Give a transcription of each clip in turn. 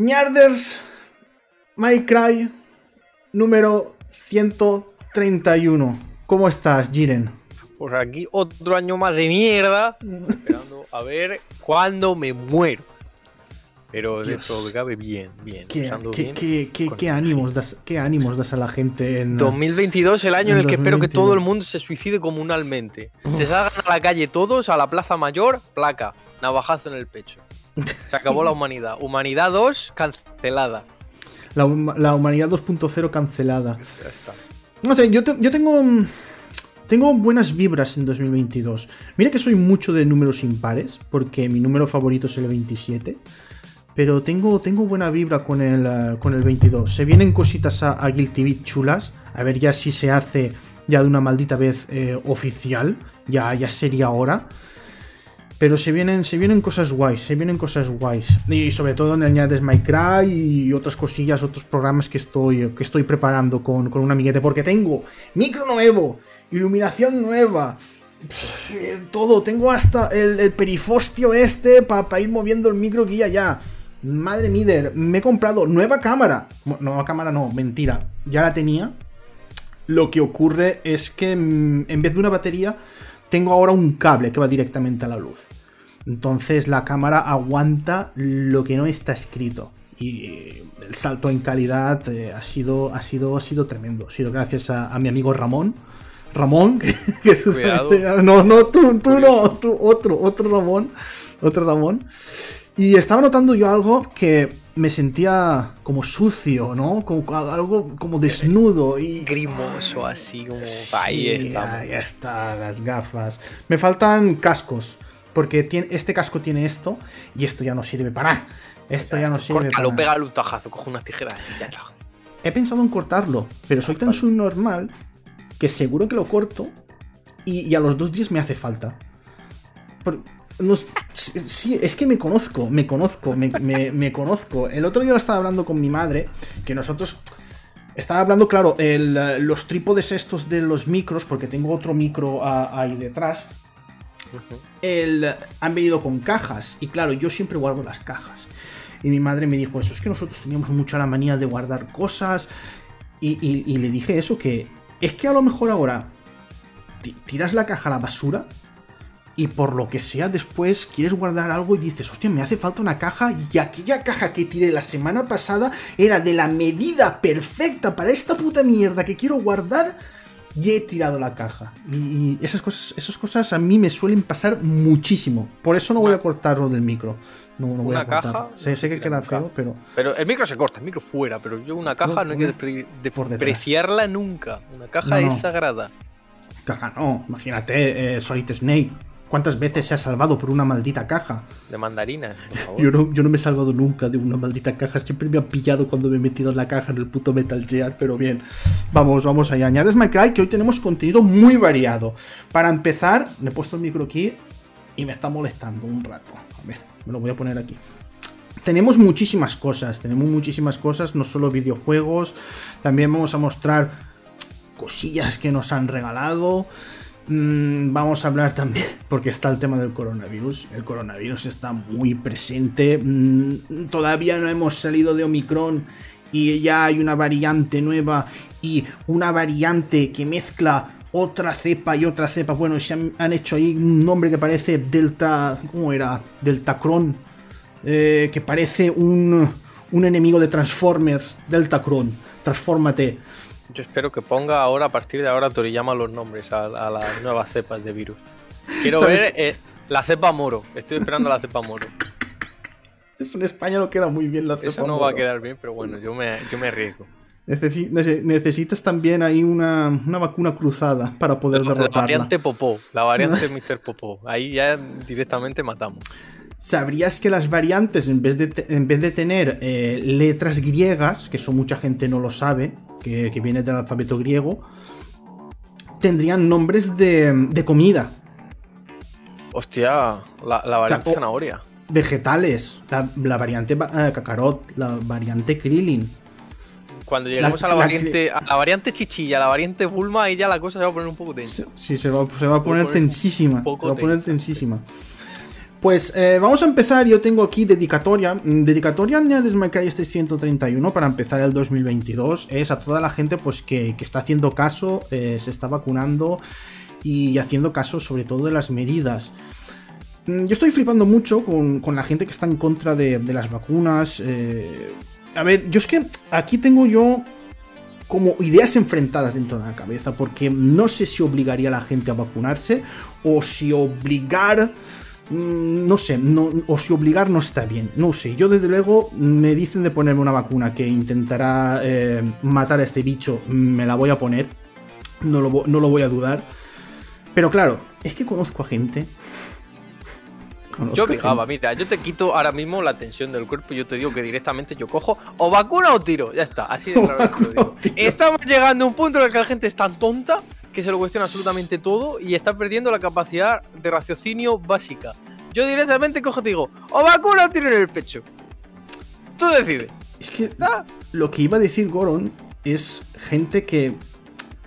Ñarders My Cry número 131. ¿Cómo estás, Jiren? Pues aquí otro año más de mierda, esperando a ver cuándo me muero. Pero de Dios. todo que cabe bien, bien. ¿Qué, bien qué- qué- ánimos das, ¿Qué ánimos das a la gente en... 2022, el año en En el que espero que 2022. todo el mundo se suicide comunalmente. Se salgan a la calle todos, a la plaza mayor, placa, navajazo en el pecho. Se acabó la humanidad. Humanidad 2, cancelada. La, hum- la humanidad 2.0 cancelada. Ya está. No sé, yo, te- yo tengo. mm, Tengo buenas vibras en 2022. Mira que soy mucho de números impares, porque mi número favorito es el 27. Pero tengo, tengo buena vibra con el, eh, con el 22. Se vienen cositas a, a Guilty Beat chulas. A ver ya si se hace ya de una maldita vez eh, oficial. Ya, ya sería hora. Pero se vienen, se vienen cosas guays, se vienen cosas guays. Y sobre todo en el Ñades My Cry y otras cosillas, otros programas que estoy, que estoy preparando con, con un amiguete. Porque tengo micro nuevo, iluminación nueva, todo. Tengo hasta el, el perifostio este para ir moviendo el micro aquí y allá. Madre mía, me he comprado nueva cámara. Nueva cámara no, mentira. Ya la tenía. Lo que ocurre es que mm, en vez de una batería, tengo ahora un cable que va directamente a la luz. Entonces la cámara aguanta lo que no está escrito. Y eh, el salto en calidad eh, ha, sido, ha, sido, ha sido tremendo. Ha sido gracias a, a mi amigo Ramón. Ramón, que, que no, no, tú, tú no, tú, otro, otro Ramón, otro Ramón. Y estaba notando yo algo que me sentía como sucio, ¿no? Como algo como desnudo y Grimoso, así como. Sí, Ahí está. Ahí está, las gafas. Me faltan cascos. Porque tiene, este casco tiene esto y esto ya no sirve para nada. Esto ya no sirve para Córtalo, nada. pégale un tajazo, coge unas tijeras y ya. He pensado en cortarlo, pero soy tan subnormal que seguro que lo corto y, y a los dos días me hace falta. Por- sí, es que me conozco, me conozco, me, me- me conozco. El otro día lo estaba hablando con mi madre, que nosotros... Estaba hablando, claro, el, los trípodes estos de los micros, porque tengo otro micro ah, ahí detrás. El, han venido con cajas, y claro, yo siempre guardo las cajas. Y mi madre me dijo eso, es que nosotros teníamos mucha la manía de guardar cosas. Y, y- le dije eso, que es que a lo mejor ahora ti- tiras la caja a la basura y por lo que sea después quieres guardar algo y dices, hostia, me hace falta una caja y aquella caja que tiré la semana pasada era de la medida perfecta para esta puta mierda que quiero guardar y he tirado la caja. Y, esas cosas, esas cosas a mí me suelen pasar muchísimo. Por eso no voy a cortar lo del micro. No, no voy Una a cortar. caja, sé, sé que queda feo, pero... Pero el micro se corta, el micro fuera, pero yo una caja no hay que despre- despreciarla nunca. Una caja no. es sagrada. Caja no, imagínate, eh, Solid Snake. ¿Cuántas veces se ha salvado por una maldita caja? De mandarinas, por favor. Yo no, yo no me he salvado nunca de una maldita caja. Siempre me han pillado cuando me he metido en la caja en el puto Metal Gear. Pero bien, vamos, vamos allá. Añades My Cry, que hoy tenemos contenido muy variado. Para empezar, me he puesto el micro aquí y me está molestando un rato. A ver, me lo voy a poner aquí. Tenemos muchísimas cosas, tenemos muchísimas cosas, no solo videojuegos. También vamos a mostrar cosillas que nos han regalado. Mm, vamos a hablar también, porque está el tema del coronavirus. El coronavirus está muy presente. Mm, todavía no hemos salido de Omicron y ya hay una variante nueva y una variante que mezcla otra cepa y otra cepa. Bueno, se han, han hecho ahí un nombre que parece Delta. ¿Cómo era? Deltacron. eh, que parece un, un enemigo de Transformers. Deltacron. Transfórmate. Yo espero que ponga ahora, a partir de ahora, Toriyama los nombres a, a las nuevas cepas de virus. Quiero ¿Sabes ver eh, la cepa moro. Estoy esperando la cepa moro. Eso en España no queda muy bien la cepa. Eso no va a quedar bien, pero bueno, yo me, yo me arriesgo. Necesi- nece- necesitas también ahí una, una vacuna cruzada para poder La derrotarla. variante Popó, la variante Mr. Popó. Ahí ya directamente matamos. ¿Sabrías que las variantes, en vez de, en vez de tener eh, letras griegas, que eso mucha gente no lo sabe, que, que viene del alfabeto griego, tendrían nombres de, de comida, Hostia, la, la variante La- zanahoria. vegetales, la, la variante eh, cacarot, la variante krillin. Cuando lleguemos a, la variante, a la variante chichilla, a la variante bulma, ahí ya la cosa se va a poner un poco tensa. Sí, se va, se va a poner poner tensísima. Se va a poner tensa, tensísima. Pues eh, vamos a empezar, yo tengo aquí dedicatoria. Mm, dedicatoria de Devil este 131 para empezar el 2022. Es a toda la gente pues que, está haciendo caso, eh, se está vacunando y haciendo caso sobre todo de las medidas. Mm, yo estoy flipando mucho con, la gente que está en contra de, las vacunas. Eh, a ver, yo es que aquí tengo yo como ideas enfrentadas dentro de la cabeza, porque no sé si obligaría a la gente a vacunarse o si obligar no sé, no, o si obligar no está bien, no sé. Yo desde luego me dicen de ponerme una vacuna que intentará eh, matar a este bicho, me la voy a poner, no lo, no lo voy a dudar. Pero claro, es que conozco a gente yo fijaba, mira, yo te quito ahora mismo la tensión del cuerpo y yo te digo que directamente yo cojo o vacuna o tiro. Ya está, así de claro. Estamos llegando a un punto en el que la gente es tan tonta que se lo cuestiona absolutamente todo y está perdiendo la capacidad de raciocinio básica. Yo directamente cojo y te digo, o vacuna o tiro en el pecho. Tú decides. Es que lo que iba a decir Goron es gente que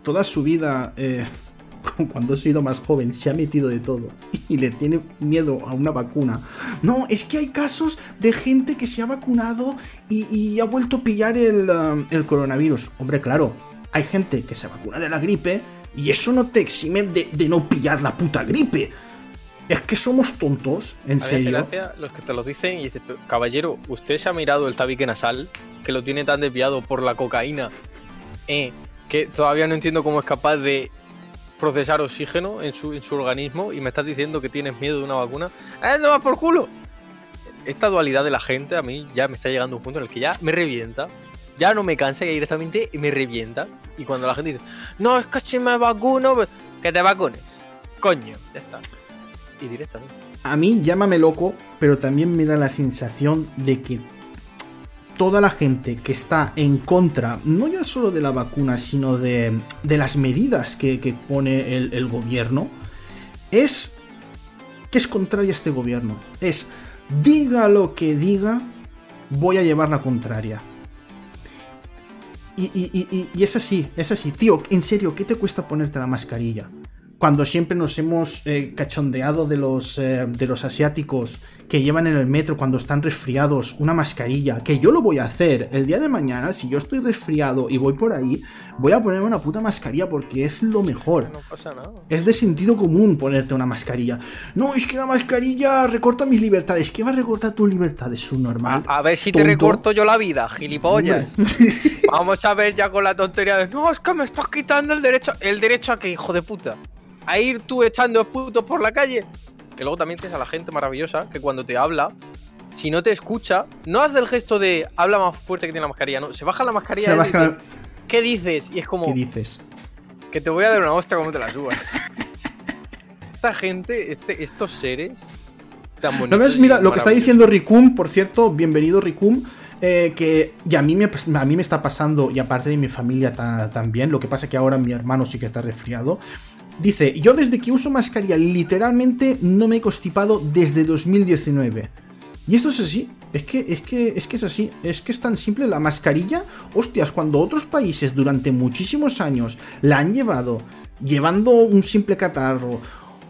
toda su vida, eh, cuando ha sido más joven, se ha metido de todo y le tiene miedo a una vacuna. No, es que hay casos de gente que se ha vacunado y, ha vuelto a pillar el, um, el coronavirus. Hombre, claro, hay gente que se vacuna de la gripe y eso no te exime de, no pillar la puta gripe. Es que somos tontos, en serio. Gracia los que te lo dicen y dices, caballero, ¿usted se ha mirado el tabique nasal? Que lo tiene tan desviado por la cocaína. Eh, que todavía no entiendo cómo es capaz de procesar oxígeno en su, en su organismo y me estás diciendo que tienes miedo de una vacuna. ¡Eh, no va por culo! Esta dualidad de la gente a mí ya me está llegando a un punto en el que ya me revienta ya no me cansa y directamente me revienta. Y cuando la gente dice, no, es que si me vacuno, pues, que te vacunes. Coño, ya está. Y directamente. A mí llámame loco, pero también me da la sensación de que toda la gente que está en contra, no ya solo de la vacuna, sino de, de las medidas que, pone el, el, gobierno, es que es contraria a este gobierno. Es, diga lo que diga, voy a llevar la contraria. Y, es así, es así. Tío, en serio, ¿qué te cuesta ponerte la mascarilla? Cuando siempre nos hemos eh, cachondeado de los, eh, de los asiáticos que llevan en el metro cuando están resfriados una mascarilla, que yo lo voy a hacer el día de mañana, si yo estoy resfriado y voy por ahí, voy a ponerme una puta mascarilla porque es lo mejor. No pasa nada. Es de sentido común ponerte una mascarilla. No, es que la mascarilla recorta mis libertades. ¿Qué va a recortar tus libertades? Es un normal. A, ver si te recorto yo la vida, gilipollas. Vamos a ver ya con la tontería de no, es que me estás quitando el derecho. ¿El derecho a qué, hijo de puta? ¿A ir tú echando putos por la calle? que luego también tienes a la gente maravillosa que cuando te habla, si no te escucha, no hace el gesto de habla más fuerte que tiene la mascarilla, no, se baja la mascarilla. y dice, ¿Qué dices? Y es como. ¿Qué dices? Que te voy a dar una hostia cuando te la subas. Esta gente, este, estos seres tan bonitos. ¿No ves? Mira, lo que está diciendo Ricum, por cierto, bienvenido Ricum. Eh, que y a mí, me, a mí me está pasando, y aparte de mi familia también, lo que pasa que ahora mi hermano sí que está resfriado, Dice, yo desde que uso mascarilla literalmente no me he constipado desde 2019. Y esto es así, es que, es que, es que es así, es que es tan simple la mascarilla. Hostias, cuando otros países durante muchísimos años la han llevado llevando un simple catarro,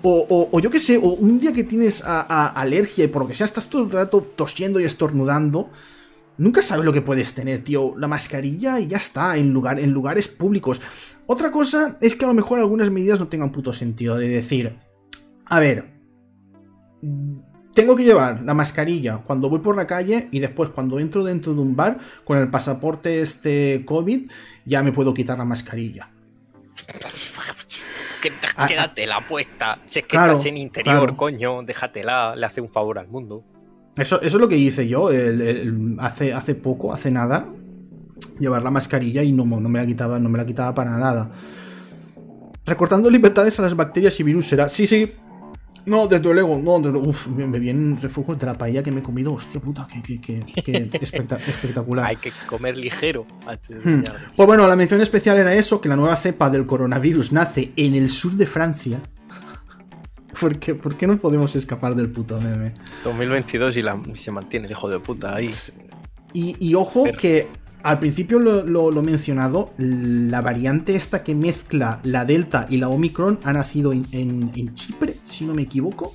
o, yo qué sé, o un día que tienes alergia y por lo que sea estás todo el rato tosiendo y estornudando, nunca sabes lo que puedes tener, tío. La mascarilla y ya está, en, lugar, en lugares públicos. Otra cosa es que a lo mejor algunas medidas no tengan puto sentido. De decir, a ver, tengo que llevar la mascarilla cuando voy por la calle y después cuando entro dentro de un bar con el pasaporte este COVID ya me puedo quitar la mascarilla. Ah, quédatela ah. puesta. Si es que estás en interior, coño, déjatela, le hace un favor al mundo. Eso, eso es lo que hice yo hace, hace poco, hace nada llevar la mascarilla y no, no, me la quitaba, no me la quitaba para nada. Recortando libertades a las bacterias y virus será. Sí, sí. No, desde luego, no, uf, me viene refugio de la paella que me he comido, hostia puta, que, espectacular. Hay que comer ligero. Hmm. Pues bueno, la mención especial era eso, que la nueva cepa del coronavirus nace en el sur de Francia. ¿Por qué, ¿Por qué no podemos escapar del puto meme? 2022 y, la, se mantiene el hijo de puta ahí. Y, y ojo que al principio lo, he mencionado, la variante esta que mezcla la Delta y la Omicron ha nacido en, Chipre, si no me equivoco.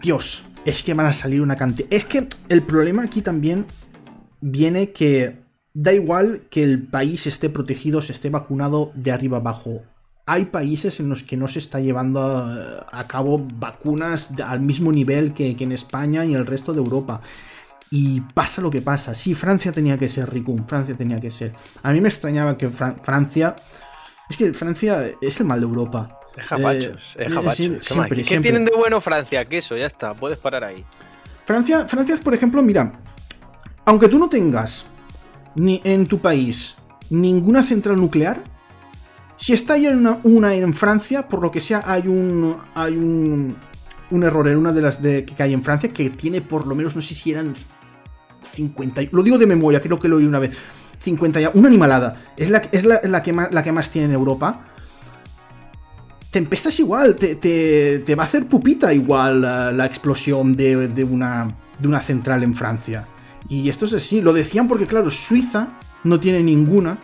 Dios, es que van a salir una cantidad. Es que el problema aquí también viene que da igual que el país esté protegido, se esté vacunado de arriba abajo. Hay países en los que no se está llevando a, cabo vacunas al mismo nivel que, en España y el resto de Europa. Y pasa lo que pasa. Sí, Francia tenía que ser Ricum, Francia tenía que ser. A mí me extrañaba que Francia. Es que Francia es el mal de Europa. Es japachos, es eh, ¿Qué, tienen de bueno Francia? Queso, ya está, puedes parar ahí. Francia, Francia es, por ejemplo, mira, aunque tú no tengas ni en tu país ninguna central nuclear, si está ya una, una, en Francia, por lo que sea, hay un. hay un. un error en una de las de, que hay en Francia que tiene por lo menos, no sé si eran 50. Lo digo de memoria, creo que lo oí una vez. 50 ya. Una animalada. Es la, es la, que, más, la que más tiene en Europa. Tempestas igual, te, te, va a hacer pupita igual la, explosión de, de, una, de una central en Francia. Y esto es así, lo decían porque claro, Suiza no tiene ninguna,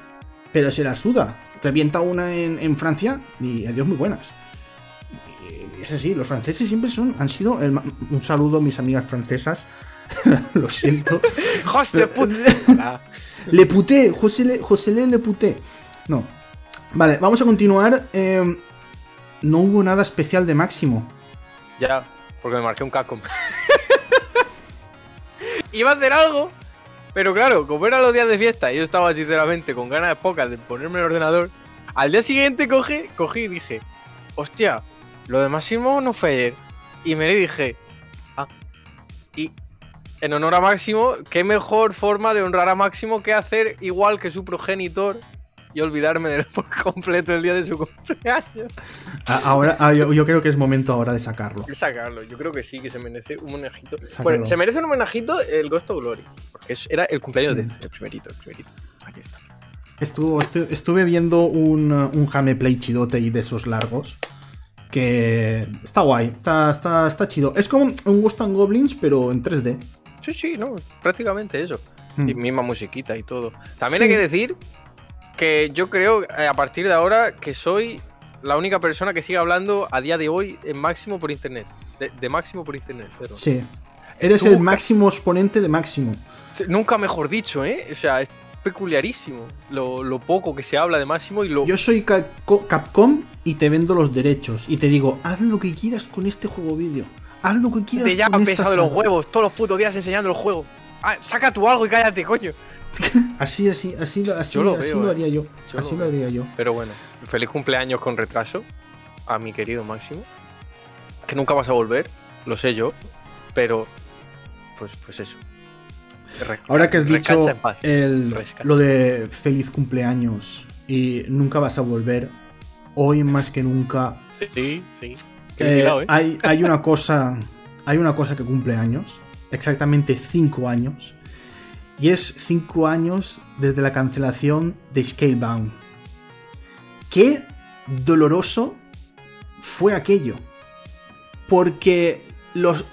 pero se la suda. Revienta una en, Francia y adiós muy buenas. Y es así, los franceses siempre son, han sido... un saludo a mis amigas francesas. lo siento. José Le puté, José Le, José Le, le puté. No. Vale, vamos a continuar. Em, no hubo nada especial de máximo. Ya, porque me marqué un Capcom. Iba a hacer algo, pero claro, como eran los días de fiesta y yo estaba sinceramente con ganas de pocas de ponerme el ordenador, al día siguiente cogí, cogí y dije, hostia, lo de Máximo no fue ayer. Y me dije, ah, y en honor a Máximo, qué mejor forma de honrar a Máximo que hacer igual que su progenitor y olvidarme de él por completo el día de su cumpleaños. Ahora, ah, yo, creo que es momento ahora de sacarlo. De sacarlo, yo creo que sí, que se merece un homenajito. Bueno, se merece un homenajito el Ghost of Glory, porque era el cumpleaños de este, el primerito, el primerito. Aquí está. Estuvo, estuve viendo un, un Play chidote y de esos largos. Que está guay, está, está, está chido. Es como un Ghost and Goblins, pero en 3D. Sí, sí, no, prácticamente eso. Hmm. Y misma musiquita y todo. También hay que decir que yo creo eh, a partir de ahora que soy la única persona que sigue hablando a día de hoy en máximo por internet. De, máximo por internet. Sí. Eres el máximo exponente de máximo. Nunca mejor dicho, ¿eh? O sea, es peculiarísimo lo, poco que se habla de máximo y lo... Yo soy Capcom y te vendo los derechos y te digo, haz lo que quieras con este juego vídeo. Haz lo que quieras te ya con pesado de los huevos, todos los putos días enseñando el juego. Ah, saca tú algo y cállate, coño. así, así, así, así, lo, eh. haría yo. así lo, haría yo. Pero bueno, feliz cumpleaños con retraso a mi querido Máximo. Que nunca vas a volver, lo sé yo. Pero, pues, pues eso. Ahora que has dicho lo de feliz cumpleaños y nunca vas a volver, hoy más que nunca. Sí, sí. Eh, ¿eh? hay, hay, una cosa. Hay una cosa que cumple años. Exactamente 5 años. Y es 5 años desde la cancelación de Scalebound. Qué doloroso fue aquello. Porque los...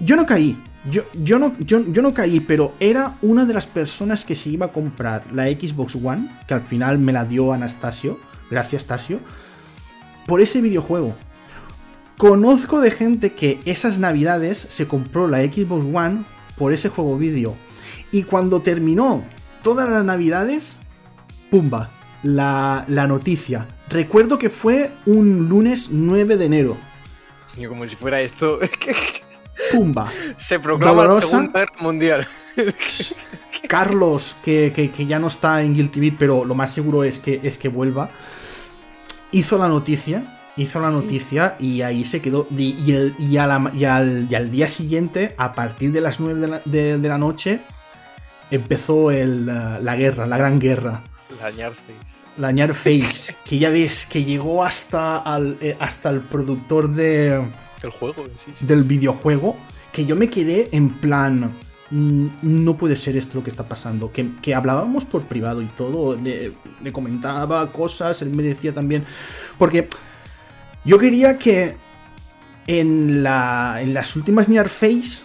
Yo no caí. Yo, yo, no, yo, no caí, pero era una de las personas que se iba a comprar la Xbox One, que al final me la dio Anastasio, gracias Tasio, por ese videojuego. Conozco de gente que esas navidades se compró la Xbox One por ese juego vídeo. Y cuando terminó todas las navidades, ¡pumba! La, noticia. Recuerdo que fue un lunes 9 de enero. Yo como si fuera esto. ¡Pumba! Se proclama la Segunda Guerra Mundial. Carlos, que, ya no está en Guilty Beat, pero lo más seguro es que, es que vuelva, hizo la noticia hizo la noticia y ahí se quedó. Y, al, día siguiente, a partir de las 9 de la, noche, empezó la, guerra, la gran guerra. La Face. La Face, que ya ves que llegó hasta, eh, hasta el productor de, el juego, del videojuego, que yo me quedé en plan no puede ser esto lo que está pasando. Que, hablábamos por privado y todo, le, comentaba cosas, él me decía también. Porque yo quería que en, la, en las últimas Near Face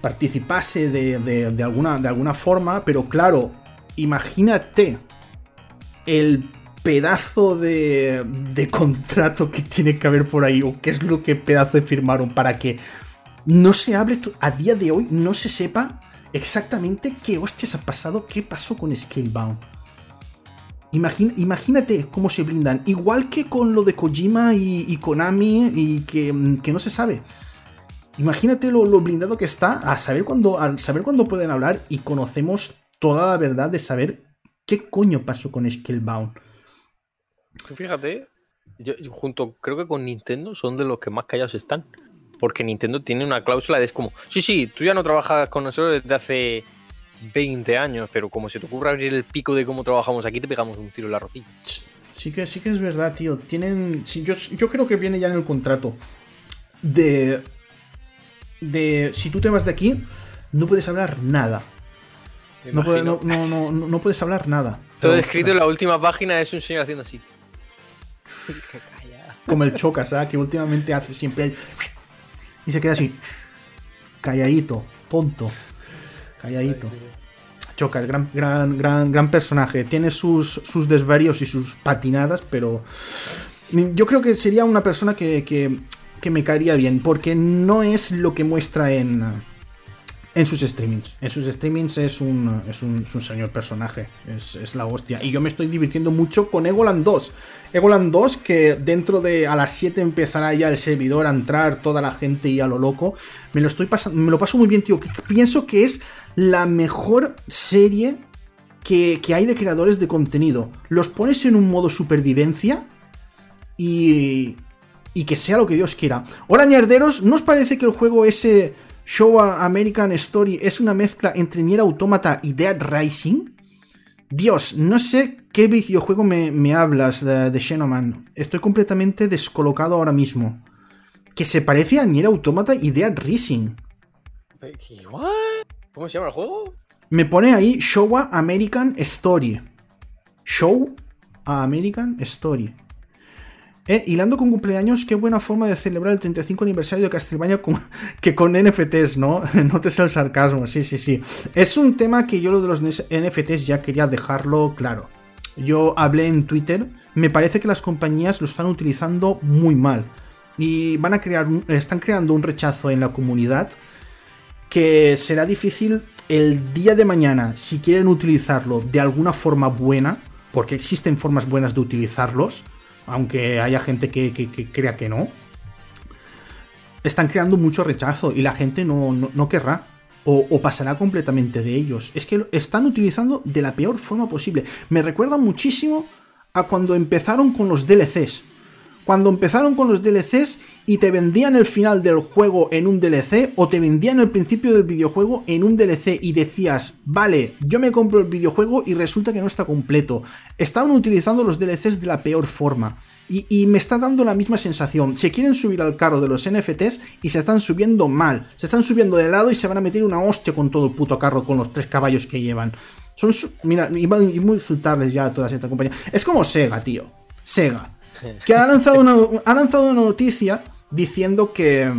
participase de, alguna, de alguna forma, pero claro, imagínate el pedazo de, de contrato que tiene que haber por ahí, o qué es lo que pedazo de firmaron para que no se hable a día de hoy, no se sepa exactamente qué hostias ha pasado, qué pasó con Scalebound. imagínate cómo se blindan, igual que con lo de Kojima y, Konami, y que, no se sabe. Imagínate lo, blindado que está a saber cuándo saber cuándo pueden hablar y conocemos toda la verdad de saber qué coño pasó con Scalebound. Fíjate, yo, junto creo que con Nintendo son de los que más callados están. Porque Nintendo tiene una cláusula de es como, sí, sí, tú ya no trabajas con nosotros desde hace 20 años, pero como se te ocurra abrir el pico de cómo trabajamos aquí, te pegamos un tiro en la rodilla. Sí que, sí que es verdad, tío. Tienen. yo, yo creo que viene ya en el contrato. De. De. Si tú te vas de aquí, no puedes hablar nada. No, no, puedes hablar nada. Todo escrito en la última página es un señor haciendo así. Como el Chocas, ¿sabes? Que últimamente hace siempre el y se queda así, calladito, tonto, calladito. Choca, el gran, gran, gran, gran personaje. Tiene sus, sus desvarios y sus patinadas, pero yo creo que sería una persona que, que, que me caería bien, porque no es lo que muestra en, en sus streamings. En sus streamings es un, es un, señor personaje. Es, la hostia. Y yo me estoy divirtiendo mucho con Egoland 2. Egoland 2, que dentro de a las 7 empezará ya el servidor a entrar, toda la gente y a lo loco. Me lo estoy pasando. Me lo paso muy bien, tío. pienso que es la mejor serie que, que hay de creadores de contenido. Los pones en un modo supervivencia. Y. Y que sea lo que Dios quiera. Ñerderos, ¿no os parece que el juego ese Show American Story es una mezcla entre Nier Automata y Dead Rising. Dios, no sé qué videojuego me, hablas de, de Estoy completamente descolocado ahora mismo. Que se parece a Nier Automata y Dead Rising. ¿Cómo se llama el juego? Me pone ahí Showa American Story. Show American Story. Eh, hilando con cumpleaños, qué buena forma de celebrar el 35 aniversario de Castlevania que con NFTs, ¿no? No te el sarcasmo, sí, sí, sí. Es un tema que yo lo de los NFTs ya quería dejarlo claro. Yo hablé en Twitter, me parece que las compañías lo están utilizando muy mal. Y van a crear, están creando un rechazo en la comunidad que será difícil el día de mañana, si quieren utilizarlo de alguna forma buena, porque existen formas buenas de utilizarlos, aunque haya gente que, crea que no, están creando mucho rechazo y la gente no, querrá. O, pasará completamente de ellos. Es que están utilizando de la peor forma posible. Me recuerda muchísimo a cuando empezaron con los DLCs. Cuando empezaron con los DLCs y te vendían el final del juego en un DLC o te vendían el principio del videojuego en un DLC y decías, vale, yo me compro el videojuego y resulta que no está completo. Estaban utilizando los DLCs de la peor forma. Y, me está dando la misma sensación. Se quieren subir al carro de los NFTs y se están subiendo mal. Se están subiendo de lado y se van a meter una hostia con todo el puto carro con los tres caballos que llevan. Son. Mira, y voy a insultarles ya a toda esta compañía. Es como Sega, tío. Sega. Que ha lanzado una, ha lanzado una noticia diciendo que,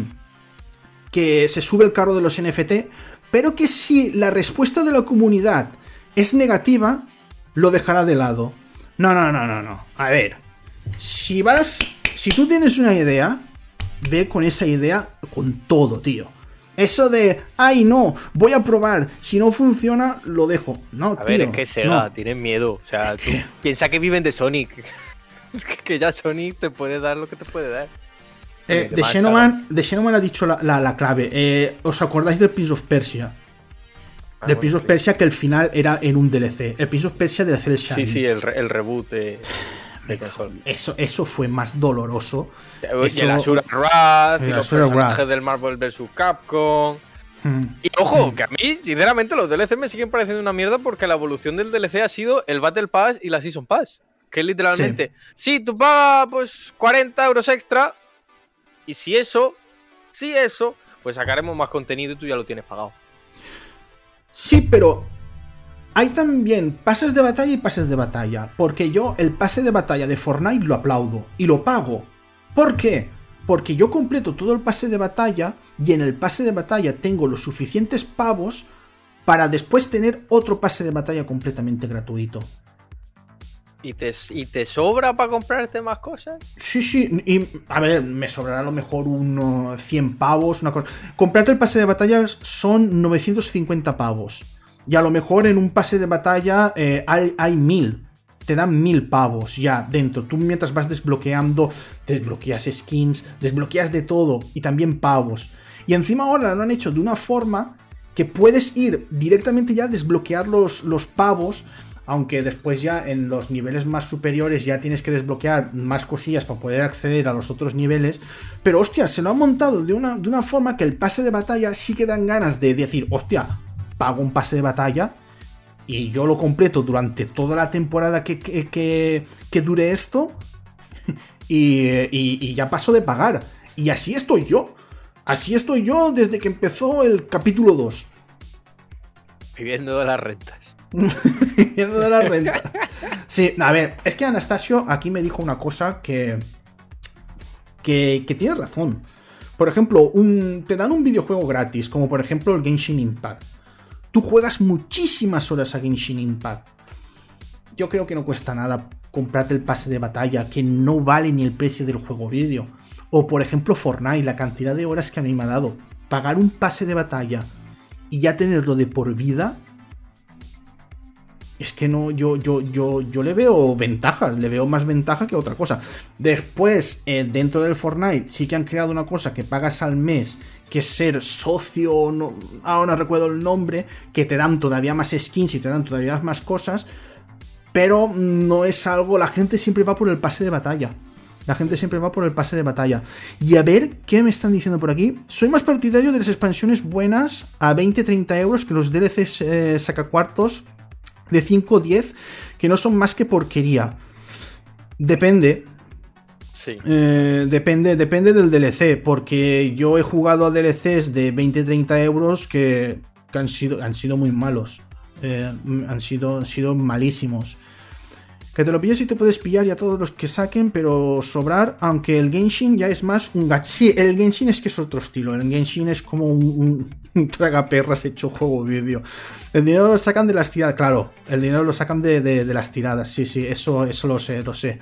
que se sube el carro de los NFT, pero que si la respuesta de la comunidad es negativa, lo dejará de lado. No, no, no, no, no. A ver, si vas, si tú tienes una idea, ve con esa idea con todo, tío. Eso de, ay no, voy a probar, si no funciona, lo dejo. No, a ver, es que Sega, tienen miedo. O sea, tú piensa que viven de Sonic. que ya Sonic te puede dar lo que te puede dar. Eh, de, Xenoman, ha dicho la, clave. Eh, ¿Os acordáis del Prince of Persia? Ah, del Prince of Persia que el final era en un DLC. El Prince of Persia de hacer el Sí, sí, el, reboot de, Eso, eso fue más doloroso. Y el Asura Wrath, y los personajes del Marvel vs. Capcom. Hmm. Y ojo, hmm. que a mí, sinceramente, los DLC me siguen pareciendo una mierda porque la evolución del DLC ha sido el Battle Pass y la Season Pass. Que literalmente, sí, tú pagas pues 40 euros extra y si eso, si eso, pues sacaremos más contenido y tú ya lo tienes pagado. Sí, pero hay también pases de batalla y pases de batalla. Porque yo el pase de batalla de Fortnite lo aplaudo y lo pago. ¿Por qué? Porque yo completo todo el pase de batalla y en el pase de batalla tengo los suficientes pavos para después tener otro pase de batalla completamente gratuito. ¿Y te, ¿Y te sobra para comprarte más cosas? Sí, sí. Y, a ver, me sobrará a lo mejor unos 100 pavos, una cosa. Comprarte el pase de batallas son 950 pavos. Y a lo mejor en un pase de batalla eh, hay, hay 1000. Te dan 1000 pavos ya dentro. Tú mientras vas desbloqueando, desbloqueas skins, desbloqueas de todo. Y también pavos. Y encima ahora lo han hecho de una forma que puedes ir directamente ya a desbloquear los, los pavos aunque después ya en los niveles más superiores ya tienes que desbloquear más cosillas para poder acceder a los otros niveles. Pero hostia, se lo han montado de una, de una forma que el pase de batalla sí que dan ganas de decir, hostia, pago un pase de batalla y yo lo completo durante toda la temporada que, que, dure esto y, y ya paso de pagar. Y así estoy yo. Así estoy yo desde que empezó el capítulo 2. Viviendo de las rentas. Viviendo de la renta. Sí, a ver, es que Anastasio aquí me dijo una cosa que. que, tiene razón. Por ejemplo, un, te dan un videojuego gratis, como por ejemplo el Genshin Impact. Tú juegas muchísimas horas a Genshin Impact. Yo creo que no cuesta nada comprarte el pase de batalla, que no vale ni el precio del juego vídeo. O por ejemplo Fortnite, la cantidad de horas que a mí me ha dado. Pagar un pase de batalla y ya tenerlo de por vida, es que no, yo, yo, yo, yo le veo ventajas, le veo más ventaja que otra cosa. Después, eh, dentro del Fortnite, sí que han creado una cosa que pagas al mes, que es ser socio, no, ahora no recuerdo el nombre, que te dan todavía más skins y te dan todavía más cosas, pero no es algo, la gente siempre va por el pase de batalla. La gente siempre va por el pase de batalla. Y a ver qué me están diciendo por aquí. Soy más partidario de las expansiones buenas a 20-30 euros que los DLCs eh, sacacuartos de 5 o 10 que no son más que porquería. Depende. Sí. Eh, depende, depende del DLC, porque yo he jugado a DLCs de 20-30 euros que, han, sido, han sido muy malos. Eh, han, sido, han sido malísimos. Que te lo pilles y te puedes pillar ya todos los que saquen, pero sobrar, aunque el Genshin ya es más un gacha. Sí, el Genshin es que es otro estilo. El Genshin es como un, un, tragaperras hecho juego vídeo. El dinero lo sacan de las tiradas, claro. El dinero lo sacan de, las tiradas. Sí, sí, eso, eso lo sé, lo sé.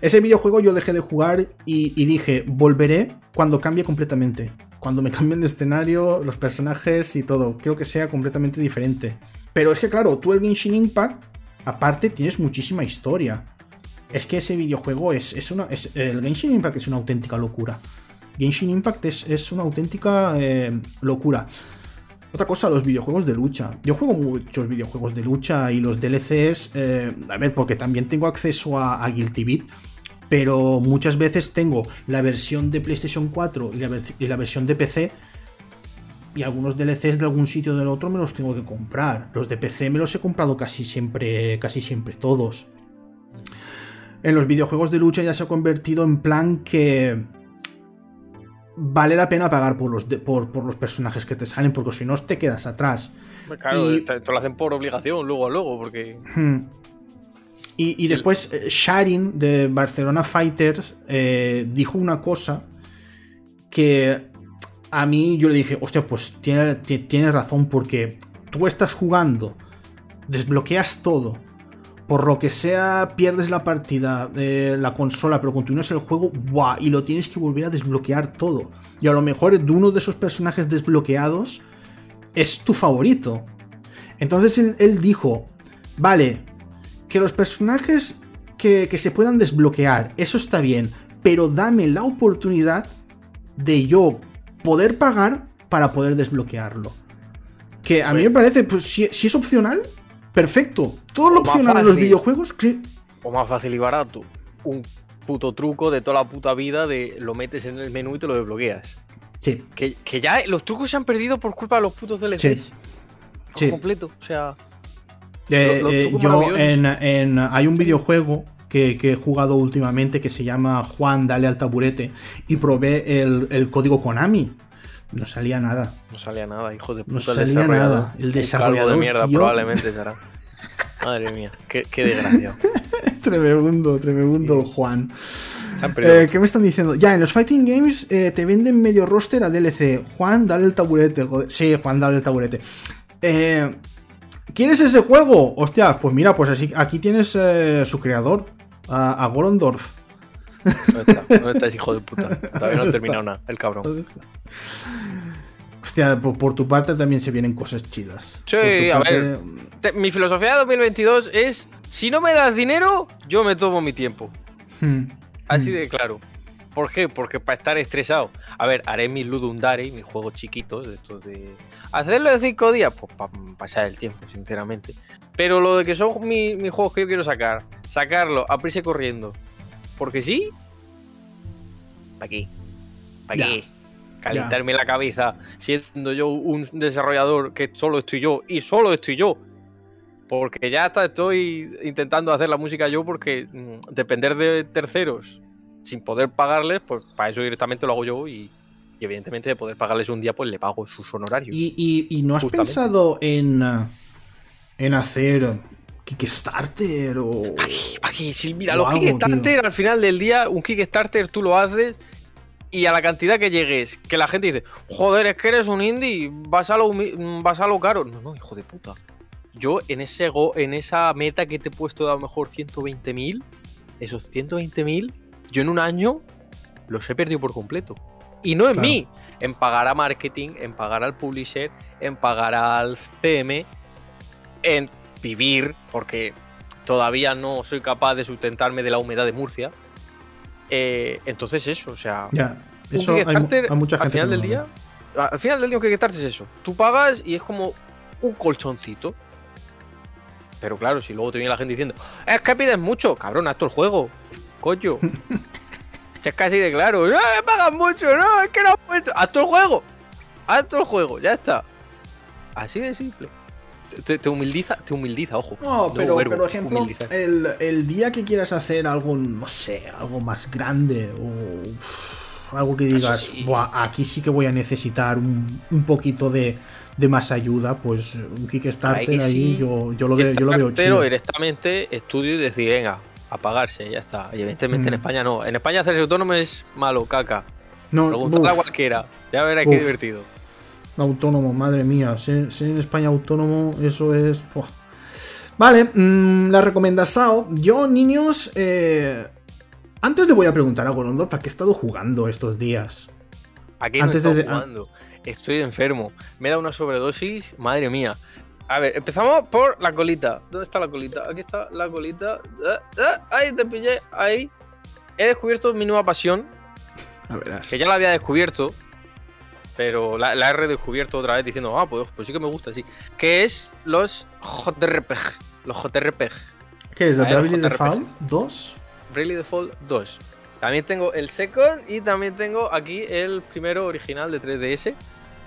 Ese videojuego yo dejé de jugar y, y dije, volveré cuando cambie completamente. Cuando me cambien el escenario, los personajes y todo. Creo que sea completamente diferente. Pero es que, claro, tú el Genshin Impact Aparte, tienes muchísima historia. Es que ese videojuego es, es una. el Genshin Impact es una auténtica locura. Genshin Impact es, una auténtica eh, locura. Otra cosa, los videojuegos de lucha. Yo juego muchos videojuegos de lucha y los DLCs. Eh, a ver, porque también tengo acceso a, Guilty Beat. Pero muchas veces tengo la versión de PlayStation 4 y la, y la versión de PC y algunos DLCs de algún sitio o del otro me los tengo que comprar. Los de PC me los he comprado casi siempre, casi siempre todos. En los videojuegos de lucha ya se ha convertido en plan que vale la pena pagar por los, por, los personajes que te salen, porque si no te quedas atrás. Claro, te, lo hacen por obligación, luego a luego, porque. Hmm. Y, después, eh, Sharing de Barcelona Fighters eh, dijo una cosa que a mí yo le dije, hostia, pues tienes tiene razón porque tú estás jugando, desbloqueas todo, por lo que sea pierdes la partida de la consola, pero continúas el juego, ¡buah! Y lo tienes que volver a desbloquear todo. Y a lo mejor de uno de esos personajes desbloqueados es tu favorito. Entonces él, dijo, vale, que los personajes que se puedan desbloquear, eso está bien, pero dame la oportunidad de yo poder pagar para poder desbloquearlo. Que a mí me parece, pues si, es opcional, perfecto. Todo lo opcional en los videojuegos, sí. O más fácil y barato. Un puto truco de toda la puta vida de lo metes en el menú y te lo desbloqueas. Sí. Que, ya los trucos se han perdido por culpa de los putos DLCs. Sí. sí. completo, o sea. Eh, eh, yo en, hay un videojuego que, he jugado últimamente que se llama Juan, dale al taburete y probé el, código Konami. No salía nada. No salía nada, hijo de puta. No salía nada. El desarrollador. de mierda, probablemente será. Madre mía, qué, qué desgracia. tremendo, tremendo, Juan. Eh, ¿Qué me están diciendo? Ya, en los Fighting Games eh, te venden medio roster a DLC. Juan, dale el taburete. Sí, Juan, dale el taburete. Eh, ¿Quieres ese juego? Hostia, pues mira, pues así, aquí tienes eh, su creador, a, a Gorondorf. ¿Dónde está? ¿Dónde está ese hijo de puta? Todavía no ha terminado nada, el cabrón. ¿Dónde está? Hostia, por, por tu parte también se vienen cosas chidas. Sí, a parte- ver. Te- Mi filosofía de 2022 es: si no me das dinero, yo me tomo mi tiempo. Hmm. Así de claro. ¿Por qué? Porque para estar estresado. A ver, haré mis Ludundare, mis juegos chiquitos, de estos de. Hacerlo en cinco días, pues para pasar el tiempo, sinceramente. Pero lo de que son mi- mis juegos que yo quiero sacar, sacarlo a prisa corriendo. Porque sí. ¿Para qué? ¿Para qué? Calentarme la cabeza siendo yo un desarrollador que solo estoy yo y solo estoy yo. Porque ya hasta estoy intentando hacer la música yo porque mm, depender de terceros sin poder pagarles, pues para eso directamente lo hago yo y, y evidentemente de poder pagarles un día pues le pago sus honorarios. ¿Y, y- y no has Justamente. pensado en, uh, en hacer Kickstarter o... ¿Para qué? Si mira, los Kickstarter al final del día, un Kickstarter tú lo haces y a la cantidad que llegues, que la gente dice, joder, es que eres un indie, vas a lo, vas a lo caro. No, no, hijo de puta. Yo en ese go- en esa meta que te he puesto de a lo mejor 120.000, esos 120.000, yo en un año los he perdido por completo. Y no en Claro. mí, en pagar a marketing, en pagar al publisher, en pagar al CM, en vivir, porque todavía no soy capaz de sustentarme de la humedad de Murcia. Eh, entonces eso, o sea, Ya, eso hay, hay mucha gente al final que del no día, al final del día Kickstarter es eso. Tú pagas y es como un colchoncito. Pero claro, si luego te viene la gente diciendo, es que pides mucho, cabrón, haz todo el juego. Coño. Es casi de claro, no, me pagan mucho, no, es que no puedo. Haz todo el juego. Haz todo el juego, ya está. Así de simple. Te, humildiza, te humildiza, ojo. No, pero, verbo, por ejemplo, el, el día que quieras hacer algo, no sé, algo más grande o algo que digas, sí. "Buah, aquí sí que voy a necesitar un, un poquito de, de más ayuda, pues un Kickstarter Ahí ahí, sí. yo, yo, lo veo, yo lo veo Pero chido. directamente estudio y decir, venga, a pagarse, ya está. Y evidentemente en Mm. España no. En España hacerse autónomo es malo, caca. No, Preguntarle a cualquiera. Ya verás qué divertido. autónomo, madre mía, ser, ser en España autónomo, eso es... buah. Vale, mm, la recomendasao. Yo, niños, eh, antes le voy a preguntar a Gorondor para qué he estado jugando estos días. Aquí Antes no de- estoy jugando. Estoy enfermo. Me da una sobredosis. Madre mía. A ver, empezamos por la colita. ¿Dónde está la colita? Aquí está la colita. Ah, ah, Ahí te pillé. Ahí. He descubierto mi nueva pasión. A verás. Que ya la había descubierto. Pero la, la he redescubierto otra vez diciendo, ah, pues, pues sí que me gusta, sí. Que es los JRPG. Los JRPG. ¿Qué es? ¿El Bravely. Default 2? Bravely Default 2. También tengo el Second y también tengo aquí el primero original de 3DS.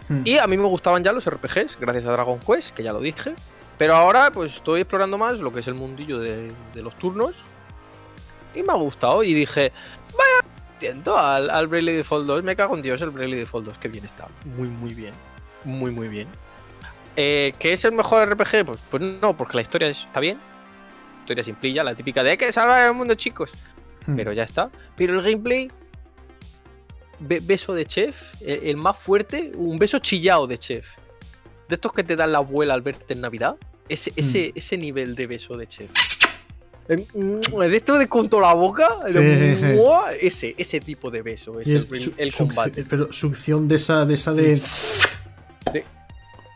Hmm. Y a mí me gustaban ya los RPGs, gracias a Dragon Quest, que ya lo dije. Pero ahora pues estoy explorando más lo que es el mundillo de, de los turnos. Y me ha gustado. Y dije, vaya, tiento al, al Bravely Default 2. Me cago en Dios el Bravely Default 2. Que bien está. Muy, muy bien. Muy, muy bien. Eh, ¿Que es el mejor RPG? Pues, pues no, porque la historia es- está bien. Historia simplilla, la típica de hay que salvar el mundo, chicos Hmm. pero ya está. Pero el gameplay, be- beso de chef, el, el más fuerte, un beso chillado de chef. De estos que te dan la abuela al verte en Navidad. Ese, ese, ese nivel de beso de chef. Eh, mm, De esto de con toda la boca, de Sí, sí. ese, ese tipo de beso, es el, combate. Pero succión de esa, de esa de.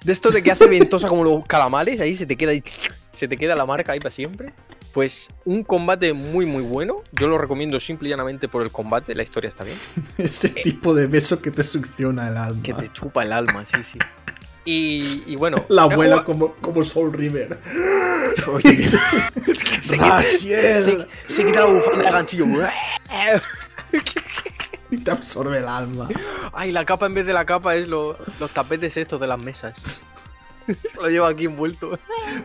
De esto de que hace ventosa como los calamares, ahí se te queda ahí- se te queda la marca ahí para siempre. Pues un combate muy muy bueno. Yo lo recomiendo simple y llanamente por el combate. La historia está bien. Ese tipo de beso que te succiona el alma. Eh. Que te chupa el alma, sí, sí. Y, y bueno. La abuela jugado- como, como Soul River. Oye, es que se, quita, se, se quita la bufanda de ganchillo. Y te absorbe el alma. Ay, la capa en vez de la capa es lo- los tapetes estos de las mesas. lo lleva aquí envuelto.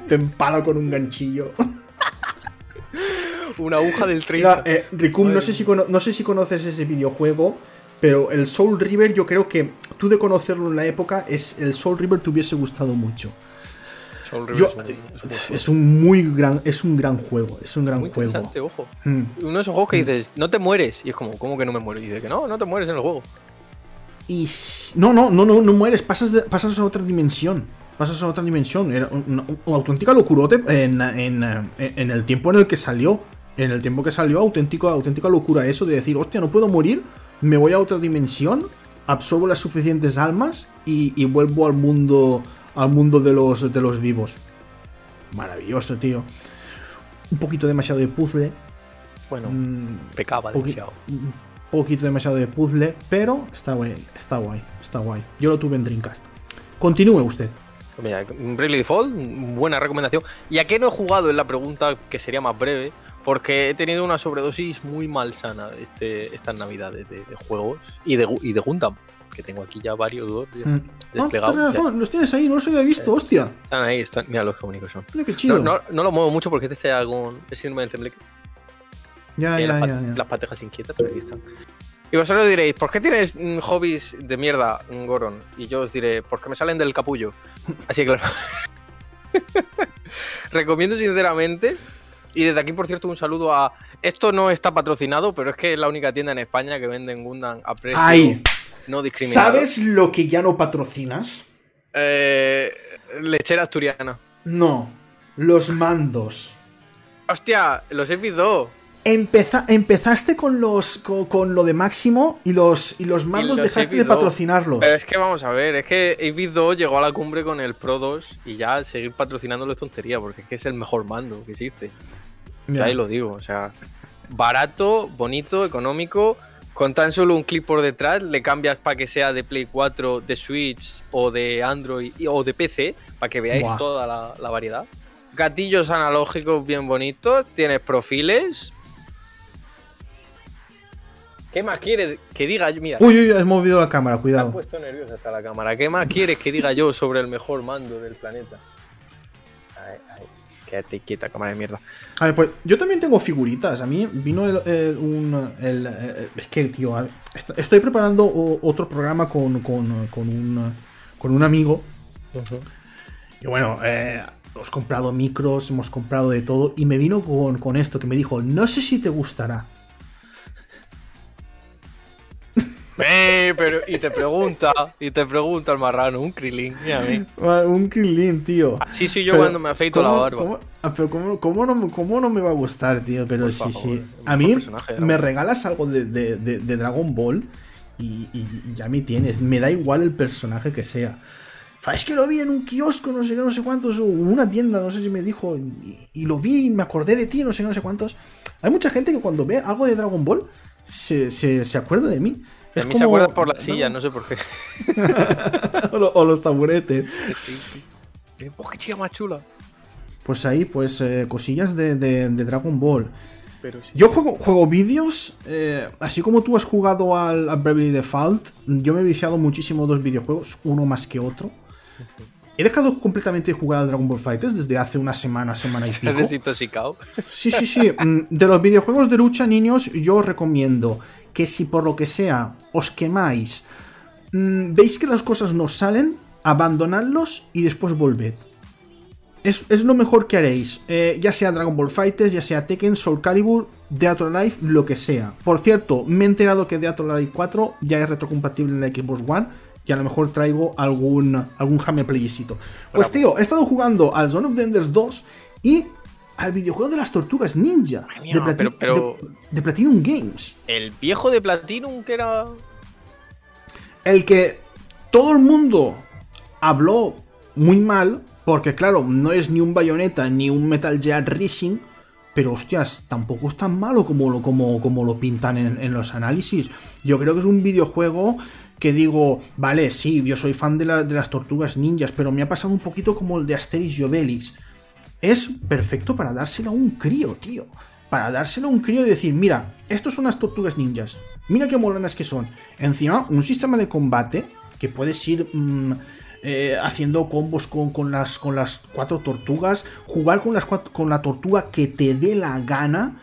Te empala con un ganchillo. Una aguja del 30. Mira, eh, Ricum, no sé, si no sé si conoces ese videojuego, pero el Soul River, yo creo que tú de conocerlo en la época, es el Soul River te hubiese gustado mucho. Soul River Yo- es un- es un juego. Es un muy gran, es un gran juego, es un gran muy juego. interesante, ojo. Mm. Uno de esos juegos que dices, no te mueres. Y es como, ¿cómo que no me muero? Y dice que no, no te mueres en el juego. Y no, no, no, no, no mueres, pasas, de- pasas a otra dimensión. pasas a otra dimensión. Era una, una auténtica locurote en, en, en, el tiempo en el que salió. En el tiempo que salió, auténtico, auténtica locura eso de decir, hostia, no puedo morir, me voy a otra dimensión, absorbo las suficientes almas y, y vuelvo al mundo al mundo de los, de los vivos. Maravilloso, tío. Un poquito demasiado de puzzle. Bueno, mm, pecaba demasiado. Un poquito demasiado de puzzle, pero está guay, está guay, está guay. Yo lo tuve en Dreamcast. Continúe usted. Mira, Bravely Default, buena recomendación. ¿Y a qué no he jugado? Es la pregunta que sería más breve. Porque he tenido una sobredosis muy malsana este, estas navidades de, juegos y de, y de Gundam que tengo aquí ya varios dos mm. ah, desplegados. los tienes ahí, no los había visto, hostia. Están ahí, están, mira los son. Mira qué chido. No, no, lo muevo mucho porque este sea algún es síndrome del tembleque. Ya, ya, las, ya, ya, Las patejas inquietas, pero aquí están. Y vosotros diréis, ¿por qué tienes mm, hobbies de mierda, Goron? Y yo os diré, porque me salen del capullo. Así que claro. Recomiendo sinceramente. Y desde aquí, por cierto, un saludo a. Esto no está patrocinado, pero es que es la única tienda en España que vende Gundam a precio. ¡Ay! no discriminado. ¿Sabes lo que ya no patrocinas? Eh, lechera asturiana. No, los mandos. Hostia, los he visto. empezaste con los con, lo de máximo y los, y los mandos dejaste de patrocinarlos. Pero es que vamos a ver, es que Avid 2 llegó a la cumbre con el Pro 2 y ya seguir patrocinándolo es tontería, porque es que es el mejor mando que existe. Ya ahí lo digo, o sea, barato, bonito, económico con tan solo un clip por detrás, le cambias para que sea de Play 4, de Switch o de Android o de PC, para que veáis toda la, variedad. Gatillos analógicos bien bonitos, tienes perfiles. ¿Qué más quieres que diga yo? Mira. Uy, uy, has movido la cámara, cuidado. Me puesto nerviosa hasta la cámara. ¿Qué más quieres que diga yo sobre el mejor mando del planeta? Quédate quieta, cámara de mierda. A ver, pues yo también tengo figuritas. A mí vino el, un. es que, tío, estoy preparando otro programa con, con, con, un, con un amigo. Y bueno, eh, hemos comprado micros, hemos comprado de todo. Y me vino con, con esto que me dijo: No sé si te gustará. Eh, pero, y te pregunta, y te pregunta el marrano, un Krillin, mira a Un Krillin, tío. Sí, sí, yo cuando me afeito la barba. ¿cómo, ah, pero cómo, no, ¿cómo, no, me va a gustar, tío? Pero sí, sí. A mí me regalas algo de, de, Dragon Ball y, ya me tienes. Me da igual el personaje que sea. Es que lo vi en un kiosco, no sé qué, no sé cuántos, o una tienda, no sé si me dijo, y, lo vi y me acordé de ti, no sé qué, no sé cuántos. Hay mucha gente que cuando ve algo de Dragon Ball se, se, se acuerda de mí. A mí se acuerdan por la silla, no, sé por qué. o, los taburetes. Sí, oh, qué chica más chula. Pues ahí, pues eh, cosillas de, Dragon Ball. Yo juego, juego vídeos, eh, así como tú has jugado al, al Bravely Default, yo me he viciado muchísimo dos videojuegos, uno más que otro. He dejado completamente de jugar al Dragon Ball Fighters desde hace una semana, semana y pico. ¿Has desintoxicado? Sí, sí, sí. Mm, de los videojuegos de lucha, niños, yo os recomiendo que si por lo que sea os quemáis, mm, veis que las cosas no salen, abandonadlos y después volved. Es, lo mejor que haréis, eh, ya sea Dragon Ball Fighters, ya sea Tekken, Soul Calibur, Death Life, lo que sea. Por cierto, me he enterado que Death Life 4 ya es retrocompatible en la Xbox One y a lo mejor traigo algún, algún jame playcito. Pues tío, he estado jugando al Zone of the Enders 2 y al videojuego de las tortugas ninja de, Platinum Games. El viejo de Platinum que era. El que todo el mundo habló muy mal, porque claro, no es ni un Bayonetta ni un Metal Gear Racing, pero hostias, tampoco es tan malo como lo, como, como lo pintan en, los análisis. Yo creo que es un videojuego que digo, vale, sí, yo soy fan de, de las tortugas ninjas, pero me ha pasado un poquito como el de Asterix y Obelix es perfecto para dárselo a un crío, tío. Para dárselo a un crío y decir, mira, estos son las tortugas ninjas. Mira qué molonas que son. Encima, un sistema de combate que puedes ir mm, eh, haciendo combos con, las, con las cuatro tortugas, jugar con, las con la tortuga que te dé la gana.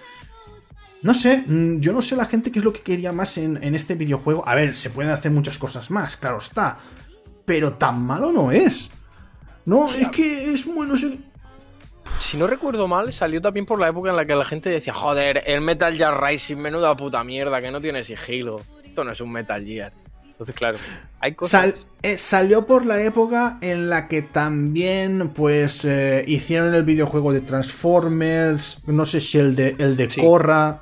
No sé, mm, yo no sé la gente qué es lo que quería más en, este videojuego. A ver, se pueden hacer muchas cosas más, claro está. Pero tan malo no es. No, es que es bueno si no recuerdo mal, salió también por la época en la que la gente decía, joder, el Metal Gear Rising, menuda puta mierda, que no tiene sigilo. Esto no es un Metal Gear. Entonces, claro, hay cosas. Sal- eh, salió por la época en la que también, pues, eh, hicieron el videojuego de Transformers, no sé si el de, el de Sí. Korra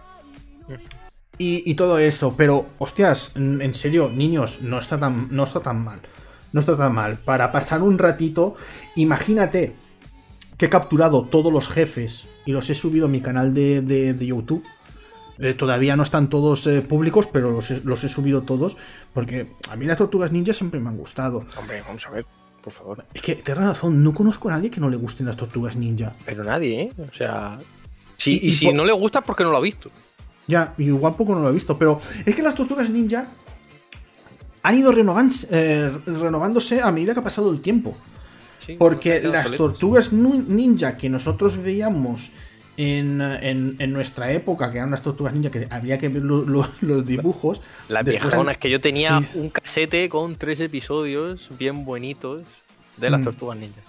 y, y todo eso. Pero, hostias, en en serio, niños, no está tan, no está tan mal. No está tan mal. Para pasar un ratito, imagínate que he capturado todos los jefes y los he subido a mi canal de, de- de YouTube. Eh, todavía no están todos eh, públicos, pero los he, los he subido todos. Porque a mí las tortugas ninja siempre me han gustado. Hombre, vamos a ver, por favor. Es que, tienes razón, no conozco a nadie que no le gusten las tortugas ninja. Pero nadie, ¿eh? O sea. Sí, Y- si no le gusta es porque no lo ha visto. Ya, igual poco no lo he visto, pero es que las tortugas ninja han ido renovándose, eh, renovándose a medida que ha pasado el tiempo. Sí, Porque las tortugas ninja que nosotros veíamos en, en- en nuestra época, que eran las tortugas ninja, que había que ver lo- lo- los dibujos. Las viejonas que yo tenía Sí. un casete con tres episodios bien bonitos de las Mm. tortugas ninja.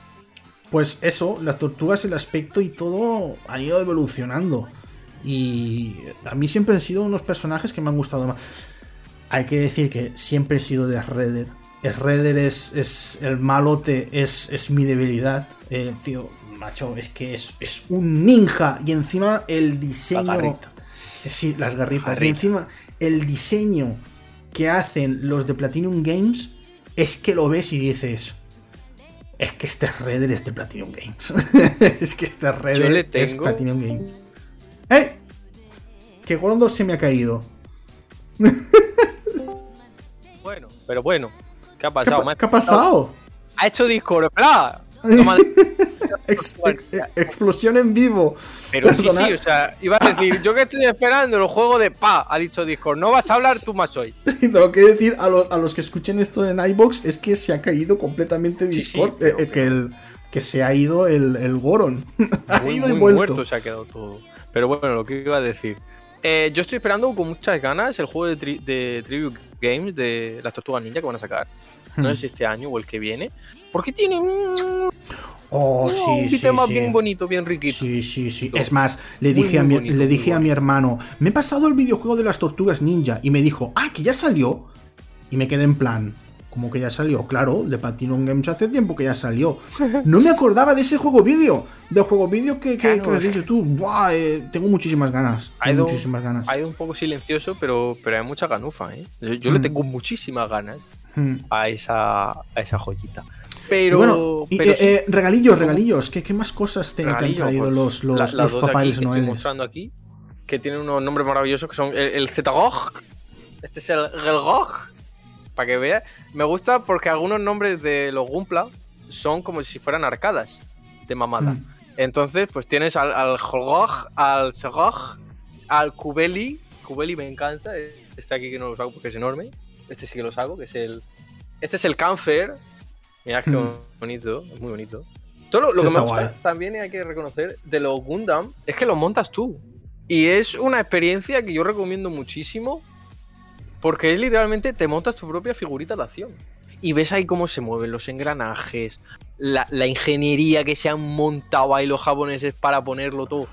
Pues eso, las tortugas, el aspecto y todo han ido evolucionando. Y a mí siempre han sido unos personajes que me han gustado más. Hay que decir que siempre he sido de Shredder. Shredder es, es el malote, es, es mi debilidad. Eh, tío, macho, es que es, es un ninja. Y encima el diseño. garrita. Sí, las garritas. Y encima el diseño que hacen los de Platinum Games es que lo ves y dices. Es que este Redder es de Platinum Games. es que este Redder le es tengo- Platinum Games. ¡Eh! Que Gorondo se me ha caído. Bueno, pero bueno. ¿Qué ha ¿Qué, pasado? ha- qué ha pasado? Ha hecho Discord, ¡Pla! Ex- ex- explosión en vivo. Pero sí, Perdona. sí, o sea, iba a decir, yo que estoy esperando el juego de Pa, ha dicho Discord, no vas a hablar tú más hoy. Tengo que decir a, lo- a los que escuchen esto en iBox es que se ha caído completamente Sí, sí, Discord. pero- eh, eh, que, el, que se ha ido el, el Goron. ha Muy, ido y muy vuelto. muerto se ha quedado todo. Pero bueno, lo que iba a decir. Eh, yo estoy esperando con muchas ganas el juego de, tri- de Tribute Games de las Tortugas Ninja que van a sacar. No si este año o el que viene. Porque tiene un, Oh, un sí, sí, tema sí. bien bonito, bien riquito. Sí, sí, sí. Es más, le Muy, dije, a, mi, bonito, le dije a mi hermano, me he pasado el videojuego de las tortugas ninja. Y me dijo, ah, que ya salió. Y me quedé en plan, como que ya salió? Claro, de Platinum Games hace tiempo que ya salió. No me acordaba de ese juego vídeo. Del juego vídeo que, que, Claro, que has es dicho tú. Buah, eh, tengo muchísimas ganas. Ha Tengo ido- muchísimas ganas. Ha ido un poco silencioso, pero, pero hay mucha ganufa, ¿eh? Yo, yo le Mm. tengo muchísimas ganas Hmm. a esa, a esa joyita. Y Pero. bueno, y, pero eh, sí, eh, regalillos, regalillos. ¿Qué, qué más cosas te, te han traído pues, los, los, la- las los estoy mostrando aquí, que tienen unos nombres maravillosos que son el, el Zetagog. Este es el Gelgog. Para que veas. Me gusta porque algunos nombres de los Gumpla son como si fueran arcadas de mamada. Mm. Entonces, pues tienes al, al Holgog, al Segog, al Kubeli. Kubeli me encanta. Este aquí que no lo saco porque es enorme. Este sí que lo saco, que es el. Este es el Camfer. Mirad qué Hmm. bonito, es muy bonito. Todo lo, lo Eso que me gusta guay. también hay que reconocer de los Gundam es que los montas tú. Y es una experiencia que yo recomiendo muchísimo porque es literalmente te montas tu propia figurita de acción. Y ves ahí cómo se mueven los engranajes, la, la ingeniería que se han montado ahí los japoneses para ponerlo todo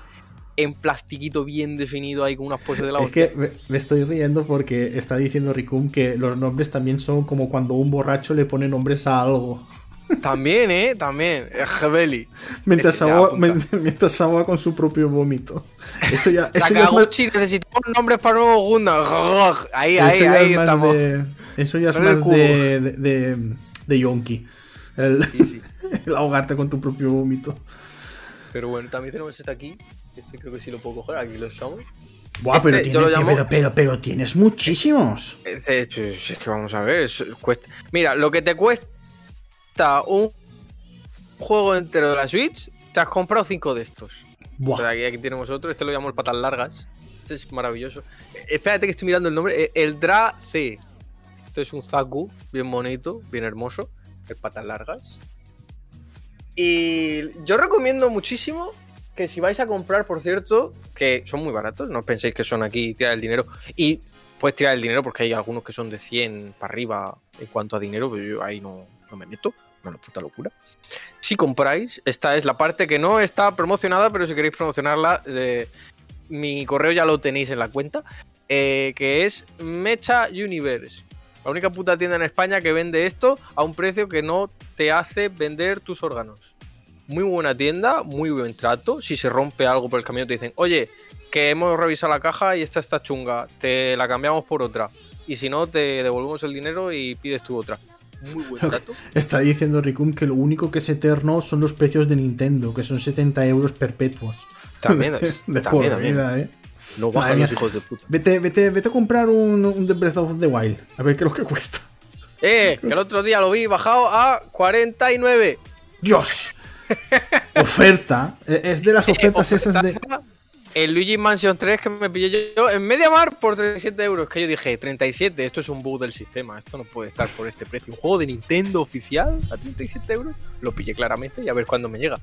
en plastiquito bien definido ahí con unas poses de la Es hostia. que me, me estoy riendo porque está diciendo Ricum que los nombres también son como cuando un borracho le pone nombres a algo. También, ¿eh? También. Eh, Gebeli. Mientras men- mientras ahoga con su propio vómito. Eso ya, eso ya es más, necesitamos nombres para nuevo Gundam. Ahí, ahí, eso ahí es estamos. de. Eso ya es del más de, de, de, de yonki. El, Sí, sí. el ahogarte con tu propio vómito. Pero bueno, también tenemos este aquí. Este creo que sí lo puedo coger. Aquí lo. Buah, Este pero, yo tiene- lo tío, llamo- pero, pero, pero tienes muchísimos. Este, es que vamos a ver. es- cuesta... Mira, lo que te cuesta un juego entero de la Switch, te has comprado cinco de estos. Buah. Pero aquí, aquí tenemos otro. Este lo llamo el patas largas. Este es maravilloso. Eh, Espérate que estoy mirando el nombre. Eh, El Dra C. Este es un Zaku, bien bonito, bien hermoso. El patas largas. Y yo recomiendo muchísimo que si vais a comprar, por cierto, que son muy baratos, no penséis que son aquí tirar el dinero. Y puedes tirar el dinero porque hay algunos que son de 100 para arriba en cuanto a dinero, pero yo ahí no, no me meto. Una puta locura. Si compráis, esta es la parte que no está promocionada, pero si queréis promocionarla, eh, mi correo ya lo tenéis en la cuenta, eh, que es Mecha Universe. La única puta tienda en España que vende esto a un precio que no te hace vender tus órganos. Muy buena tienda, muy buen trato. Si se rompe algo por el camino te dicen, oye, que hemos revisado la caja y esta está chunga, te la cambiamos por otra. Y si no, te devolvemos el dinero y pides tu otra. Muy buen trato. Está diciendo Ricum que lo único que es eterno son los precios de Nintendo, que son 70 euros perpetuos. También es. de también, también. vida, ¿eh? No bajan los hijos de puta. Vete, vete, vete a comprar un, un The Breath of the Wild. A ver qué es lo que cuesta. Eh, que el otro día lo vi bajado a 49. ¡Dios! Oferta. Eh, Es de las ofertas esas de. El Luigi Mansion 3 que me pillé yo en MediaMar por 37 euros. Que yo dije, 37, esto es un bug del sistema. Esto no puede estar por este precio. Un juego de Nintendo oficial a 37 euros. Lo pillé claramente y a ver cuándo me llega.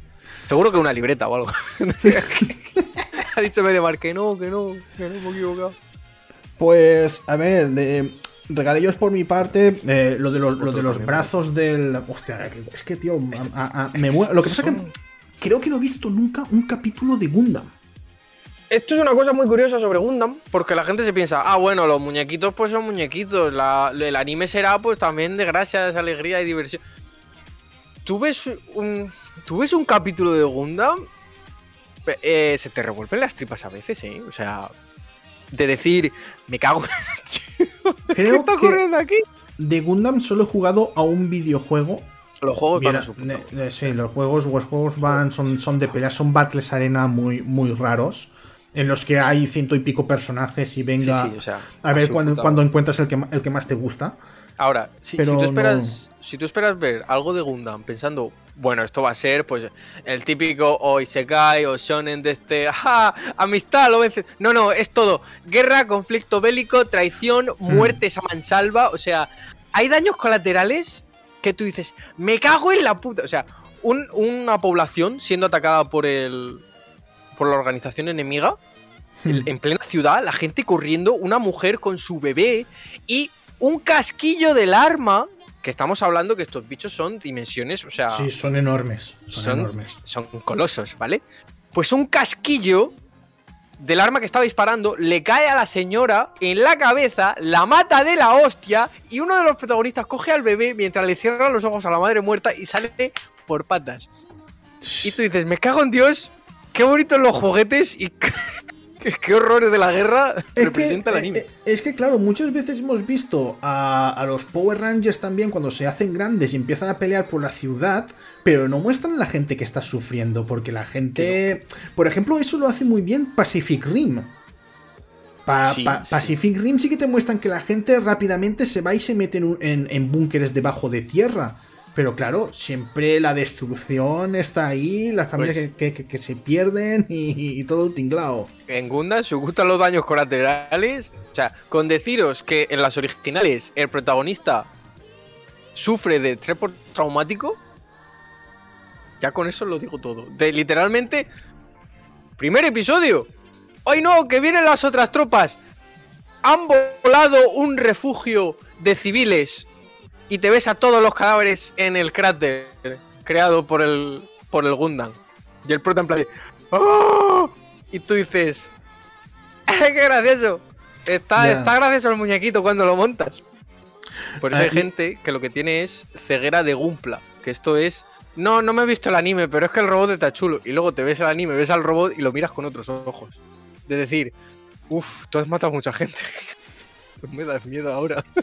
Seguro que una libreta o algo. ha dicho MediaMar que no, que no, que no me he equivocado. Pues, a ver, de, regalillos por mi parte. eh, lo de los, lo de los brazos del. Hostia, es que, tío, a- a- a- me muero. Lo que pasa es que creo que no he visto nunca un capítulo de Gundam. Esto es una cosa muy curiosa sobre Gundam, porque la gente se piensa, ah, bueno, los muñequitos pues son muñequitos, la- el anime será pues también de gracias, alegría y diversión. ¿Tú ves un, ¿tú ves un capítulo de Gundam? Eh, se te revuelven las tripas a veces, ¿eh? O sea, de decir, me cago. ¿Qué Creo está que ocurriendo aquí? de Gundam solo he jugado a un videojuego. Los juegos van a su puta. ne- sí, los juegos, los juegos van, son, son de pelea, son battles arena muy, muy raros. En los que hay ciento y pico personajes y venga Sí, sí, o sea, a ver su cuando, encuentras el que, el que más te gusta. Ahora, si, si Pero tú esperas. Si tú esperas ver algo de Gundam pensando, bueno, esto va a ser pues el típico o Isekai o Shonen de este, ¡ajá! Amistad, lo vences. No, no, es todo. Guerra, conflicto bélico, traición, Mm. muerte a mansalva. O sea, hay daños colaterales que tú dices, me cago en la puta. O sea, un- una población siendo atacada por el. por la organización enemiga en- en plena ciudad, la gente corriendo, una mujer con su bebé y un casquillo del arma. Que estamos hablando que estos bichos son dimensiones, o sea, Sí, son enormes. Son, son, enormes. son colosos, ¿vale? Pues un casquillo del arma que estaba disparando le cae a la señora en la cabeza, la mata de la hostia y uno de los protagonistas coge al bebé mientras le cierra los ojos a la madre muerta y sale por patas. Y tú dices, me cago en Dios, qué bonitos los juguetes y qué, qué horrores de la guerra Es representa que, el anime. eh, eh, es que, claro, muchas veces hemos visto a, a los Power Rangers también cuando se hacen grandes y empiezan a pelear por la ciudad, pero no muestran a la gente que está sufriendo, porque la gente. Por ejemplo, eso lo hace muy bien Pacific Rim. Pa- Sí, pa- sí. Pacific Rim sí que te muestran que la gente rápidamente se va y se mete en, en- en búnkeres debajo de tierra. Pero claro, siempre la destrucción está ahí, las familias Pues- que, que- que se pierden y, y todo el tinglao. En Gundam se gustan los daños colaterales. O sea, con deciros que en las originales el protagonista sufre de estrés traumático, ya con eso lo digo todo. De literalmente, primer episodio. ¡Ay no! ¡Que vienen las otras tropas! Han volado un refugio de civiles y te ves a todos los cadáveres en el cráter creado por el, por el Gundam. Y el prota en plan de, ¡Oh! Y tú dices, ¡ay, qué gracioso! Está, está gracioso el muñequito cuando lo montas. Por eso Ah, hay gente que lo que tiene es ceguera de Gumpla. Que esto es. No, no me he visto el anime, pero es que el robot está chulo. Y luego te ves el anime, ves al robot y lo miras con otros ojos. De decir, uff, tú has matado a mucha gente. Eso me da miedo ahora.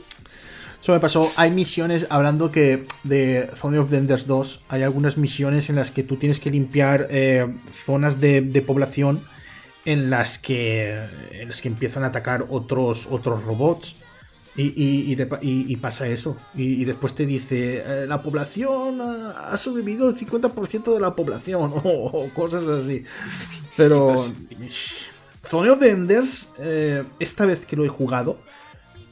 Eso me pasó. Hay misiones, hablando que de Zone of the Enders 2, hay algunas misiones en las que tú tienes que limpiar eh, zonas de, de población en las que en las que empiezan a atacar otros otros robots. Y, y- y te pa- y- y pasa eso. Y, y después te dice, eh, la población ha, ha sobrevivido el 50% de la población. O, o cosas así. Pero... Zone of the Enders, eh, esta vez que lo he jugado,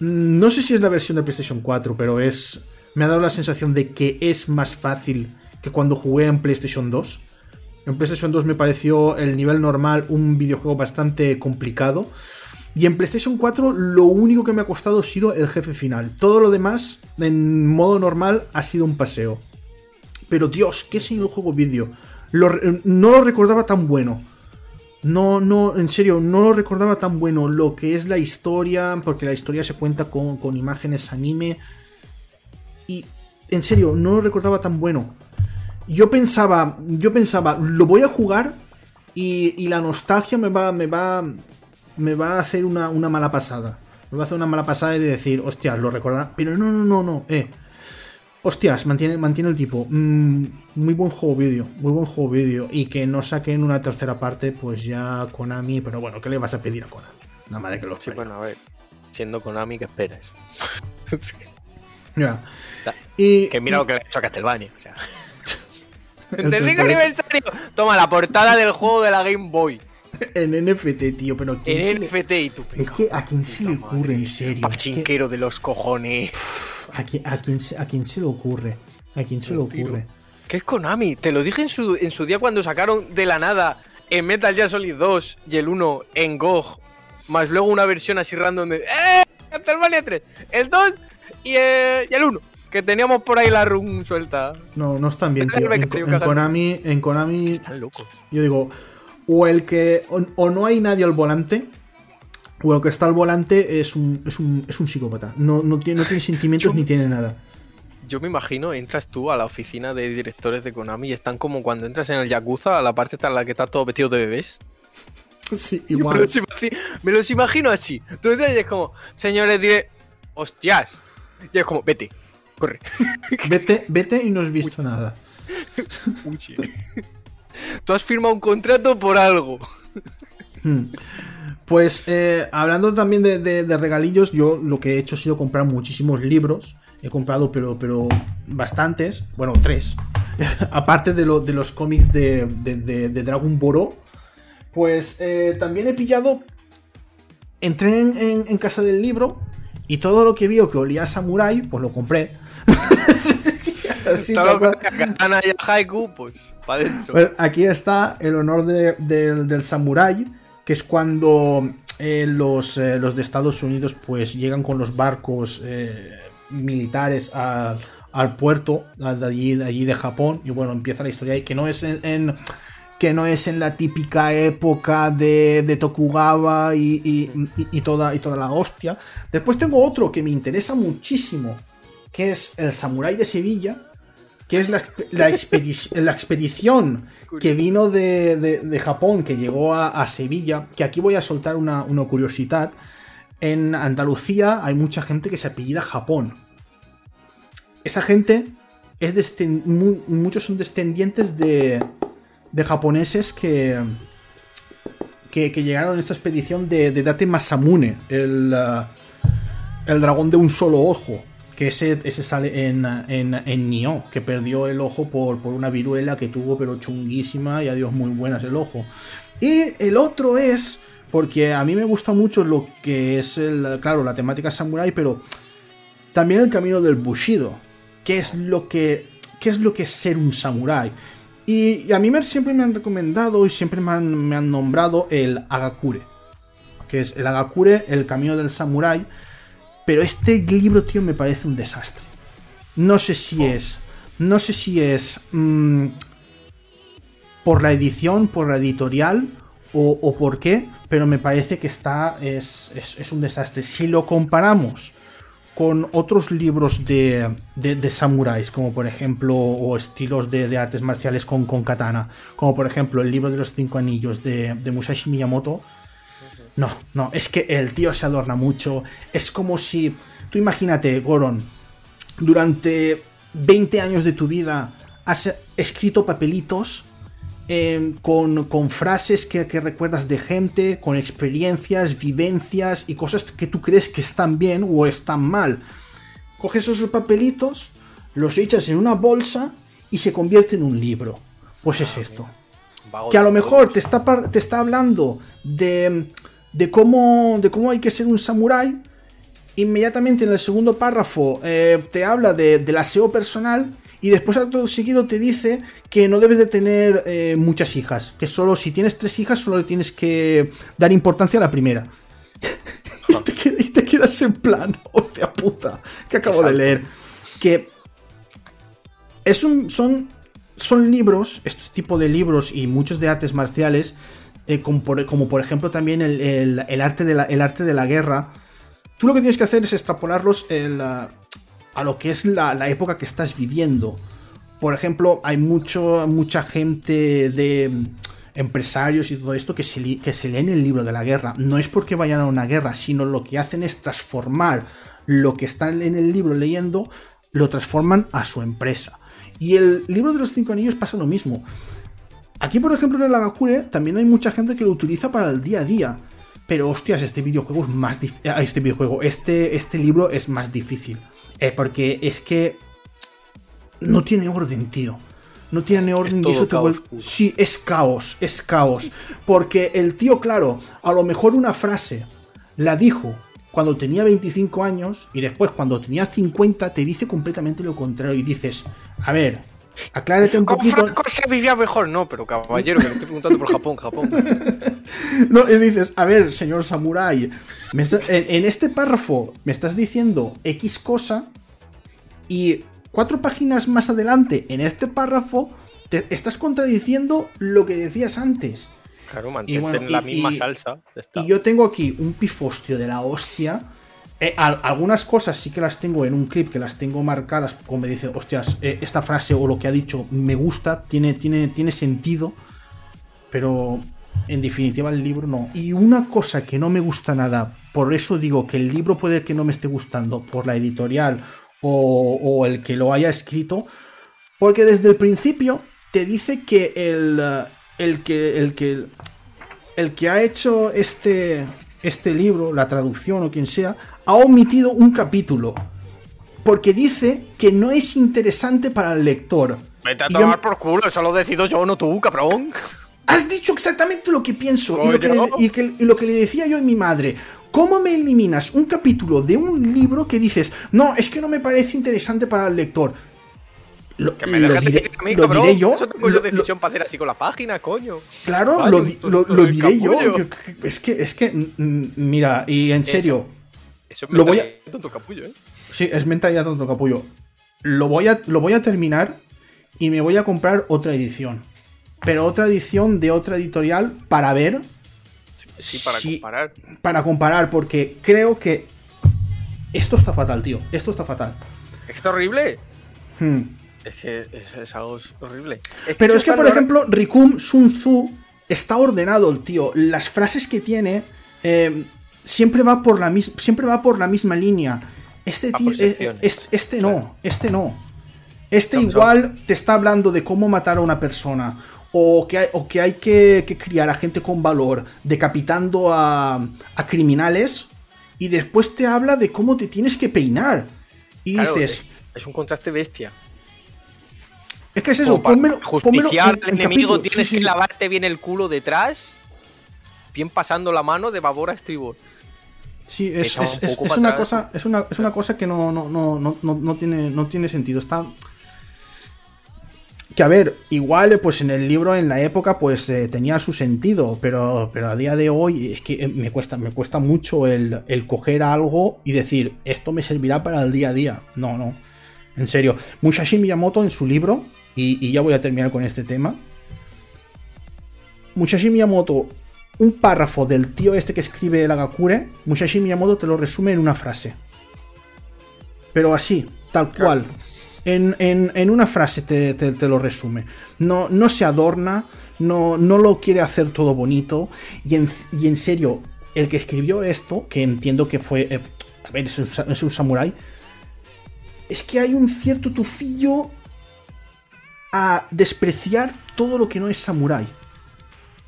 no sé si es la versión de PlayStation 4, pero es. Me ha dado la sensación de que es más fácil que cuando jugué en PlayStation 2. En PlayStation 2 me pareció el nivel normal un videojuego bastante complicado. Y en PlayStation 4 lo único que me ha costado ha sido el jefe final. Todo lo demás, en modo normal, ha sido un paseo. Pero Dios, qué señor juego vídeo. No lo recordaba tan bueno. No, no, en serio, no lo recordaba tan bueno. Lo que es la historia, porque la historia se cuenta con, con imágenes anime. Y en serio, no lo recordaba tan bueno. Yo pensaba, yo pensaba, lo voy a jugar y, y la nostalgia me va, me va, me va a hacer una, una, mala pasada. Me va a hacer una mala pasada de decir, hostias, lo recordará. Pero no, no, no, no, eh. Hostias, mantiene, mantiene el tipo. Mm, muy buen juego vídeo, muy buen juego vídeo. Y que no saquen una tercera parte, pues ya Konami. Pero bueno, ¿qué le vas a pedir a Konami? Nada más de que lo Sí, bueno, a ver. Siendo Konami, ¿qué esperas? ya. Y, que mira y... lo que le ha hecho a Castlevania. O sea. ¿Entendí aniversario? Toma la portada del juego de la Game Boy. En NFT, tío, pero En NFT y tú. Es que a quién se le ocurre, en serio. Pachinquero que... de los cojones. ¿A quién, a, quién, ¿A quién se le ocurre? ¿A quién se le ocurre? ¿Qué es Konami? Te lo dije en su, en su día cuando sacaron de la nada en Metal Gear Solid 2 y el 1 en GOG, más luego una versión así random de ¡Eh! Castlevania 3, el 2 y, eh, y el 1 que teníamos por ahí la run suelta. No, no están bien, tío. En, en, Konami, en Konami. Están locos. Yo digo, o el que. O, o, no hay nadie al volante. O el que está al volante es un, es un, es un psicópata. No, no, tiene, no tiene sentimientos Yo- ni tiene nada. Yo me imagino, entras tú a la oficina de directores de Konami y están como cuando entras en el Yakuza, a la parte en la que está todo vestido de bebés. Sí, igual. Me, los imagi- me los imagino así. Tú entras y es como, señores, diré, hostias. Y es como, vete, corre. Vete, vete y no has visto nada. Uche. Tú has firmado un contrato por algo. Hmm. Pues eh, hablando también de, de- de regalillos, yo lo que he hecho ha sido comprar muchísimos libros. He comprado, pero, pero bastantes. Bueno, tres. Aparte de, lo- de los cómics de, Dragon Ball. Pues eh, también he pillado. Entré en, en- en casa del libro. Y todo lo que vi que olía a Samurai, pues lo compré. Así, cual. que katana y el haiku, pues, Pues aquí está el honor de- del- samurái, que es cuando eh, los, eh, los de Estados Unidos pues llegan con los barcos eh, militares al, al puerto de allí, de Japón y bueno, empieza la historia ahí, que no es en, que no es en la típica época de, de Tokugawa y, y- y- y toda, y toda la hostia. Después tengo otro que me interesa muchísimo, que es el samurái de Sevilla, que es la, la, expedi- la expedición que vino de, de- de Japón, que llegó a, a Sevilla, que aquí voy a soltar una, una curiosidad. En Andalucía hay mucha gente que se apellida Japón. Esa gente es mu- muchos son descendientes de, de japoneses que, que, que llegaron en esta expedición de, de Date Masamune, el, el dragón de un solo ojo. Que ese, ese sale en, en, en Nioh, que perdió el ojo por, por una viruela que tuvo, pero chunguísima, y adiós, muy buenas el ojo. Y el otro es, porque a mí me gusta mucho lo que es, el, claro, la temática samurai, pero también el camino del Bushido. ¿Qué es lo que, es, lo que ser un samurái? Y, y a mí me- siempre me han recomendado y siempre me han, me han nombrado el Agakure. Que es el Agakure, el camino del samurái. Pero este libro, tío, me parece un desastre. No sé si es. No sé si es. mm, por la edición, por la editorial. O, o por qué. Pero me parece que está. Es, es- es un desastre. Si lo comparamos con otros libros de, de, de samuráis, como por ejemplo, o estilos de, de artes marciales con, con katana, como por ejemplo el libro de los cinco anillos de, de Musashi Miyamoto. No, no, es que el tío se adorna mucho. Es como si. Tú imagínate, Goron, durante 20 años de tu vida has escrito papelitos eh, con, con frases que, que recuerdas de gente, con experiencias, vivencias y cosas que tú crees que están bien o están mal. Coges esos papelitos, los echas en una bolsa y se convierte en un libro. Pues es esto Vago que a lo mejor te está, te está hablando de, de, cómo, de cómo hay que ser un samurái. Inmediatamente en el segundo párrafo eh, te habla de, del aseo personal. Y después a todo seguido te dice que no debes de tener eh, muchas hijas. Que solo si tienes tres hijas solo le tienes que dar importancia a la primera. y, te, qued- y te quedas en plan, hostia puta, que acabo de leer. Que es un, son, son libros, este tipo de libros y muchos de artes marciales, eh, como, por, ejemplo también el, arte de la, el arte de la guerra, tú lo que tienes que hacer es extrapolarlos a lo que es la, época que estás viviendo. Por ejemplo, hay mucho, mucha gente de mm, empresarios y todo esto que se, que se leen el libro de la guerra. No es porque vayan a una guerra, sino lo que hacen es transformar lo que están en el libro leyendo, lo transforman a su empresa. Y el libro de los cinco anillos pasa lo mismo. Aquí, por ejemplo, en el Agakure también hay mucha gente que lo utiliza para el día a día. Pero hostias, este videojuego es más difícil. Ah, este videojuego, este, este libro es más difícil. Eh, porque es que no tiene orden, tío. No tiene orden y eso te vuelve. Sí, es caos, es caos. Porque el tío, claro, a lo mejor una frase la dijo cuando tenía 25 años y después cuando tenía 50 te dice completamente lo contrario y dices, a ver, aclárate un poquito. Franco se vivía mejor, no, pero caballero, que lo estoy preguntando por Japón, Japón. no, y dices, a ver, señor Samurai, en, este párrafo me estás diciendo X cosa y cuatro páginas más adelante, en este párrafo, te estás contradiciendo lo que decías antes. Claro, mantente en la misma salsa. Y yo tengo aquí un pifostio de la hostia. Eh, algunas cosas sí que las tengo en un clip, que las tengo marcadas, como me dice, hostias, eh, esta frase o lo que ha dicho me gusta, tiene, tiene, tiene sentido, pero en definitiva el libro no. Y una cosa que no me gusta nada, por eso digo que el libro puede que no me esté gustando por la editorial o, o el que lo haya escrito, porque desde el principio te dice que el, el que, el que, el que ha hecho este, este libro, la traducción o quien sea, ha omitido un capítulo. Porque dice que no es interesante para el lector. Vete a tomar por culo, eso lo decido yo, no tú, cabrón. Has dicho exactamente lo que pienso y lo que, le, y lo que, le, decía yo a mi madre. ¿Cómo me eliminas un capítulo de un libro que dices, no, es que no me parece interesante para el lector? Lo, que me lo diré, lo diré yo. Eso tengo yo decisión para hacer así con la página, coño. Claro, lo, diré yo. Es que, es que, mm, mm, mira, y en serio. Eso, es lo voy a... tonto capullo, ¿eh? Sí, es mentalidad tonto capullo. Lo voy, a, lo voy a terminar y me voy a comprar otra edición. Pero otra edición de otra editorial para ver. Sí, para comparar. Para comparar, porque creo que. Esto está fatal, tío. Esto está fatal. ¿Está horrible? Hmm. Es que es, algo horrible. Pero es que, por ejemplo, Rikum Sun Tzu está ordenado el tío. Las frases que tiene eh, siempre, va por la siempre va por la misma línea. Este tío. Eh, este, no, este no. Este igual te está hablando de cómo matar a una persona. O que hay, o que, hay que, criar a gente con valor, decapitando a, a, criminales. Y después te habla de cómo te tienes que peinar. Y dices. es un contraste bestia. Es que es eso, pónmelo, justiciar al enemigo tienes que lavarte bien el culo detrás, bien pasando la mano de babor a estribor. Sí, es, una cosa, es, una, es una cosa que no, no, no, no, tiene, no tiene sentido. Está. Que a ver, igual pues en el libro en la época pues eh, tenía su sentido, pero, pero a día de hoy es que eh, me cuesta, me cuesta mucho el, el coger algo y decir, esto me servirá para el día a día. No, no. En serio. Musashi Miyamoto en su libro y, ya voy a terminar con este tema. Musashi Miyamoto, un párrafo del tío este que escribe el Agakure, Musashi Miyamoto te lo resume en una frase. Pero así, tal cual. En, una frase te, lo resume. No, no se adorna, no, no, lo quiere hacer todo bonito. Y en, y en, serio, el que escribió esto, que entiendo que fue. Eh, a ver, es un, es un samurái. Es que hay un cierto tufillo a despreciar todo lo que no es samurái.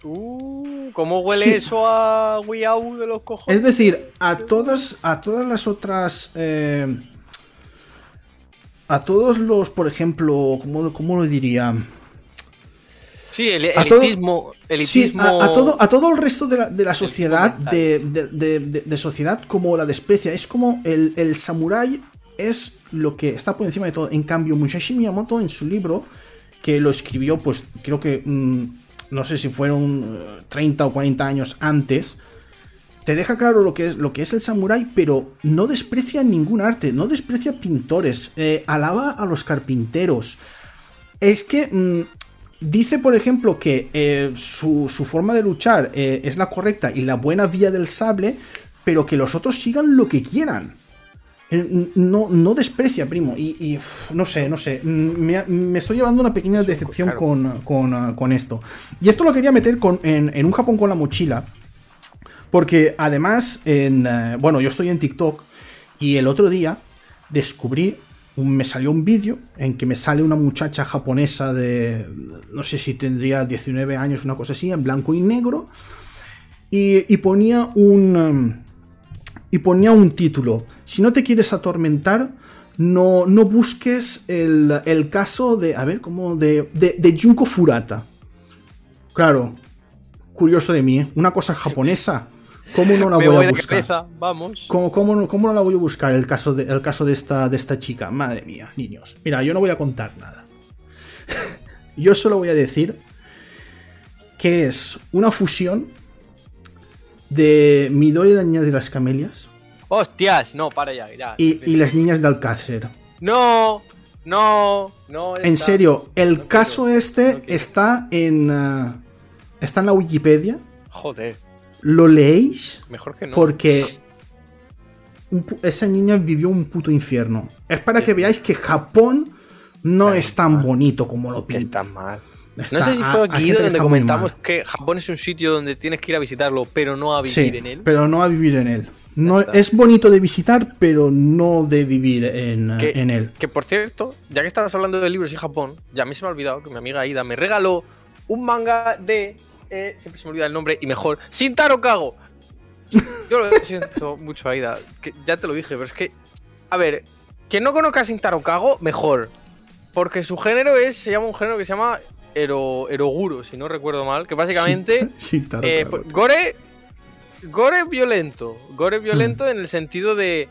Uh, ¿Cómo huele eso a Wiau de los cojones? Es decir, a todas, a todas las otras. Eh, a todos los, por ejemplo, ¿cómo, lo diría? Sí, el elitismo. a, todo, a todo el resto de la, sociedad, de, sociedad, como la desprecia. Es como el, el samurái es lo que está por encima de todo. En cambio, Musashi Miyamoto en su libro que lo escribió, pues creo que, mm, no sé si fueron 30 eh, o 40 años antes, te deja claro lo que es, lo que es el samurái, pero no desprecia ningún arte, no desprecia pintores, eh, alaba a los carpinteros. Es que mm, dice, por ejemplo, que eh, su, su forma de luchar es la correcta y la buena vía del sable, pero que los otros sigan lo que quieran. Eh, No, no desprecia, primo. Y, no sé, no sé. Mm, Me, me estoy llevando una pequeña decepción Claro. con, con, con esto. Y esto lo quería meter con- en, en un Japón con la mochila. Porque además, en, eh, bueno, yo estoy en TikTok y el otro día descubrí, me salió un vídeo en que me sale una muchacha japonesa de, no sé si tendría 19 años, una cosa así, en blanco y negro, y, y ponía un... y ponía un título. Si no te quieres atormentar, no, no busques el, el caso de. A ver, como de, de, de Junko Furata. Claro, curioso de mí, ¿eh? Una cosa japonesa. ¿Cómo no la voy voy a buscar? cabeza, vamos. ¿Cómo, cómo no, cómo no la voy a buscar el caso, de, el caso de, esta, de esta chica? Madre mía, niños. Mira, yo no voy a contar nada. yo solo voy a decir que es una fusión de Midori la niña de las camelias Hostias, no, para ya, ya. y, y las niñas de Alcácer. No, no, no. En está- serio, el no quiero, caso este no está en. ah, está en la Wikipedia. Joder, Lo leéis mejor que no. porque esa niña vivió un puto infierno. Es para que veáis que Japón no es tan bonito como lo pinta. está mal. Está- no sé si hay- fue aquí donde comentamos que Japón es un sitio donde tienes que ir a visitarlo, pero no a vivir Sí, en él. pero no a vivir en él. No, es bonito de visitar, pero no de vivir en, Que- en él. Que por cierto, ya que estabas hablando de libros y Japón, ya a mí se me ha olvidado que mi amiga Aida me regaló un manga de. eh, siempre se me olvida el nombre y mejor. Sintaro Kago. Yo lo siento mucho, Aida. Que ya te lo dije, pero es que. A ver, quien no conozca a Sintaro Kago, mejor. Porque su género es. Se llama un género que se llama Ero, Eroguro, si no recuerdo mal. Que básicamente. Sí, Eh, gore. Gore violento. Gore violento en el sentido de.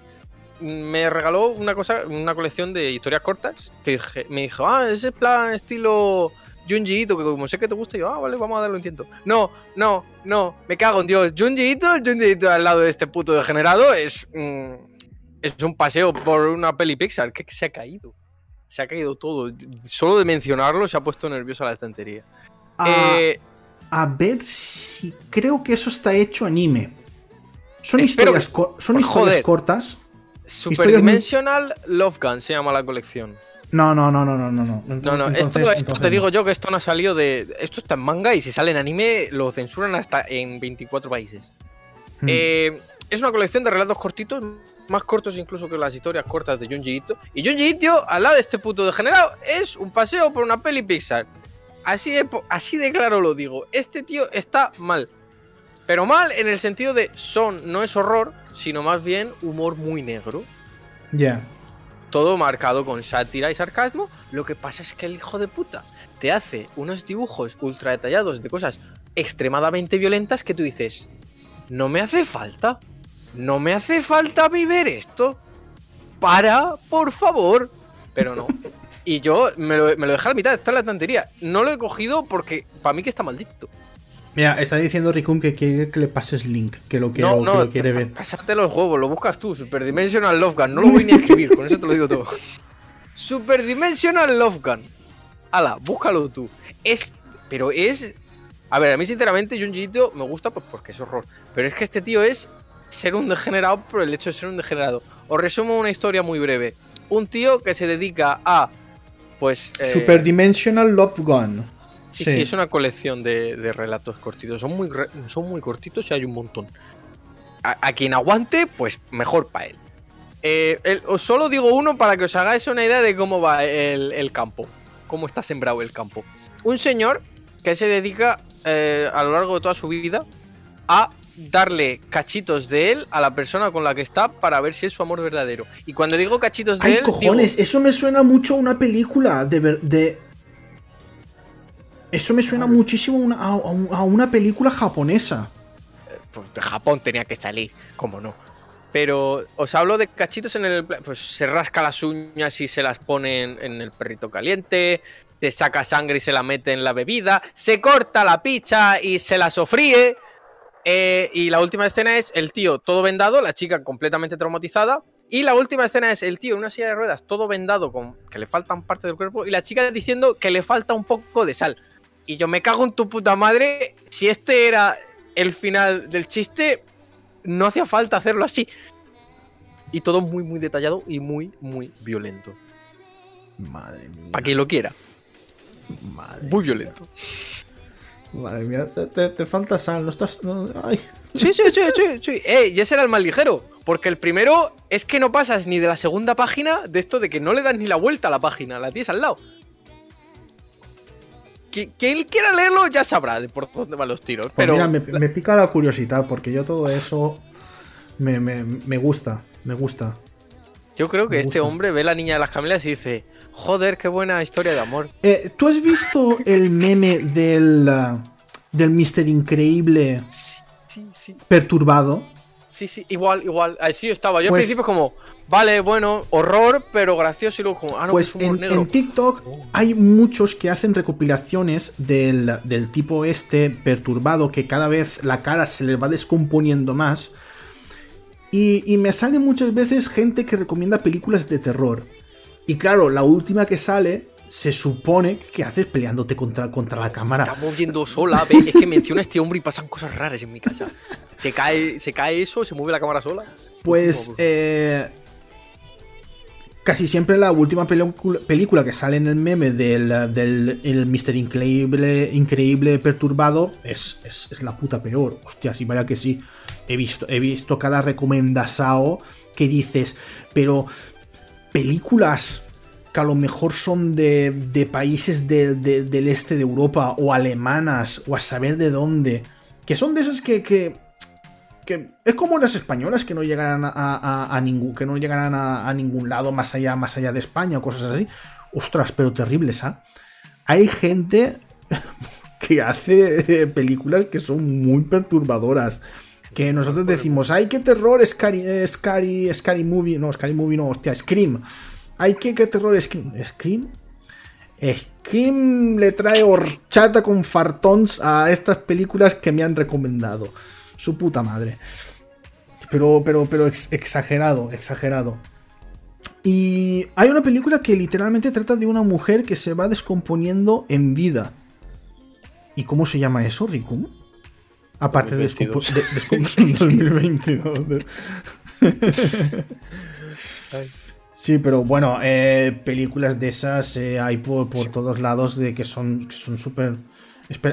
Me regaló una cosa, una colección de historias cortas. Que dije- me dijo, ah, ese plan estilo Junji Ito, que como sé que te gusta, yo, ah, vale, vamos a darle un tiento. No, no, no, me cago en Dios. Junji Ito, Junji Ito al lado de este puto degenerado es. mm, es un paseo por una peli Pixar. que se ha caído? Se ha caído todo. Solo de mencionarlo se ha puesto nerviosa la estantería. Ah, Eh, A ver si. Creo que eso está hecho anime. Son historias, que- son historias joder. cortas. Super Dimensional Love Gun se llama la colección. No, no, no, no, no, no. No, No, no, Entonces- esto, esto entonces te digo yo que esto no ha salido de. Esto está en manga y si sale en anime lo censuran hasta en 24 países. Hmm. Eh, es una colección de relatos cortitos, más cortos incluso que las historias cortas de Junji Ito. Y Junji Ito, al lado de este puto degenerado, es un paseo por una peli Pixar. Así de, así de claro lo digo. Este tío está mal. Pero mal en el sentido de son, no es horror, sino más bien humor muy negro. Ya. todo marcado con sátira y sarcasmo. Lo que pasa es que el hijo de puta te hace unos dibujos ultra detallados de cosas extremadamente violentas que tú dices, no me hace falta, no me hace falta vivir esto. Para, por favor. Pero no. Y yo me lo, me lo dejé a la mitad, está en la estantería. No lo he cogido porque para mí que está maldito. Mira, está diciendo Ricum que quiere que le pases link, que lo, quiero, no, que no, lo quiere ver. Pásate los huevos, lo buscas tú. Super Dimensional Love Gun. No lo voy ni a escribir, con eso te lo digo todo. Super Dimensional Love Gun. Ala, búscalo tú. Es. Pero es. A ver, a mí sinceramente Junji Ito me gusta pues porque es horror. Pero es que este tío es ser un degenerado por el hecho de ser un degenerado. Os resumo una historia muy breve. Un tío que se dedica a. Pues. eh, Super Dimensional Love Gun. Sí, sí, es una colección de, de relatos cortitos. Son muy, son muy cortitos y hay un montón. A, a quien aguante, pues mejor para él. Eh, el- Os solo digo uno para que os hagáis una idea de cómo va el, el campo. Cómo está sembrado el campo. Un señor que se dedica eh, a lo largo de toda su vida a darle cachitos de él a la persona con la que está para ver si es su amor verdadero. Y cuando digo cachitos de ¡Ay, él, digo- cojones! Eso me suena mucho a una película de... ver- de... Eso me suena muchísimo a una, a- a un- a una película japonesa. pues de Japón tenía que salir, como no. Pero os hablo de cachitos en el. Pues se rasca las uñas y se las pone en, en el perrito caliente. Se saca sangre y se la mete en la bebida. Se corta la picha y se la sofríe. Eh, y la última escena es el tío todo vendado, la chica completamente traumatizada. Y la última escena es el tío en una silla de ruedas, todo vendado, con que le faltan partes del cuerpo. Y la chica diciendo que le falta un poco de sal. Y yo me cago en tu puta madre. Si este era el final del chiste, no hacía falta hacerlo así. Y todo muy, muy detallado y muy, muy violento. Madre mía. Para quien lo quiera. Madre, Muy violento. Madre mía, te, te- te falta sal, no estás. no- ay. Sí, sí, sí, sí, sí. Eh, y ese era el más ligero. Porque el primero es que no pasas ni de la segunda página de esto de que no le das ni la vuelta a la página, la tienes al lado. Qui- Quien quiera leerlo ya sabrá de por dónde van los tiros. Pues Pero mira, me, me pica la curiosidad porque yo todo eso me, me- me gusta, me gusta. yo creo que este gusta. hombre ve la niña de las camelias y dice: Joder, qué buena historia de amor. Eh, ¿Tú has visto el meme del, ah, del Mister Increíble Sí, sí, sí. perturbado? Sí, sí, igual, igual. Así estaba. Yo Pues- al principio como, vale, bueno, horror, pero gracioso y luego como, ah, no, Pues en, negro. en TikTok hay muchos que hacen recopilaciones del, del tipo este perturbado que cada vez la cara se le va descomponiendo más. Y, y me sale muchas veces gente que recomienda películas de terror. Y claro, la última que sale se supone que haces peleándote contra, contra la cámara. Está moviendo sola, ve, es que menciona a este hombre y pasan cosas raras en mi casa. Se cae, se cae eso, se mueve la cámara sola. Pues eh, casi siempre la última película, que sale en el meme del, del el Mr. Increíble, increíble perturbado es, es, es la puta peor. Hostia, sí, vaya que sí. He visto, he visto cada recomendasao que dices, pero películas que a lo mejor son de, países de- de- del este de Europa o alemanas o a saber de dónde, que son de esas que, que, es como las españolas que no llegarán a, ningún que no llegarán a ningún lado más allá más allá de España o cosas así ostras pero terribles ¿ah? hay gente que hace eh, películas que son muy perturbadoras que nosotros decimos ay qué terror scary eh, scary scary movie no scary movie no hostia scream ay qué, qué terror scream scream Scream le trae horchata con fartons a estas películas que me han recomendado. Su puta madre. Pero, pero, pero ex- exagerado, exagerado. Y hay una película que literalmente trata de una mujer que se va descomponiendo en vida. ¿Y cómo se llama eso, Rikum? Aparte de, descompo- 2022. de- descomp- 2022. Sí, pero bueno, eh, películas de esas eh, hay por, por todos lados de que son que son súper...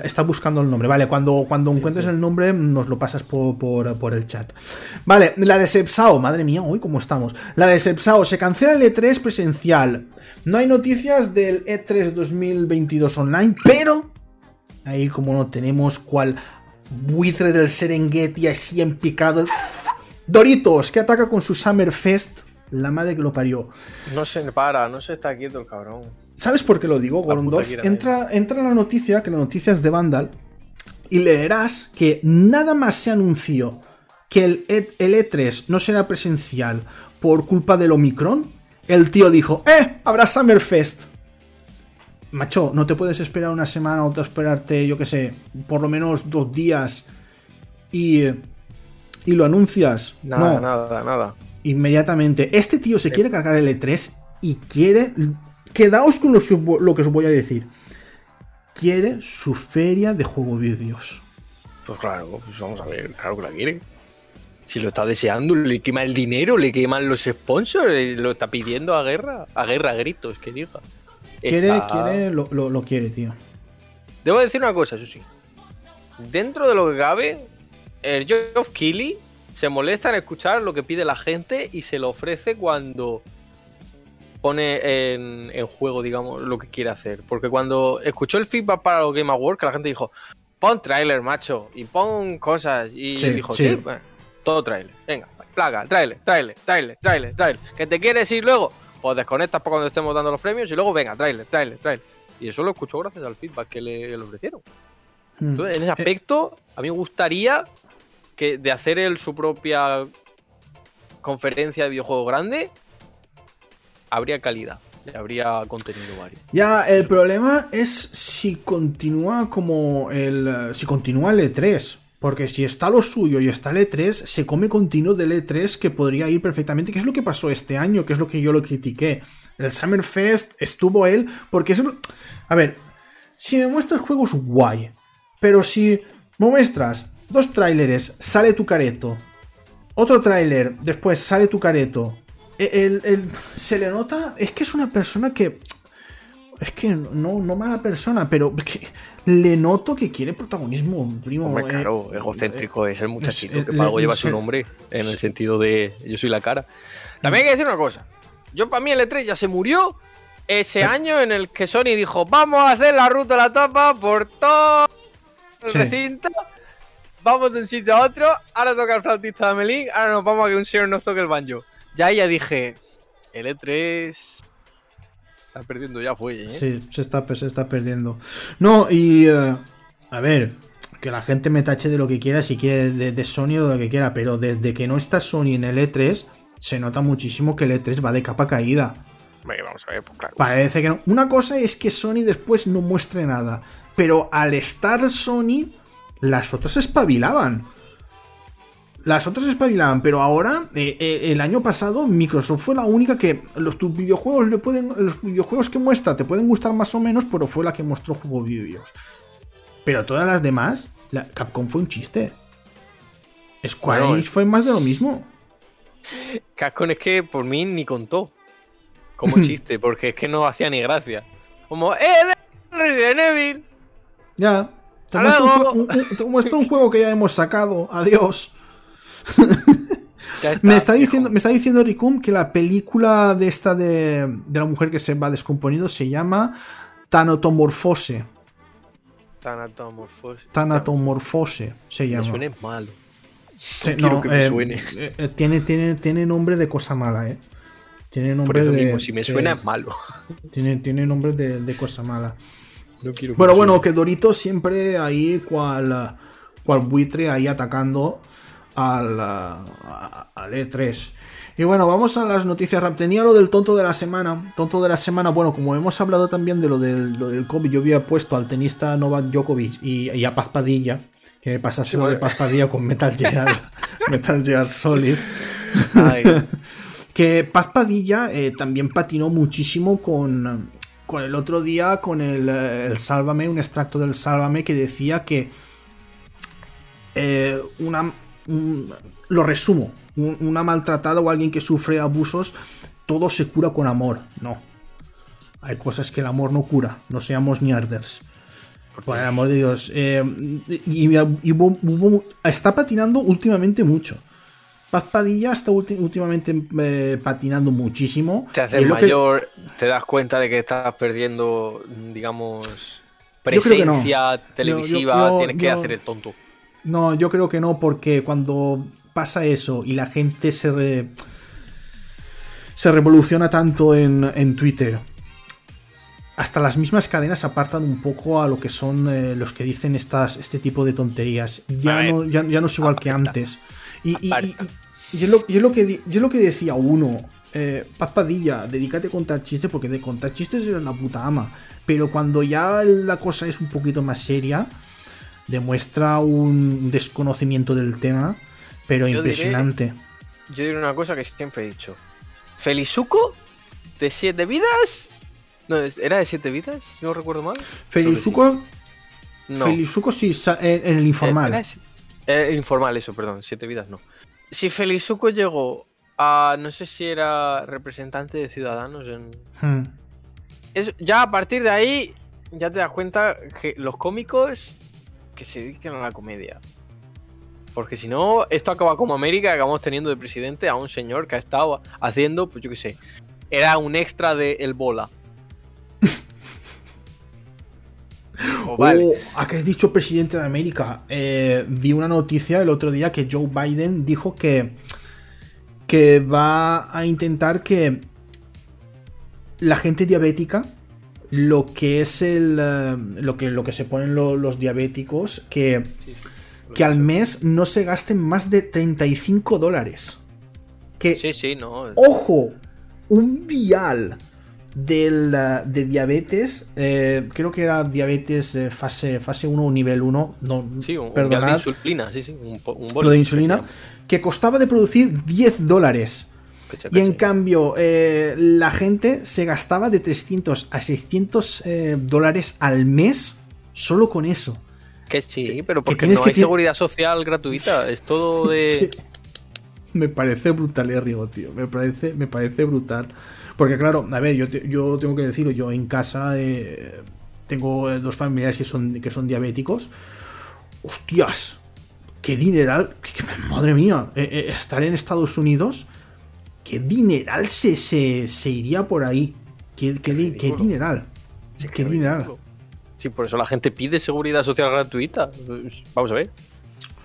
Está buscando el nombre. Vale, cuando, cuando encuentres el nombre nos lo pasas por, por, por el chat. Vale, la de Sepsao. Madre mía, hoy cómo estamos. La de Sepsao. Se cancela el E3 presencial. No hay noticias del E E3 2022 online, pero... Ahí como no tenemos cual buitre del Serengeti así en picado. Doritos, que ataca con su Summerfest. La madre que lo parió. No se para, no se está quieto el cabrón. ¿Sabes por qué lo digo, Gorondorf? Entra, entra en la noticia, que la noticia es de Vandal, y leerás que nada más se anunció que el, E- el E3 no será presencial por culpa del Omicron, el tío dijo, ¡eh! Habrá Summerfest. Macho, no te puedes esperar una semana o te esperarte, yo qué sé, por lo menos dos días y, y lo anuncias. Nada, no, nada, nada. inmediatamente. Este tío se quiere cargar el E3 y quiere. Quedaos con lo que, os vo- lo que os voy a decir. Quiere su feria de juego vídeos. Pues claro, pues vamos a ver, claro que la quiere. Si lo está deseando, le quema el dinero, le queman los sponsors, eh, lo está pidiendo a guerra, a guerra, a gritos, que diga. Quiere, Está- quiere, lo, lo- lo quiere, tío. Debo decir una cosa, eso sí. Dentro de lo que cabe, el Geoff Keighley se molesta en escuchar lo que pide la gente y se lo ofrece cuando pone en, en juego, digamos, lo que quiere hacer. Porque cuando escuchó el feedback para los Game Awards, que la gente dijo, pon trailer, macho, y pon cosas. Y Sí, dijo, sí. sí, bueno, todo trailer. Venga, plaga, trailer, trailer, trailer, trailer, trailer. ¿Que te quieres ir luego? Pues desconectas para cuando estemos dando los premios y luego venga, trailer, trailer, trailer. Y eso lo escuchó gracias al feedback que le, le ofrecieron. Hmm. Entonces, en ese aspecto, a mí me gustaría que de hacer él su propia conferencia de videojuego grande, habría calidad, habría contenido varios. Ya, el problema es si continúa como el. eh, Si continúa el E3. Porque si está lo suyo y está el E3, se come continuo del E3 que podría ir perfectamente. Que es lo que pasó este año, que es lo que yo lo critiqué. El Summerfest estuvo él, porque es. A ver, si me muestras juegos guay, pero si me muestras dos tráileres, sale tu careto, otro tráiler, después sale tu careto, e, se le nota, es que es una persona que es que no, no mala persona, pero que le noto que quiere protagonismo, primo. Hombre, claro, egocéntrico es el muchachito que para algo lleva su nombre, en el sentido de yo soy la cara. También hay que decir una cosa. Yo para mí el E3 ya se murió ese año en el que Sony dijo, vamos a hacer la ruta de la tapa por todo el recinto. Vamos de un sitio a otro. Ahora toca el flautista de Melín. Ahora nos vamos a que un señor nos toque el banjo. Ya ya dije, el E3 Está perdiendo ya fue, ¿eh? Sí, se está, se está perdiendo. No, y. Eh, a ver, que la gente me tache de lo que quiera, si quiere de, Sony o de lo que quiera, pero desde que no está Sony en el E3, se nota muchísimo que el E3 va de capa caída. Vamos a ver, pues claro. Parece que no. Una cosa es que Sony después no muestre nada, pero al estar Sony, las otras espabilaban. Las otras espabilaban, pero ahora, eh, eh, el año pasado, Microsoft fue la única que los tus videojuegos le pueden. Los videojuegos que muestra te pueden gustar más o menos, pero fue la que mostró juegos vídeos. Pero todas las demás, la, Capcom fue un chiste. Square Enix fue más de lo mismo. Capcom es que por mí ni contó como chiste, porque es que no hacía ni gracia. Como, ¡eh! Resident Evil! Ya. Te muestro un, un juego que ya hemos sacado. Adiós me, está diciendo, me está diciendo Ricum que la película de esta de, la mujer que se va descomponiendo se llama Tanotomorfose. Tanatomorfose. Tanatomorfose se llama. Me suena malo. no, que me eh, suene. Eh, eh, tiene, tiene, tiene nombre de cosa mala, ¿eh? Tiene nombre de. si me suena es malo. Tiene, tiene nombre de, cosa mala. No quiero bueno, bueno, que Dorito siempre ahí cual, cual buitre ahí atacando al, al E3. Y bueno, vamos a las noticias rap. Tenía lo del tonto de la semana. Tonto de la semana, bueno, como hemos hablado también de lo del, lo del COVID, yo había puesto al tenista Novak Djokovic y, a Paz Padilla. Que me pasase lo de Paz Padilla con Metal Gear, Metal Gear Solid. que Paz Padilla eh, también patinó muchísimo con, con el otro día, con el, el Sálvame, un extracto del Sálvame que decía que eh, una, lo resumo, una maltratada o alguien que sufre abusos, todo se cura con amor. No. Hay cosas que el amor no cura, no seamos mierders. Por el amor de Dios. Eh, y, está patinando últimamente mucho. Paz Padilla está últimamente eh, patinando muchísimo. Te haces mayor, te das cuenta de que estás perdiendo, digamos, presencia televisiva, tienes que hacer el tonto. No, yo creo que no, porque cuando pasa eso y la gente se, se revoluciona tanto en, Twitter, hasta las mismas cadenas apartan un poco a lo que son eh, los que dicen estas, este tipo de tonterías. Ya, no, ya, no, es igual que antes. Y, es lo, que, lo que decía uno. Eh, Paz Padilla, dedícate a contar chistes porque de contar chistes es la puta ama. Pero cuando ya la cosa es un poquito más seria, demuestra un desconocimiento del tema, pero impresionante. yo diré una cosa que siempre he dicho. Felizuco de siete vidas. No, ¿era de siete vidas? Si no recuerdo mal. Felizuco. No. Felizuco sí, en el informal. Eh, eh, informal, eso, perdón. Siete vidas no. Si Felizuco llegó a. No sé si era representante de Ciudadanos en. Hmm. ya a partir de ahí. Ya te das cuenta que los cómicos que se dediquen a la comedia. Porque si no, esto acaba como América, acabamos teniendo de presidente a un señor que ha estado haciendo, pues yo qué sé, era un extra de El Bola. oh, vale. ¿A qué has dicho presidente de América? Eh, vi una noticia el otro día que Joe Biden dijo que, que va a intentar que la gente diabética lo que es el eh, lo que lo que se ponen los diabéticos que que al mes no se gasten más de 35 dólares. Que sí sí no ojo un vial del, eh, de diabetes eh, creo que era diabetes fase fase 1 o nivel 1 no sí, un, de insulina sí, sí, un, lo de insulina que costaba de producir 10 dólares y en cambio, eh, la gente se gastaba de 300 a 600 eh, dólares al mes solo con eso. Que sí, pero porque no hay seguridad social gratuita, es todo de... me parece brutal, Rigo, tío. Me parece, me parece brutal. Porque claro, a ver, yo, yo tengo que decirlo, yo en casa eh, tengo dos familiares que son, que son diabéticos. Hostias, qué dineral, madre mía, eh, eh, estar en Estados Unidos, qué dineral se, se, iría por ahí. Qué, qué, dineral. qué dineral. Sí, por eso la gente pide seguridad social gratuita. Vamos a ver.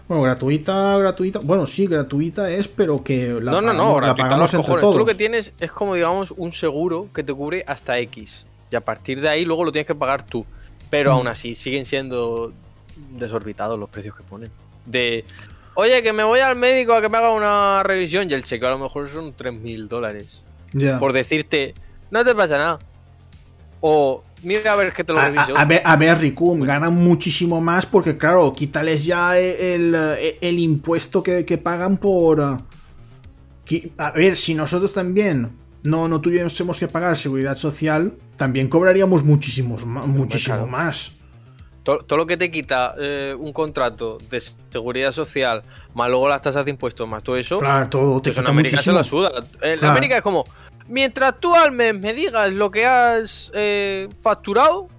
Bueno, gratuita, gratuita. Bueno, sí, gratuita es, pero que la, no, no, no, la pagamos entre todos. Tú lo que tienes es como, digamos, un seguro que te cubre hasta X. Y a partir de ahí luego lo tienes que pagar tú. Pero mm. aún así, siguen siendo desorbitados los precios que ponen. De, oye, que me voy al médico a que me haga una revisión y el cheque a lo mejor son 3.000 dólares. Por decirte, no te pasa nada. O mira a ver qué te lo reviso. A, ver, a ver, Ricum, ganan muchísimo más porque, claro, quítales ya el, impuesto que, pagan por. A ver, si nosotros también no, no tuviésemos que pagar seguridad social, también cobraríamos muchísimos, muchísimo más. Todo, lo que te quita eh, un contrato de seguridad social, más luego las tasas de impuestos, más todo eso. Claro, todo te pues en América se la suda. En América es como, mientras tú al mes me digas lo que has eh, facturado,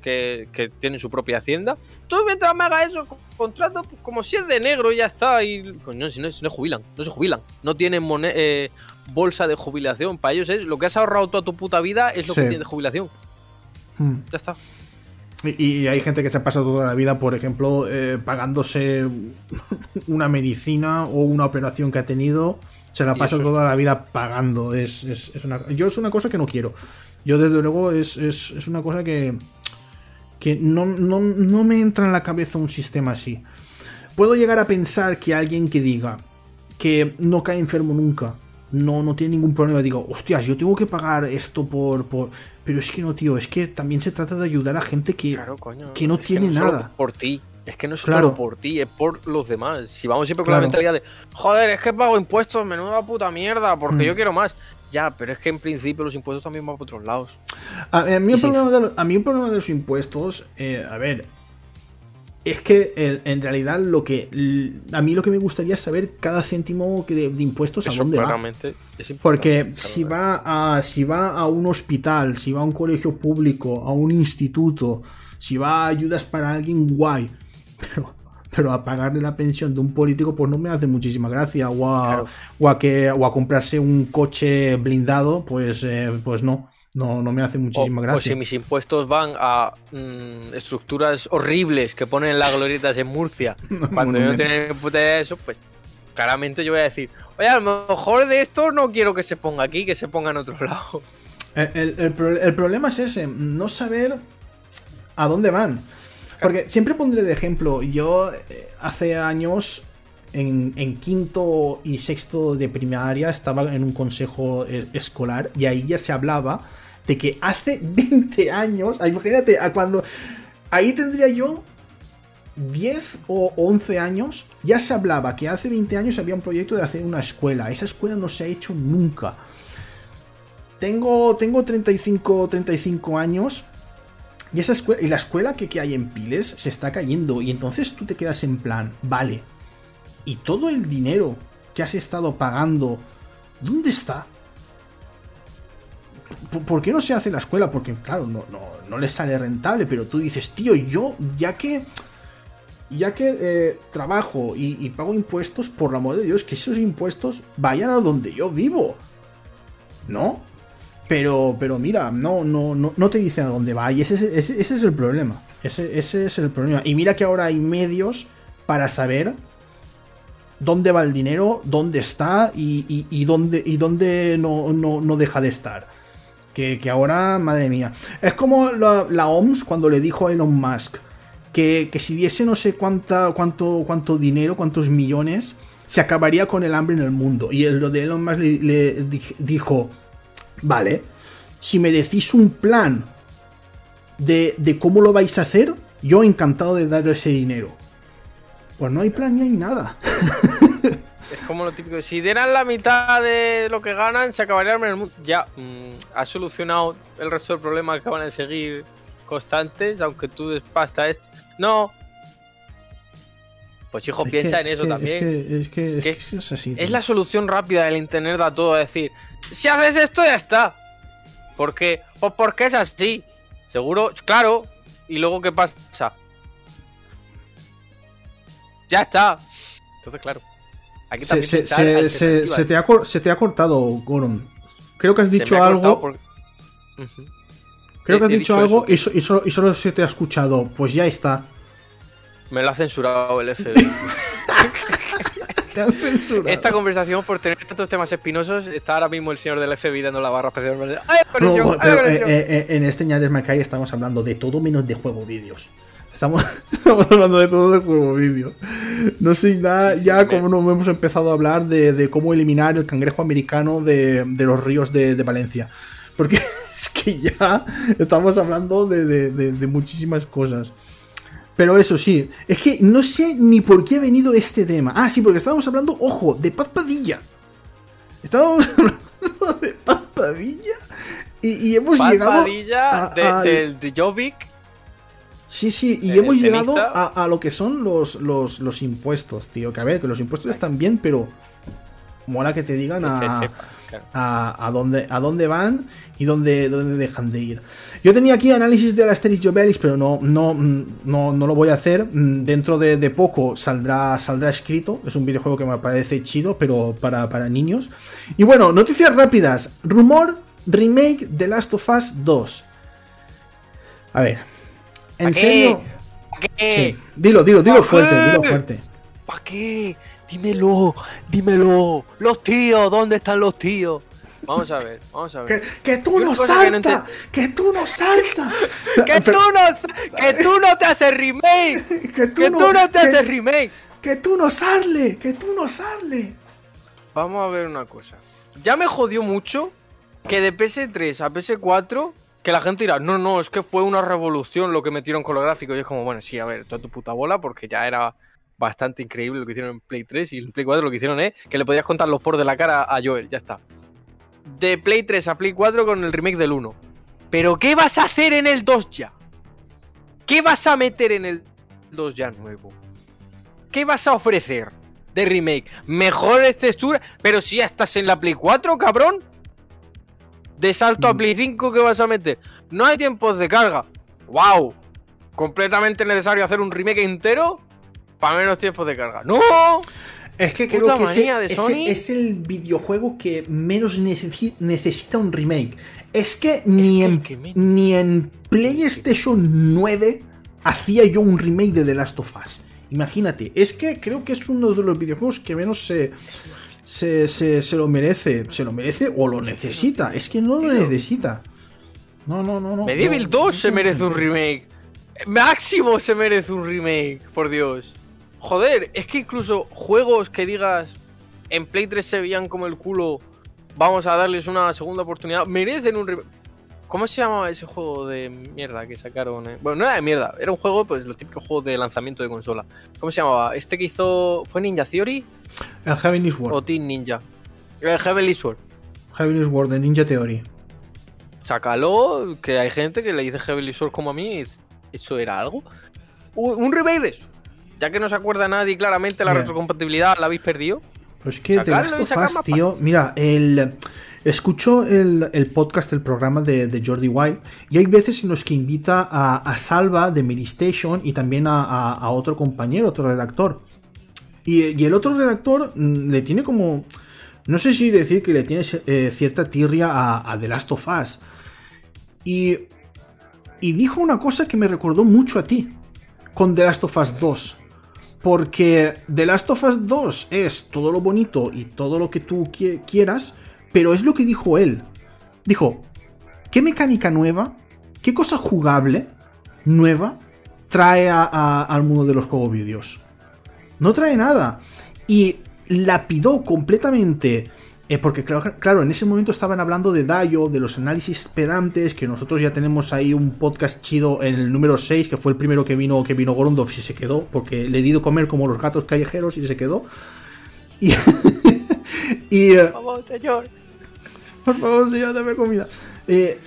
que, que, tiene su propia hacienda, tú mientras me hagas eso, contrato pues, como si es de negro y ya está. Y coño, si no, si no jubilan, no se jubilan, no tienen eh, bolsa de jubilación. Para ellos es lo que has ahorrado toda tu puta vida es lo que tienes de jubilación. Hmm. Ya está. Y, hay gente que se ha pasado toda la vida, por ejemplo, eh, pagándose una medicina o una operación que ha tenido se la pasa toda la vida pagando. Es, una, yo es una cosa que no quiero. Yo desde luego es, una cosa que, que no, me entra en la cabeza un sistema así. Puedo llegar a pensar que alguien que diga que no cae enfermo nunca, no, no tiene ningún problema, digo, hostias, yo tengo que pagar esto por, por... Pero es que no, tío, es que también se trata de ayudar a gente que, que no tiene nada. Por ti. Es que no es solo por ti, es por los demás. Si vamos siempre con la mentalidad de, joder, es que pago impuestos, menuda puta mierda, porque yo mm. quiero más. Ya, pero es que en principio los impuestos también van por otros lados. A, mí, el problema de, a mí, problema de, los impuestos, eh, a ver, es que en realidad lo que a mí lo que me gustaría es saber cada céntimo de, impuestos a dónde va. Porque si va a si va a un hospital, si va a un colegio público, a un instituto, si va a ayudas para alguien guay, pero, pero a pagarle la pensión de un político, pues no me hace muchísima gracia. O a, que, o a comprarse un coche blindado, pues, eh, pues no. No, no me hace muchísima gracia. O si mis impuestos van a mm, estructuras horribles que ponen las glorietas en Murcia, cuando yo no tengo puta eso, pues claramente yo voy a decir, oye, a lo mejor de esto no quiero que se ponga aquí, que se ponga en otro lado. el problema es ese, no saber a dónde van. Porque siempre pondré de ejemplo, yo eh, hace años en, quinto y sexto de primaria estaba en un consejo eh, escolar y ahí ya se hablaba de que hace 20 años, imagínate, a cuando ahí tendría yo 10 o 11 años, ya se hablaba que hace 20 años había un proyecto de hacer una escuela. Esa escuela no se ha hecho nunca. Tengo, tengo 35, 35 años y, esa escuela, y la escuela que, hay en Piles se está cayendo. Y entonces tú te quedas en plan, vale. ¿Y todo el dinero que has estado pagando, dónde está? ¿Por, qué no se hace la escuela? Porque, claro, no, no, no le sale rentable, pero tú dices, tío, yo, ya que. Ya que eh, trabajo y, y, pago impuestos, por el amor de Dios, que esos impuestos vayan a donde yo vivo. ¿No? Pero, pero mira, no, no, no, no te dicen a dónde va. Y ese, ese, ese es el problema. Ese, ese, es el problema. Y mira que ahora hay medios para saber dónde va el dinero, dónde está y, y, dónde, y dónde no, no, deja de estar. Que, ahora, madre mía. Es como la, OMS cuando le dijo a Elon Musk que, que si diese no sé cuánta, cuánto, cuánto dinero, cuántos millones, se acabaría con el hambre en el mundo. Y lo de Elon Musk le, dijo Vale. Si me decís un plan de, cómo lo vais a hacer, yo encantado de dar ese dinero. Pues no hay plan ni hay nada. Es como lo típico. Si dieran la mitad de lo que ganan, se acabaría el mundo. Ya, mm, has solucionado el resto del problema que van a seguir constantes, aunque tú des pasta esto. No. Pues hijo, Es piensa que- en es eso que- también. Es que es, que, es, ¿Qué? que es así. Es la solución rápida del internet da todo, es decir, si haces esto ya está. ¿Por qué? Pues porque es así. Seguro, claro. ¿Y luego qué pasa? Ya está. Entonces, claro. Aquí Se, te ha, se te ha cortado, Goron. Creo que has dicho algo. Creo que has dicho dicho algo y, so- y solo, y solo se te ha escuchado. Pues ya está. Me lo ha censurado el FBI. Te han censurado. Esta conversación, por tener tantos temas espinosos, está ahora mismo el señor del FBI dando la barra especial. ¡Ay, No, conexión! ¡Ay, pero, eh, conexión! eh, eh, en este ñades Mackay estamos hablando de todo menos de juego vídeos. Estamos, estamos hablando de todo de juego vídeo. No sé, nada, Sí, sí, ya como no hemos empezado a hablar de, de cómo eliminar el cangrejo americano de, de los ríos de, de Valencia. Porque es que ya estamos hablando de, de- muchísimas cosas. Pero eso sí, es que no sé ni por qué ha venido este tema. Ah, sí, porque estábamos hablando, ojo, de Paz Padilla. Estábamos hablando de Paz Padilla. Y, y hemos llegado. Padilla a- de, al- del de Jovic. Sí, sí, y hemos llegado a, a lo que son los, los, los impuestos, tío. Que a ver, que los impuestos están bien, pero mola que te digan a, a, a dónde, a dónde van y dónde, dónde dejan de ir. Yo tenía aquí análisis del Asterix Jovelis, pero no, no, no, no lo voy a hacer. Mm, Dentro de, de poco saldrá, saldrá escrito. Es un videojuego que me parece chido, pero para, para niños. Y bueno, noticias rápidas. Rumor, remake de Last of Us 2. A ver. ¿En serio? ¿Pa' qué? Sí. Dilo, dilo, dilo ¿Pa' fuerte, qué? dilo fuerte. ¿Para qué? Dímelo, dímelo. Los tíos, ¿dónde están los tíos? Vamos a ver, vamos a ver. que tú no que saltas, que tú no saltas. Que tú no, que tú no te haces remake. Que tú Que no- tú no te haces remake. Que tú no sales, que tú no sales. Vamos a ver una cosa. Ya me jodió mucho que de PS3 a PS4 que la gente dirá, no, no, es que fue una revolución lo que metieron con los gráficos. Y es como, bueno, sí, a ver, toda tu puta bola, porque ya era bastante increíble lo que hicieron en Play 3 y en Play 4 lo que hicieron es que le podías contar los por de la cara a Joel, ya está. De Play 3 a Play 4 con el remake del 1. Pero ¿qué vas a hacer en el 2 ya? ¿Qué vas a meter en el 2 ya nuevo? ¿Qué vas a ofrecer de remake? Mejores texturas, pero si ya estás en la Play 4, cabrón. De salto a Mm. Play 5, ¿qué vas a meter? No hay tiempos de carga. ¡Wow! ¿Completamente necesario hacer un remake entero? Para menos tiempos de carga. ¡No! Es que creo que ese, es el videojuego que menos necesi- necesita un remake. Es que ni, que en, el que ni en PlayStation 9 hacía yo un remake de The Last of Us. Imagínate, es que creo que es uno de los videojuegos que menos se, se, se- se lo merece. Se lo merece o lo necesita. Es que no lo necesita. No, no, no, no. Medieval no, 2 no se merece un remake. Máximo se merece un remake, por Dios. Joder, es que incluso juegos que digas en Play 3 se veían como el culo, vamos a darles una segunda oportunidad, merecen un remake. ¿Cómo se llamaba ese juego de mierda que sacaron? eh? Bueno, no era de mierda, era un juego, pues los típicos juegos de lanzamiento de consola. ¿Cómo se llamaba? Este que hizo. ¿Fue Ninja Theory El Heavenly Sword. o Team Ninja? El Heavenly Sword. Heavenly Sword de Ninja Theory. Sácalo, que hay gente que le dice Heavenly Sword como a mí, ¿eso era algo? Un remake de eso. Ya que no se acuerda nadie claramente la Mira. retrocompatibilidad, la habéis perdido. Pues que Sacarlo Last of Us, tío. Mira, el. Escucho el, el podcast, el programa de, de Jordi Wild, y hay veces en los que invita a, a Salva de Medistation y también a, a- a otro compañero, otro redactor. Y, el otro redactor mm, le tiene como. No sé si decir que le tiene eh, cierta tirria a, The Last of Us. Y. Y dijo una cosa que me recordó mucho a ti. Con The Last of Us 2. Porque The Last of Us 2 es todo lo bonito y todo lo que tú qui- quieras, pero es lo que dijo él. Dijo, ¿qué mecánica nueva, qué cosa jugable nueva trae al mundo de los juegos vídeos? No trae nada. Y lapidó completamente. eh, porque claro, claro, en ese momento estaban hablando de Dayo, de los análisis pedantes, que nosotros ya tenemos ahí un podcast chido en el número 6, que fue el primero que vino, que vino Gorondov y se quedó, porque le di de comer como los gatos callejeros y se quedó. Y. y Por favor, señor. por favor, señor, dame comida. Eh,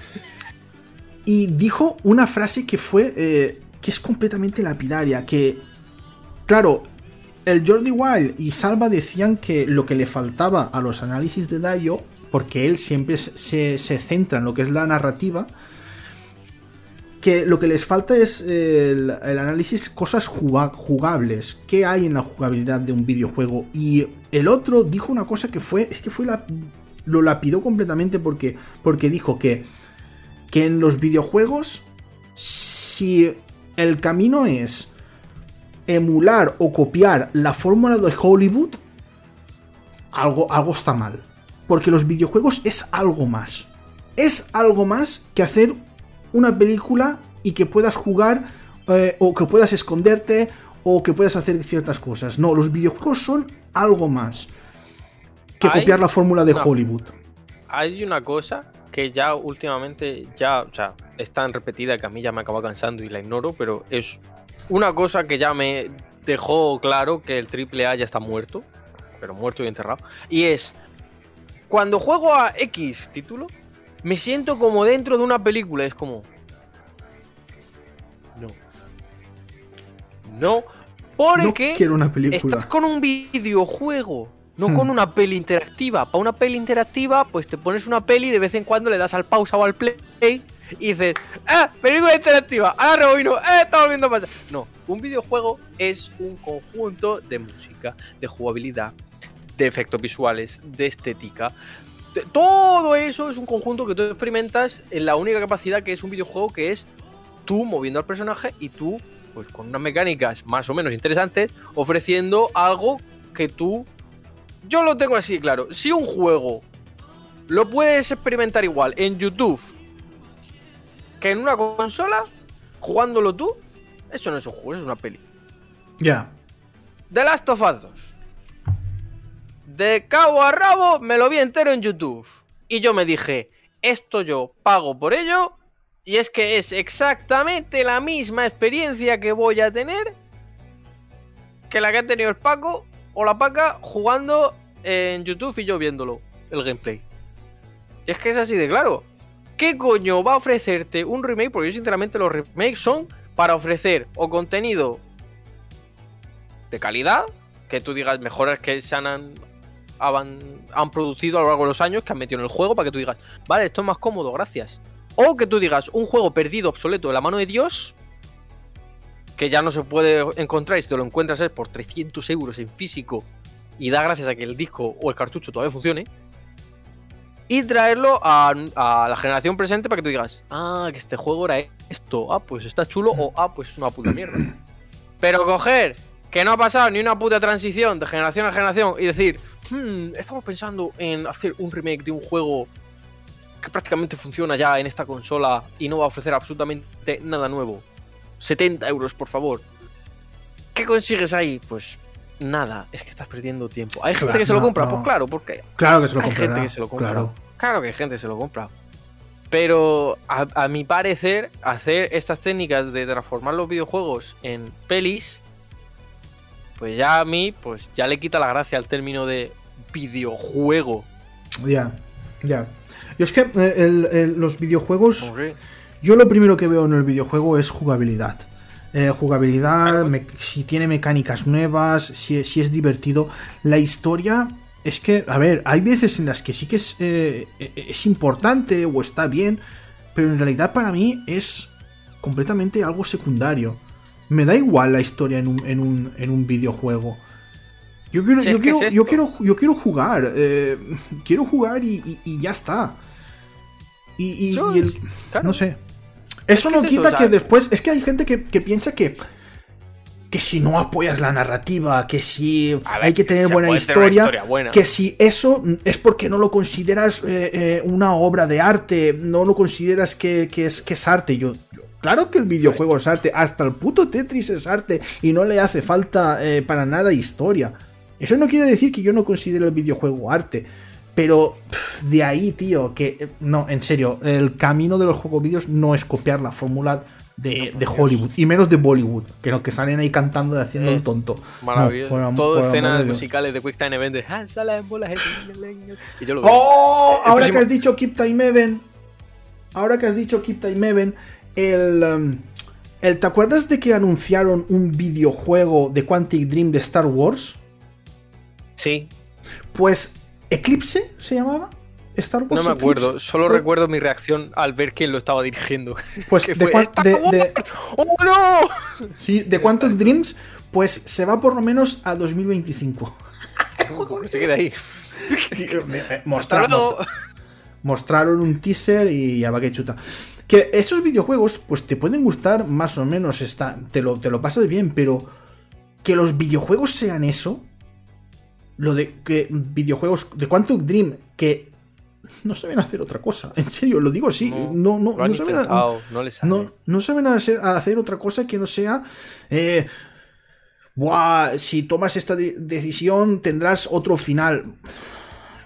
y dijo una frase que fue. eh, que es completamente lapidaria. Que. Claro, el Jordi Wild y Salva decían que lo que le faltaba a los análisis de Dayo, porque él siempre se, se centra en lo que es la narrativa, que lo que les falta es el, el análisis cosas juga- jugables. ¿Qué hay en la jugabilidad de un videojuego? Y el otro dijo una cosa que fue, es que fue la, lo lapidó completamente porque, porque dijo que, que en los videojuegos, si el camino es emular o copiar la fórmula de Hollywood, algo, algo está mal. Porque los videojuegos es algo más. Es algo más que hacer una película y que puedas jugar eh, o que puedas esconderte o que puedas hacer ciertas cosas. No, los videojuegos son algo más que Hay copiar la fórmula de Hollywood. Hay una cosa que ya últimamente ya, o sea, es tan repetida que a mí ya me acaba cansando y la ignoro, pero es una cosa que ya me dejó claro que el AAA ya está muerto, pero muerto y enterrado. Y es, cuando juego a X título, me siento como dentro de una película, es como... No. No, No porque... quiero una Estás película. con un videojuego, no con una peli interactiva. Para una peli interactiva, pues te pones una peli y de vez en cuando le das al pausa o al play y dices, ¡ah! Película interactiva, ahora rebobino, ¡eh! Está volviendo a pasar. No, un videojuego es un conjunto de música, de jugabilidad, de efectos visuales, de estética. todo eso es un conjunto que tú experimentas en la única capacidad que es un videojuego que es tú moviendo al personaje y tú pues con unas mecánicas más o menos interesantes, ofreciendo algo que tú... Yo lo tengo así, claro. Si un juego lo puedes experimentar igual en YouTube que en una consola, jugándolo tú, eso no es un juego, eso es una peli. Ya. The Last of Us 2. De cabo a rabo me lo vi entero en YouTube. Y yo me dije, esto yo pago por ello. Y es que es exactamente la misma experiencia que voy a tener que la que ha tenido el Paco o la Paca jugando en YouTube y yo viéndolo, el gameplay. Es que es así de claro. ¿Qué coño va a ofrecerte un remake? Porque yo sinceramente los remakes son para ofrecer o contenido de calidad, que tú digas mejoras que se han, han, han producido a lo largo de los años, que han metido en el juego, para que tú digas, vale, esto es más cómodo, gracias. O que tú digas, un juego perdido, obsoleto, de la mano de Dios, que ya no se puede encontrar y si te lo encuentras es por 300 euros en físico y da gracias a que el disco o el cartucho todavía funcione. Y traerlo a, a la generación presente para que tú digas, ah, que este juego era esto, ah, pues está chulo, o ah, pues es una puta mierda. Pero coger que no ha pasado ni una puta transición de generación a generación y decir, "Hmm, estamos pensando en hacer un remake de un juego que prácticamente funciona ya en esta consola y no va a ofrecer absolutamente nada nuevo. 70 euros, por favor. ¿Qué consigues ahí? Pues nada, es que estás perdiendo tiempo. ¿Hay gente Claro, que se lo no, compra? no. Pues claro, porque Claro que se lo hay comprará. gente que se lo compra. Claro. Claro que hay gente que se lo compra. Pero a, a mi parecer, hacer estas técnicas de transformar los videojuegos en pelis, pues ya a mí, pues ya le quita la gracia al término de videojuego. Ya, ya. Yo es que eh, el- el- los videojuegos, yo lo primero que veo en el videojuego es jugabilidad. Eh, jugabilidad, me- si tiene mecánicas nuevas, si, si es divertido. La historia es que, a ver, hay veces en las que sí que es, eh, es importante o está bien, pero en realidad para mí es completamente algo secundario. Me da igual la historia en un, en un, en un videojuego. Yo quiero, Si yo quiero, es yo quiero, yo quiero jugar. eh, quiero jugar y, y- y ya está. Y, el- claro. no sé. Eso no es eso, quita o sea- que después. Es que hay gente que, que piensa que. Que si no apoyas la narrativa, que si ver, hay que tener buena tener historia, historia buena. que si eso es porque no lo consideras eh, eh, una obra de arte, no lo consideras que, que es, que es arte. Yo, yo- claro que el videojuego es arte, hasta el puto Tetris es arte y no le hace falta eh, para nada historia. Eso no quiere decir que yo no considere el videojuego arte. Pero pff, de ahí, tío, que eh, no, en serio, el camino de los juegos vídeos no es copiar la fórmula de, de Hollywood y menos de Bollywood, que los que salen ahí cantando y haciendo Eh, el tonto. Maravilloso. No, Todo escenas musicales de Quick Time Event de "Ah, sale en bolas, Y yo lo veo. ¡Oh! El Ahora próximo- que has dicho Keep Time Even. Ahora que has dicho Keep Time Even. El, um, el. ¿Te acuerdas de que anunciaron un videojuego de Quantic Dream de Star Wars? Sí, Pues. ¿Eclipse se llamaba? Star Wars. no me Eclipse. acuerdo. Solo Pues- recuerdo mi reacción al ver quién lo estaba dirigiendo. Pues de, ¡Oh, no! sí, de Quantic Dreams, pues se va por lo menos a 2025. Se queda ahí. Mostrar- mostraron un teaser y ya va que chuta. Que esos videojuegos, pues te pueden gustar más o menos, está, te, lo, te lo pasas bien, pero que los videojuegos sean eso, lo de que videojuegos de Quantum Dream, que no saben hacer otra cosa, en serio, lo digo así, no, no, no saben, no les no, no saben hacer, hacer otra cosa que no sea. eh, Buah, si tomas esta de- decisión tendrás otro final.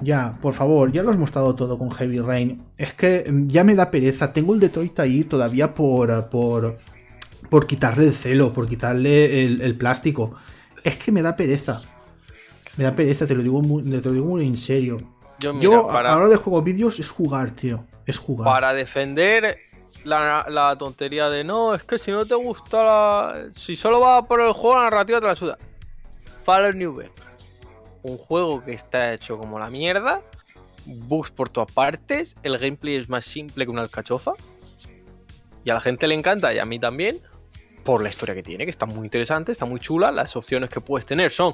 Ya, por favor, ya lo has mostrado todo con Heavy Rain. Es que mm, ya me da pereza. Tengo el Detroit ahí todavía por. por. por quitarle el celo, por quitarle el, el plástico. Es que me da pereza. Me da pereza, te lo digo muy, te lo digo muy en serio. Yo, mira, Yo, para, a la hora de juego vídeos, es jugar, tío. Es jugar. para defender la, la tontería de no, es que si no te gusta la. Si solo va por el juego, la narrativa te la suda. Fallout New Vegas. Un juego que está hecho como la mierda. Bugs por todas partes. El gameplay es más simple que una alcachofa. Y a la gente le encanta, y a mí también. Por la historia que tiene, que está muy interesante, está muy chula. Las opciones que puedes tener son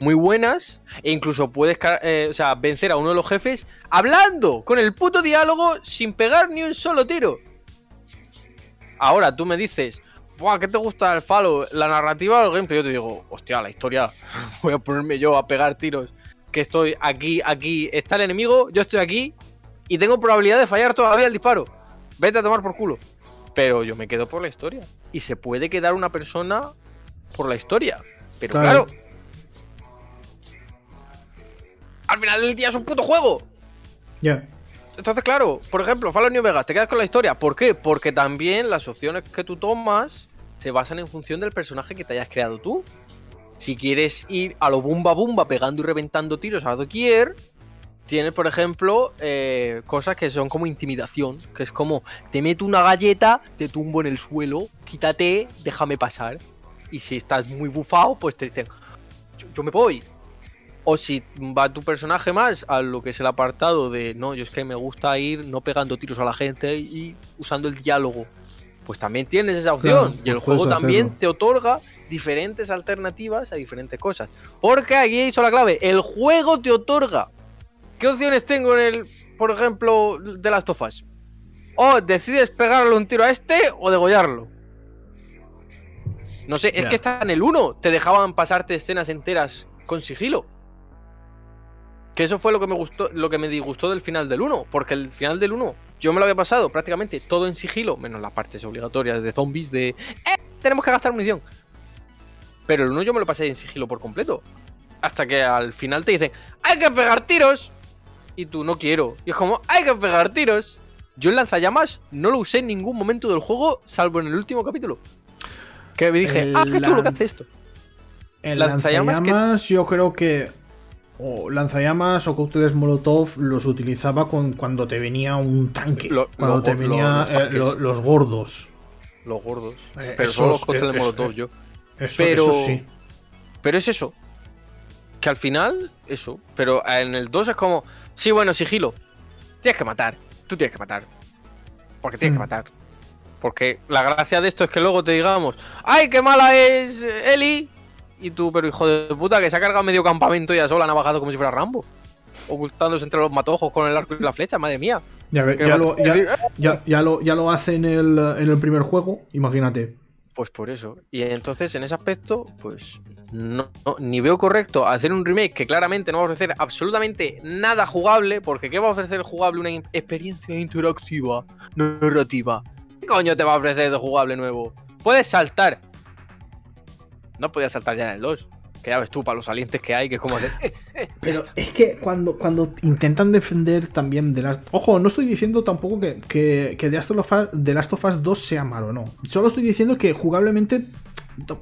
muy buenas. E incluso puedes eh, o sea, vencer a uno de los jefes hablando con el puto diálogo sin pegar ni un solo tiro. Ahora tú me dices, Buah, ¿qué te gusta del Fallout? ¿La narrativa o el gameplay? Yo te digo, hostia, la historia. Voy a ponerme yo a pegar tiros. Que estoy aquí, aquí, está el enemigo, yo estoy aquí y tengo probabilidad de fallar todavía el disparo. Vete a tomar por culo. Pero yo me quedo por la historia. Y se puede quedar una persona por la historia. Pero Claro. claro. Al final del día es un puto juego. Ya. Entonces, claro, por ejemplo, Fallout New Vegas, te quedas con la historia. ¿Por qué? Porque también las opciones que tú tomas se basan en función del personaje que te hayas creado tú. Si quieres ir a lo bumba bumba pegando y reventando tiros a doquier, tienes, por ejemplo, eh, cosas que son como intimidación, que es como, te meto una galleta, te tumbo en el suelo, quítate, déjame pasar. Y si estás muy bufado, pues te dicen, yo, yo me voy. O si va tu personaje más a lo que es el apartado de, no, yo es que me gusta ir no pegando tiros a la gente y usando el diálogo. Pues también tienes esa opción. Claro, y el pues juego también hacerlo. te otorga diferentes alternativas a diferentes cosas. Porque aquí he dicho la clave, el juego te otorga. ¿Qué opciones tengo en el, por ejemplo, de las tofas? O decides pegarle un tiro a este o degollarlo. No sé, es que está en el 1. Te dejaban pasarte escenas enteras con sigilo. Que eso fue lo que me gustó, lo que me disgustó del final del 1. Porque el final del 1, yo me lo había pasado prácticamente todo en sigilo, menos las partes obligatorias de zombies de. ¡Eh! Tenemos que gastar munición. Pero el 1 yo me lo pasé en sigilo por completo. Hasta que al final te dicen, ¡hay que pegar tiros! Y tú, no quiero. Y es como, ¡hay que pegar tiros! Yo el lanzallamas no lo usé en ningún momento del juego, salvo en el último capítulo. Que me dije, El ¡ah, qué chulo que hace esto! El Lanzallamas lanzallamas, que- yo creo que. O lanzallamas o cócteles Molotov los utilizaba con, cuando te venía un tanque. Lo- cuando lo- te lo- venía los eh, los gordos. Los gordos. Eh, Pero esos- solo los cócteles eh, molotov yo. Eso, Pero- eso sí. Pero es eso. Que al final, eso. Pero en el 2 es como, sí, bueno, sigilo. Tienes que matar. Tú tienes que matar. Porque tienes Mm. que matar. Porque la gracia de esto es que luego te digamos, ¡ay, qué mala es eh, Eli! Y tú, pero hijo de puta, que se ha cargado medio campamento ya sola, navajado como si fuera Rambo. Ocultándose entre los matojos con el arco y la flecha, madre mía. Ya, ve- ya lo, ya, ya- ya lo, ya lo hace en el, en el primer juego, imagínate. Pues por eso. Y entonces, en ese aspecto, pues no, no- ni veo correcto hacer un remake que claramente no va a ofrecer absolutamente nada jugable, porque ¿qué va a ofrecer jugable? Una in- experiencia interactiva, narrativa. ¿Qué coño te va a ofrecer de jugable nuevo? Puedes saltar. No podías saltar ya en el 2. Que ya ves tú, para los salientes que hay, que es como hacer. eh, Pero es que cuando, cuando intentan defender también de las. Ojo, no estoy diciendo tampoco que, que, que The, Last of Us, The Last of Us 2 sea malo, no. Solo estoy diciendo que jugablemente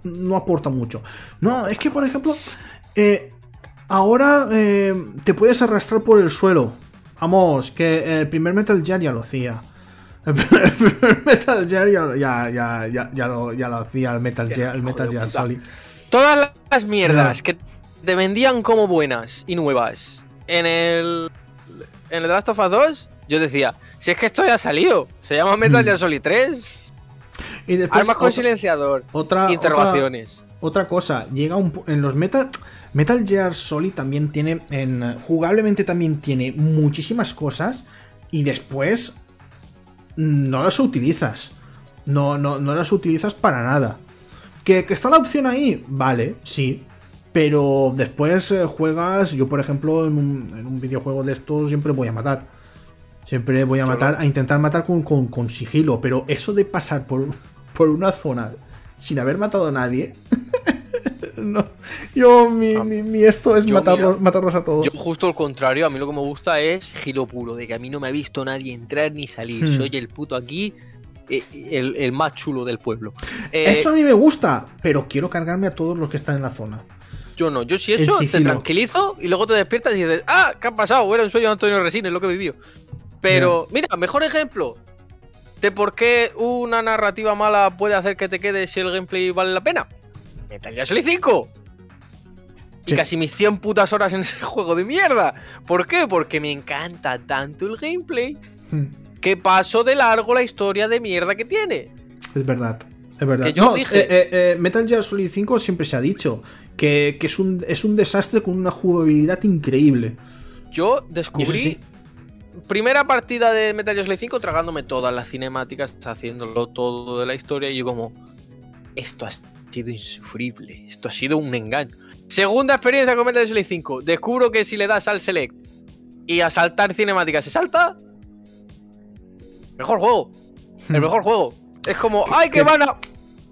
no aporta mucho. No, es que, por ejemplo, eh, ahora eh, te puedes arrastrar por el suelo. Vamos, que el primer Metal Gear ya lo hacía. El primer, el primer Metal Gear ya, ya, ya, ya, ya lo, ya lo hacía el Metal Gear, el Metal Gear. Solid. Todas las mierdas que te vendían como buenas y nuevas en el. En el Last of Us 2, yo decía, si es que esto ya ha salido, se llama Metal Mm. Gear Solid 3, Y después armas con otra- silenciador, otra, interrogaciones. Otra cosa, llega un en los Metal Metal Gear Solid también tiene en jugablemente también tiene muchísimas cosas y después no las utilizas. No, no, no las utilizas para nada. ¿Que, que está la opción ahí? Vale, sí. Pero después eh, juegas, yo por ejemplo en un, en un videojuego de estos siempre voy a matar. Siempre voy a matar, a intentar matar con, con- con sigilo. Pero eso de pasar por, por una zona sin haber matado a nadie. no. Yo, mi, Ah. mi- mi esto es Yo, matarlos, mira, matarlos a todos. Yo justo al contrario, a mí lo que me gusta es giro puro, de que a mí no me ha visto nadie entrar ni salir. Hmm. Soy el puto aquí, eh, el, el más chulo del pueblo. Eh, Eso a mí me gusta, pero quiero cargarme a todos los que están en la zona. Yo no, yo si eso te tranquilizo y luego te despiertas y dices, ah, ¿qué ha pasado? Era un sueño de Antonio Resines, lo que he vivido. Pero, mira, mejor ejemplo de por qué una narrativa mala puede hacer que te quedes si el gameplay vale la pena. Metal Gear Solid 5. Y casi mis 100 putas horas en ese juego de mierda. ¿Por qué? Porque me encanta tanto el gameplay Hmm, que paso de largo la historia de mierda que tiene. Es verdad. Es verdad. Que yo No, dije- eh, eh, eh, Metal Gear Solid 5 siempre se ha dicho que, que es, un, es un desastre con una jugabilidad increíble. Yo descubrí sí. primera partida de Metal Gear Solid 5 tragándome todas las cinemáticas, haciéndolo todo de la historia y yo como esto ha sido insufrible, esto ha sido un engaño. Segunda experiencia con Metal Gear Solid 5, descubro que si le das al select y a saltar cinemáticas se salta, mejor juego, el mejor juego. Es como, ay que ¿Qué? van a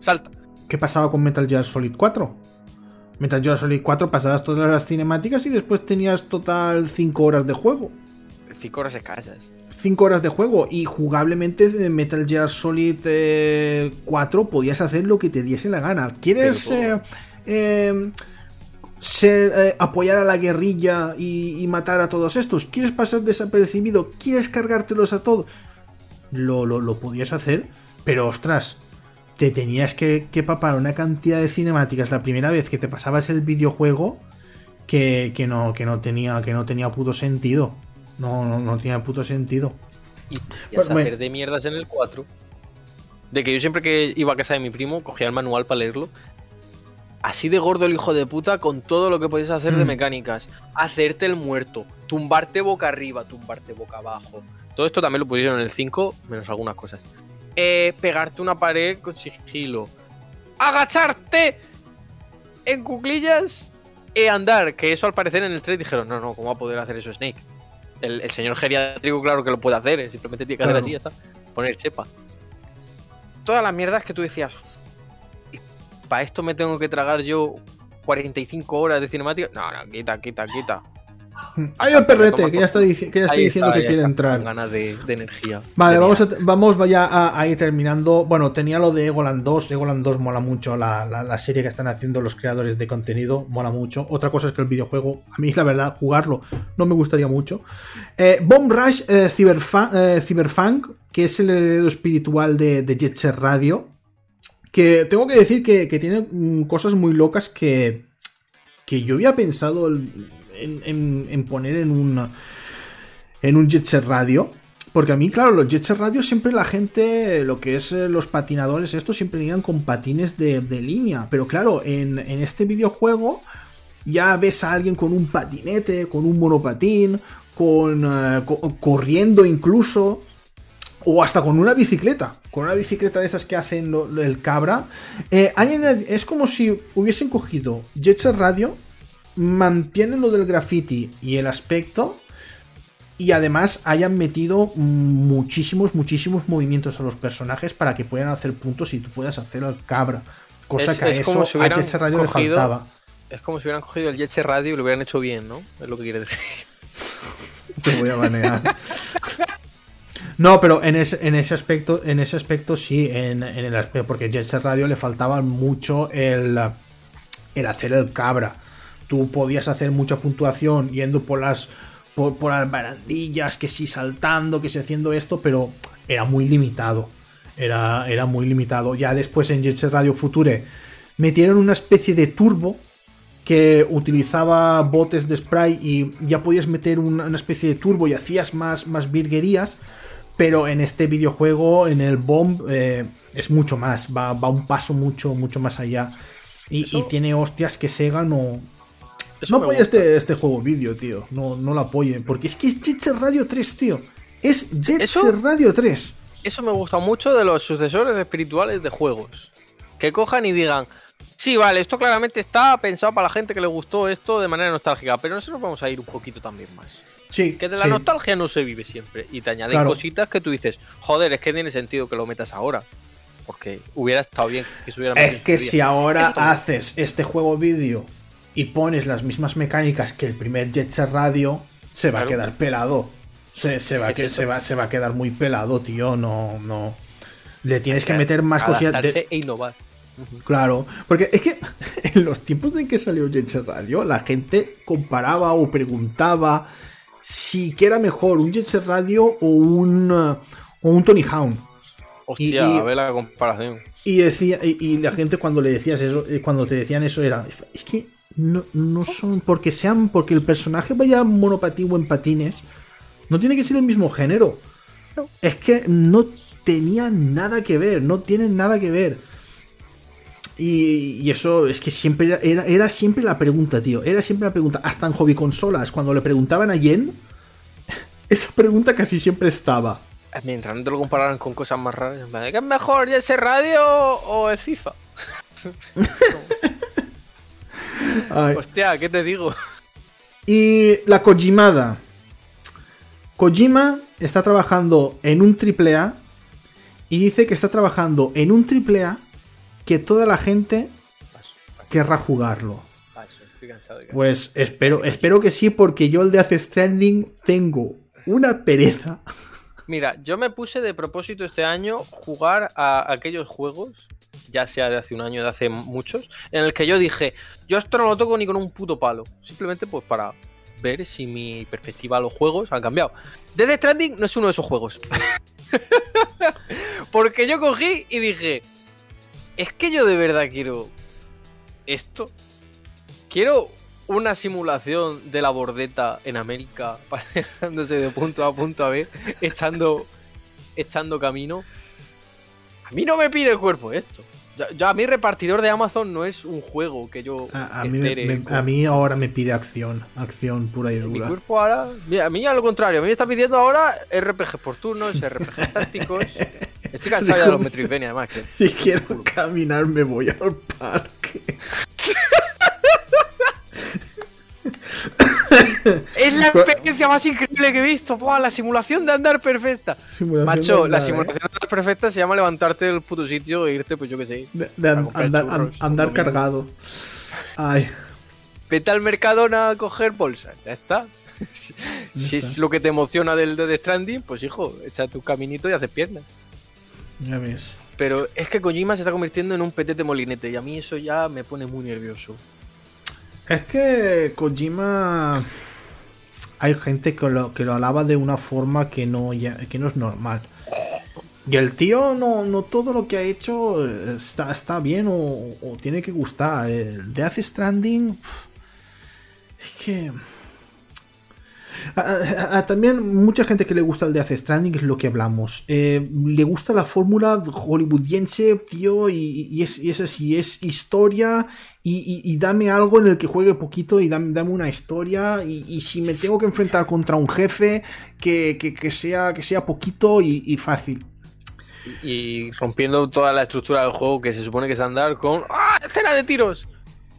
salta. ¿Qué pasaba con Metal Gear Solid 4? Metal Gear Solid 4 pasabas todas las cinemáticas y después tenías total 5 horas de juego. 5 horas escasas. 5 horas de juego y jugablemente de Metal Gear Solid eh, 4 podías hacer lo que te diese la gana. ¿Quieres eh, eh, ser, eh, apoyar a la guerrilla y, y matar a todos estos? ¿Quieres pasar desapercibido? ¿Quieres cargártelos a todos? Lo, lo, lo podías hacer, pero ostras, te tenías que, que papar una cantidad de cinemáticas la primera vez que te pasabas el videojuego que, que no, que, no tenía, que no tenía puto sentido. No, no, no tenía puto sentido. Y, y bueno. hacer de mierdas en el 4. De que yo siempre que iba a casa de mi primo, cogía el manual para leerlo. Así de gordo el hijo de puta con todo lo que podías hacer de Mm. mecánicas. Hacerte el muerto, tumbarte boca arriba, tumbarte boca abajo. Todo esto también lo pusieron en el 5, menos algunas cosas. Eh, pegarte una pared con sigilo. Agacharte en cuclillas e andar. Que eso al parecer en el 3 dijeron, no, no, ¿cómo va a poder hacer eso Snake? El, el señor geriátrico, claro que lo puede hacer, eh, simplemente tiene que hacer así y ya está. Poner chepa. Todas las mierdas que tú decías. ¿Para esto me tengo que tragar yo 45 horas de cinemática? No, no, quita, quita, quita. Hay el perrete que ya está, dici- que ya está Ahí diciendo está, que ya quiere está, entrar. Con ganas de, de energía. Vale, vamos, a, vamos ya a, a ir terminando. Bueno, tenía lo de Egoland 2. Egoland 2 mola mucho. La, la- la serie que están haciendo los creadores de contenido mola mucho. Otra cosa es que el videojuego, a mí la verdad, jugarlo no me gustaría mucho. Eh, Bomb Rush eh, eh, que es el heredero espiritual de, de Jet Set Radio. Que tengo que decir que, que tiene mm, cosas muy locas que, que yo había pensado el- en, poner en un, en un Jet Set Radio. Porque a mí, claro, los Jet Radio siempre la gente, lo que es eh, los patinadores, estos siempre iban con patines de, línea. Pero claro, en, en este videojuego ya ves a alguien con un patinete, con un monopatín, con, eh, co- corriendo incluso. O hasta con una bicicleta. Con una bicicleta de esas que hacen el cabra. Eh, es como si hubiesen cogido Jet Radio. Mantienen lo del graffiti y el aspecto. Y además hayan metido muchísimos, muchísimos movimientos a los personajes para que puedan hacer puntos y tú puedas hacer el cabra. Cosa Es- que a es eso si a hubieran Jet Set Radio le faltaba. Es como si hubieran cogido el Jet Set Radio y lo hubieran hecho bien, ¿no? Es lo que quiere decir. Te voy a banear. No, pero en ese, en ese aspecto, en ese aspecto sí, en, en el aspecto, porque Jet Set Radio le faltaba mucho el, el hacer el cabra. Tú podías hacer mucha puntuación yendo por las por, por las barandillas, que sí saltando, que sí haciendo esto, pero era muy limitado. Era, era muy limitado. Ya después en Jet Set Radio Future metieron una especie de turbo que utilizaba botes de spray y ya podías meter una, una especie de turbo y hacías más, más virguerías. Pero en este videojuego, en el Bomb, eh, es mucho más. Va, va, un paso mucho, mucho más allá. Y, y tiene hostias que Sega no. Eso no apoya este, este juego vídeo, tío. No, no lo apoyen. Porque es que es Jet Set Radio 3, tío. Es Jet ¿Eso? Set Radio 3. Eso me gusta mucho de los sucesores espirituales de juegos. Que cojan y digan, sí, vale, esto claramente está pensado para la gente que le gustó esto de manera nostálgica, pero nosotros vamos a ir un poquito también más. Sí. Que de la sí. nostalgia no se vive siempre. Y te añaden Claro. cositas que tú dices, joder, es que tiene sentido que lo metas ahora. Porque hubiera estado bien que se hubiera Es que su si ahora haces este juego vídeo y pones las mismas mecánicas que el primer Jet Set Radio, se va Claro. a quedar pelado. Se, se va, a ¿Qué que, es se, va, se va a quedar muy pelado, tío. No, no. Le tienes que meter más cosillas. de- e innovar. Claro, porque es que en los tiempos en que salió Jet Set Radio, la gente comparaba o preguntaba si que era mejor un Jet Set Radio o un, o un Tony Hawk. Hostia, y- a ver la comparación. Y decía, y, y la gente cuando le decías eso, eh, cuando te decían eso era, es que no, no son porque sean, porque el personaje vaya monopatín o en patines, no tiene que ser el mismo género. Es que no tenían nada que ver, no tienen nada que ver. Y, y eso es que siempre era- era, era siempre la pregunta, tío. Era siempre la pregunta. Hasta en hobby consolas, cuando le preguntaban a Yen, esa pregunta casi siempre estaba. Mientras no te lo compararan con cosas más raras, ¿qué es mejor, ese radio o el FIFA? Ay. Hostia, ¿qué te digo? Y la Kojimada. Kojima está trabajando en un AAA y dice que está trabajando en un AAA que toda la gente Paso, paso, querrá jugarlo. paso, estoy cansado de que- Pues espero, espero que sí, porque yo el de Hace Stranding tengo una pereza. Mira, yo me puse de propósito este año jugar a aquellos juegos, ya sea de hace un año, de hace muchos, en el que yo dije, yo esto no lo toco ni con un puto palo. Simplemente pues para ver si mi perspectiva a los juegos han cambiado. Death Stranding no es uno de esos juegos. Porque yo cogí y dije, es que yo de verdad quiero esto. Quiero una simulación de la bordeta en América, paseándose de punto A punto a B, echando, echando camino. A mí no me pide el cuerpo esto. Yo, yo- a mí repartidor de Amazon no es un juego que yo A, a mí, me- espere me- con- a mí ahora me pide acción, acción pura y mi dura. cuerpo ahora, mira, a mí al contrario, a mí me está pidiendo ahora RPG por turnos, RPG tácticos. Estoy cansado ya de los Metroidvania además. Que Si quiero caminar me voy al parque. es la experiencia más increíble que he visto. ¡Buah, la simulación de andar perfecta. Simulación Macho, la ¿eh? simulación de andar perfecta se llama levantarte del puto sitio e irte, pues yo qué sé. De, an- andar, churros, an- andar cargado. Ay, Vete al Mercadona a coger bolsas, ya está. si Ya es lo que te emociona del de Stranding, pues hijo, echa tu caminito y haces piernas. ya ves. Pero es que Kojima se está convirtiendo en un petete molinete y a mí eso ya me pone muy nervioso. Es que Kojima. Hay gente que lo, que lo alaba de una forma que no, que no es normal. Y el tío no, no todo lo que ha hecho eh, está, está bien o, o tiene que gustar. El Death Stranding. Es que. A- a- a- también mucha gente que le gusta el Death Stranding es lo que hablamos. Eh, le gusta la fórmula hollywoodiense, tío, y, y es, y es así, es historia y, dame algo en el que juegue poquito y dame, dame una historia y, si me tengo que enfrentar contra un jefe que, que- que sea, que sea poquito y, fácil. Y, y rompiendo toda la estructura del juego que se supone que es andar con ¡Ah! ¡Escena de tiros!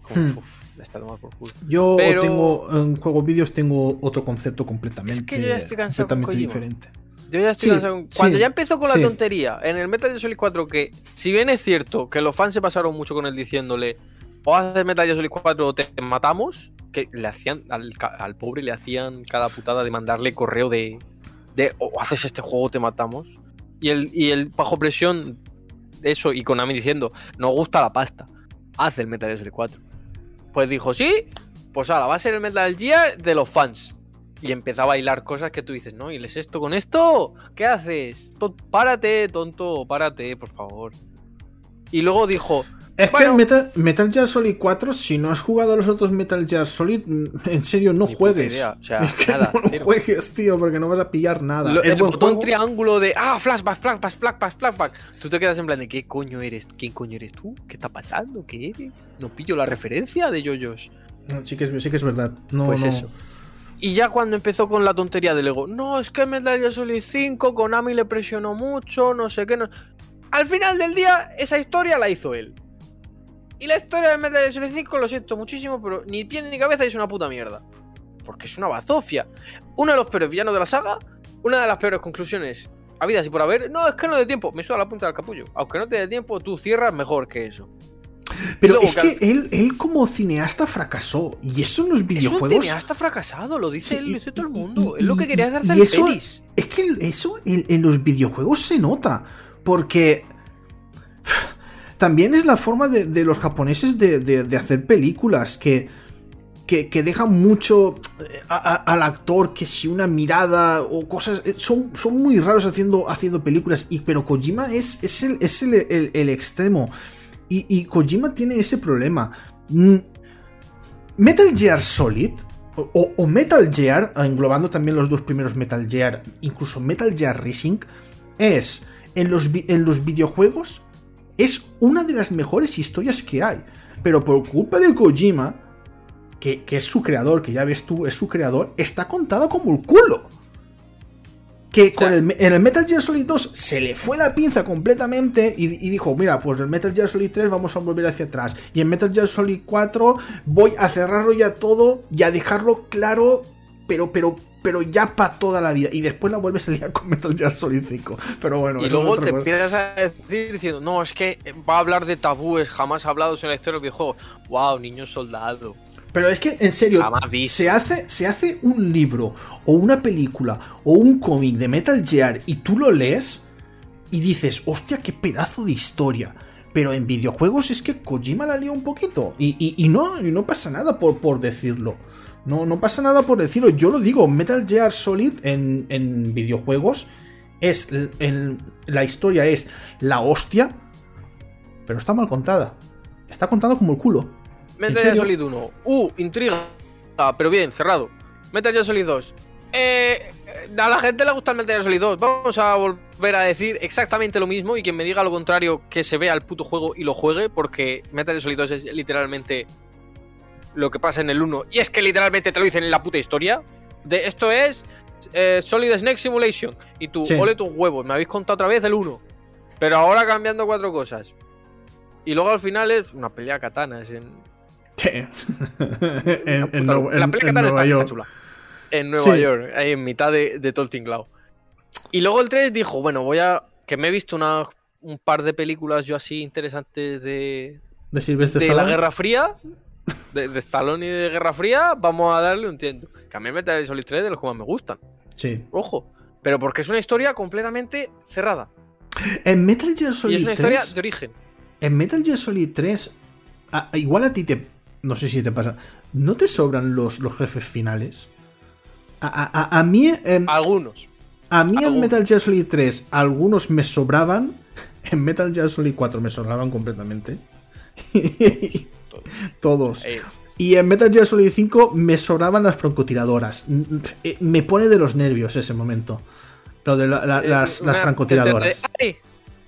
Como, Hmm. Uf, ya está tomado por culo. Yo Pero- tengo en juegos vídeos tengo otro concepto completamente, Es que yo ya estoy cansado completamente diferente. Yo ya estoy Sí, cansado. Cuando sí, ya empezó con la sí. tontería en el Metal Gear Solid 4, que si bien es cierto que los fans se pasaron mucho con él diciéndole o haces Metal Gear Solid 4 o te matamos, que le hacían, al, al pobre le hacían cada putada de mandarle correo de, de o haces este juego o te matamos. Y el, y el bajo presión, eso, y Konami diciendo, nos gusta la pasta, haz el Metal Gear Solid 4. Pues dijo, sí, pues ahora va a ser el Metal Gear de los fans. Y empezó a bailar cosas que tú dices, ¿no? ¿Y les esto con esto? ¿Qué haces? To- párate, tonto, párate, por favor. Y luego dijo, Es Bueno. que Metal, Metal Gear Solid 4, si no has jugado a los otros Metal Gear Solid, en serio, no Ni juegues. idea, o sea, Es que nada, no juegues, tío, porque no vas a pillar nada. Lo- es el buen botón juego. triángulo de ah, flashback, flashback, flashback, flashback. Tú te quedas en plan de ¿qué coño eres? ¿Quién coño eres tú? ¿Qué está pasando? ¿Qué eres? No pillo la referencia de yoyos. No, Sí que, es, sí que es verdad. No, Pues no. eso. Y ya cuando empezó con la tontería de Lego, no, es que Metal Gear Solid 5, Konami le presionó mucho, no sé qué. No... Al final del día, esa historia la hizo él. Y la historia de Metal Gear Solid 5, lo siento muchísimo, pero ni pie ni cabeza y es una puta mierda. Porque es una bazofia. Uno de los peores villanos de la saga, una de las peores conclusiones habidas y por haber. No, es que no de tiempo, me suda la punta del capullo. Aunque no te dé tiempo, tú cierras mejor que eso. Pero luego es que él, él como cineasta fracasó. Y eso en los Es un videojuegos. cineasta fracasado, lo dice Sí, él, lo dice todo el mundo. y- es lo que quería hacer y eso- pelis. Es que eso en, en los videojuegos se nota. Porque. También es la forma de, los japoneses de, hacer películas. Que, que, dejan mucho eh, al actor. Que si una mirada o cosas. eh, Son, son muy raros haciendo, haciendo películas. Y, pero Kojima es, es, el, es el, el- extremo. Y, y Kojima tiene ese problema. Mm, Metal Gear Solid o, Metal Gear, englobando también los dos primeros Metal Gear, incluso Metal Gear Racing, es en los, en los videojuegos es una de las mejores historias que hay. Pero por culpa de Kojima, que, que es su creador, que ya ves tú, es su creador, está contada como el culo. Que con el, en el Metal Gear Solid 2 se le fue la pinza completamente y, y dijo, mira, pues en Metal Gear Solid 3 vamos a volver hacia atrás. Y en Metal Gear Solid 4 voy a cerrarlo ya todo y a dejarlo claro, pero, pero, pero ya para toda la vida. Y después la vuelves a liar con Metal Gear Solid 5. Pero bueno, Y luego te cosa. empiezas a decir diciendo, no, es que va a hablar de tabúes jamás hablados en la historia del videojuego. Wow, niño soldado. Pero es que, en serio, se hace, se hace un libro o una película o un cómic de Metal Gear y tú lo lees y dices, hostia, qué pedazo de historia. Pero en videojuegos es que Kojima la lió un poquito. Y, y- y no, y no pasa nada por, por decirlo. No, no pasa nada por decirlo. Yo lo digo, Metal Gear Solid en, en videojuegos es. en- la historia es la hostia. Pero está mal contada. Está contada como el culo. Metal ¿En Gear? Solid 1. Uh, intriga. Ah, pero bien, cerrado. Metal Gear Solid 2. Eh, a la gente le gusta el Metal Gear Solid 2. Vamos a volver a decir exactamente lo mismo y quien me diga lo contrario que se vea el puto juego y lo juegue porque Metal Gear Solid 2 es literalmente lo que pasa en el 1 y es que literalmente te lo dicen en la puta historia. De esto es eh, Solid Snake Simulation y tú, Sí. ole tus huevos, me habéis contado otra vez el 1. Pero ahora cambiando cuatro cosas. Y luego al final es una pelea de katanas en, Sí. en, en Nueva- en- katana Nueva York. chula. En Nueva Sí. York, ahí en mitad de, de todo el tinglao. Y luego el 3 dijo, bueno, voy a... Que me he visto una, un par de películas yo así interesantes de, De Sylvester de la. Guerra Fría. De, de Stallone y de Guerra Fría, vamos a darle un tiento. Que a mí Metal Gear Solid 3 de los que más me gustan. Sí. Ojo. Pero porque es una historia completamente cerrada. En Metal Gear Y Solid es una 3. historia de origen. En Metal Gear Solid 3. a- a- igual a ti te. No sé si te pasa. ¿No te sobran los, los jefes finales? A, a- a- a mí. em, Algunos. a mí en. Metal Gear Solid 3 algunos me sobraban. En Metal Gear Solid 4 me sobraban completamente. Todos. Eh, Y en Metal Gear Solid 5 me sobraban las francotiradoras. Eh, Me pone de los nervios ese momento. Lo de la- la- eh, las, una- las francotiradoras. de- ¡Ay!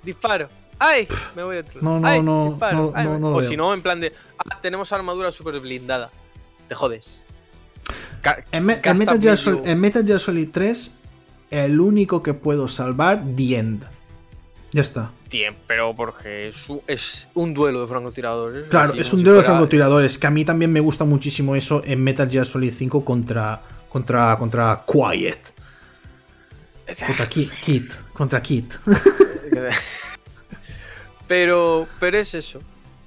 Disparo. ¡Ay! Me voy. No, no, ¡Ay! no, disparo. no, ¡Ay! no, no o si no, en plan de. Ah, tenemos armadura súper blindada. Te jodes. En, Me- en gasta Metal Gear brillo. Sol- en Metal Gear Solid 3, el único que puedo salvar, The End. Ya está. Pero porque es un, es un duelo de francotiradores. Claro, es un si duelo de francotiradores, que a mí también me gusta muchísimo eso en Metal Gear Solid 5 contra contra contra Quiet. Contra Kit, Kit, contra Kit. pero, pero es eso.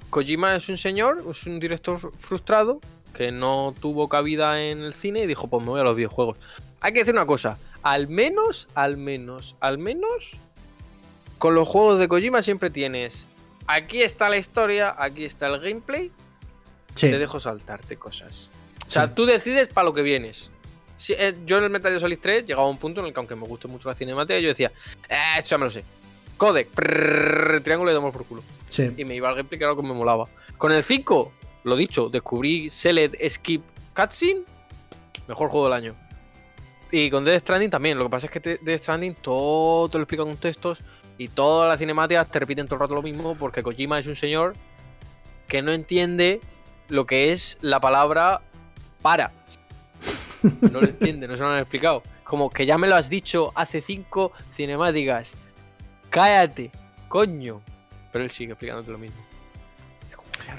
Kojima es un señor, es un director frustrado que no tuvo cabida en el cine y dijo, pues me voy a los videojuegos. Hay que decir una cosa, al menos, al menos, al menos, con los juegos de Kojima siempre tienes, aquí está la historia, aquí está el gameplay, Sí. te dejo saltarte cosas. O sea, Sí. tú decides para lo que vienes. Si- eh, yo en el Metal Gear Solid 3 llegaba a un punto en el que, aunque me guste mucho la cinemática, yo decía, eh, esto ya me lo sé. Codec, triángulo y damos por culo. Sí. Y me iba al gameplay que era lo que me molaba. Con el 5, lo dicho, descubrí Select Skip Cutscene, mejor juego del año. Y con Death Stranding también. Lo que pasa es que Death Stranding todo te lo explica con textos y todas las cinemáticas te repiten todo el rato lo mismo porque Kojima es un señor que no entiende lo que es la palabra para. No lo entiende, no se lo han explicado. Como que ya me lo has dicho hace cinco cinemáticas. Cállate, coño. Pero él sigue explicándote lo mismo.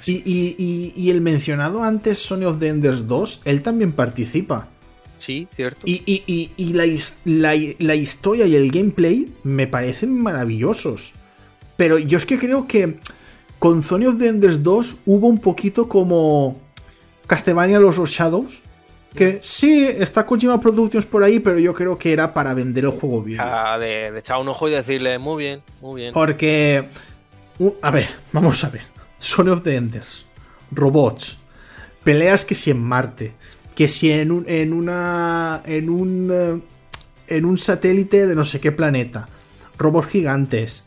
Y, y- y- y el mencionado antes Sony of the Enders 2, él también participa. Sí, cierto. Y, la, his- la- la historia y el gameplay me parecen maravillosos. Pero yo es que creo que con Sony of the Enders 2 hubo un poquito como Castlevania Los Shadows. Que sí, está Kojima Productions por ahí, pero yo creo que era para vender el juego bien. Ah, de, de echar un ojo y decirle, muy bien, muy bien. Porque. uh, a ver, vamos a ver. Sony of the Enders. Robots. Peleas que si en Marte. Que si en un. en una. en un. eh, en un satélite de no sé qué planeta. Robots gigantes.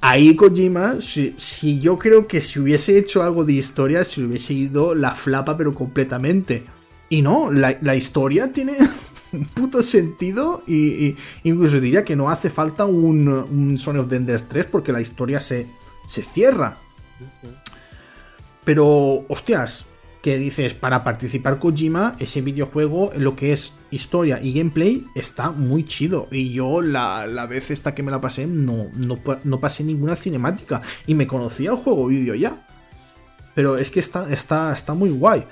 Ahí Kojima, si, si yo creo que si hubiese hecho algo de historia, le hubiese ido la flapa, pero completamente. Y no, la, historia tiene un puto sentido y, incluso diría que no hace falta un, un of the Enders 3 porque la historia se, se cierra. Pero, hostias, que dices, para participar Kojima, ese videojuego, en lo que es historia y gameplay, está muy chido. Y yo la, la vez esta que me la pasé, no, no, no pasé ninguna cinemática. Y me conocía el juego vídeo ya. Pero es que está, está, está muy guay.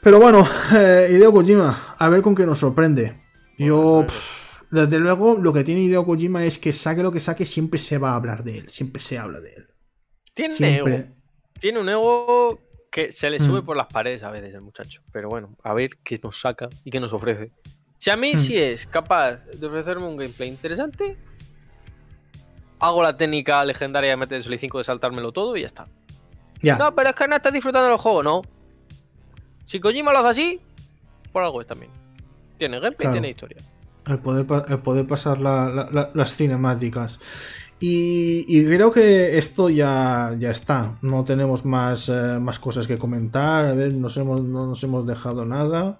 Pero bueno, eh, Hideo Kojima, a ver con qué nos sorprende. Yo, pff, desde luego, lo que tiene Hideo Kojima es que saque lo que saque, siempre se va a hablar de él. Siempre se habla de él. Tiene Siempre. ego. Tiene un ego que se le sube Mm. por las paredes a veces el muchacho. Pero bueno, a ver qué nos saca y qué nos ofrece. Si a mí Mm. sí es capaz de ofrecerme un gameplay interesante, hago la técnica legendaria de Metal Gear Solid 5 de saltármelo todo y ya está. Ya. No, pero es que no estás disfrutando del juego, no. Si Kojima lo hace así, por algo es también. Tiene gameplay, Claro. tiene historia. El poder, el poder pasar la- la- la- las cinemáticas. Y, creo que esto ya, ya está. No tenemos más, eh, más cosas que comentar. A ver, nos hemos, no nos hemos dejado nada.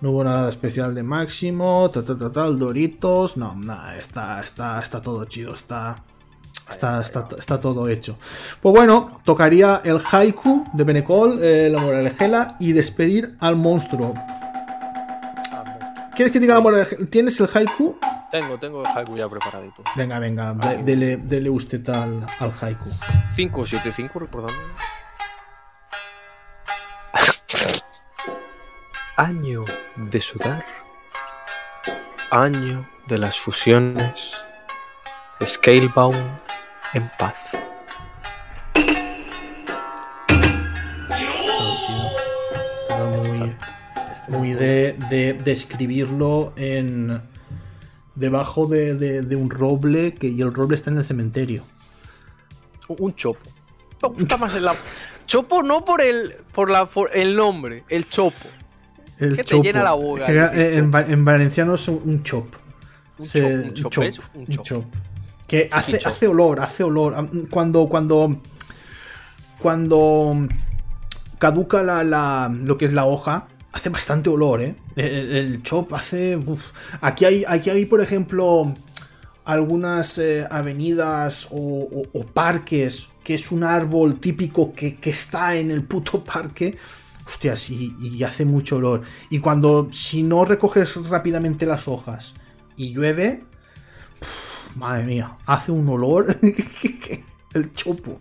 No hubo nada especial de máximo. Tal, tal, tal, tal, Doritos. No, nada, está, está, está todo chido. Está, está, está, está todo hecho. Pues bueno, tocaría el haiku de Benecol, eh, la moralejela y despedir al monstruo. ¿Quieres que diga la moralejela? ¿Tienes el haiku? Tengo, tengo el haiku ya preparadito. Venga, venga, de- dele, dele usted al, al haiku. 575, recordando. Año de sudar. Año de las fusiones. Scalebound en paz. Muy de, de, de escribirlo en debajo de, de- un roble que, y el roble está en el cementerio. Un chopo. Me gusta más la- Chopo no por el por la por el nombre, el chopo. El Que te llena la boca, que, eh, en, va- en valenciano es un, chop. Un Se- chop, un chop, ¿ves? Un chop. Que hace, hace olor, hace olor. Cuando, cuando, cuando caduca la, la- lo que es la hoja, hace bastante olor, ¿eh? El, el- el chop hace... uf. Aquí, hay, aquí hay, por ejemplo, algunas eh, avenidas o, o- o parques que es un árbol típico que, que está en el puto parque. Hostias, y, y hace mucho olor. Y cuando, si no recoges rápidamente las hojas y llueve, pf, madre mía, hace un olor. el chopo.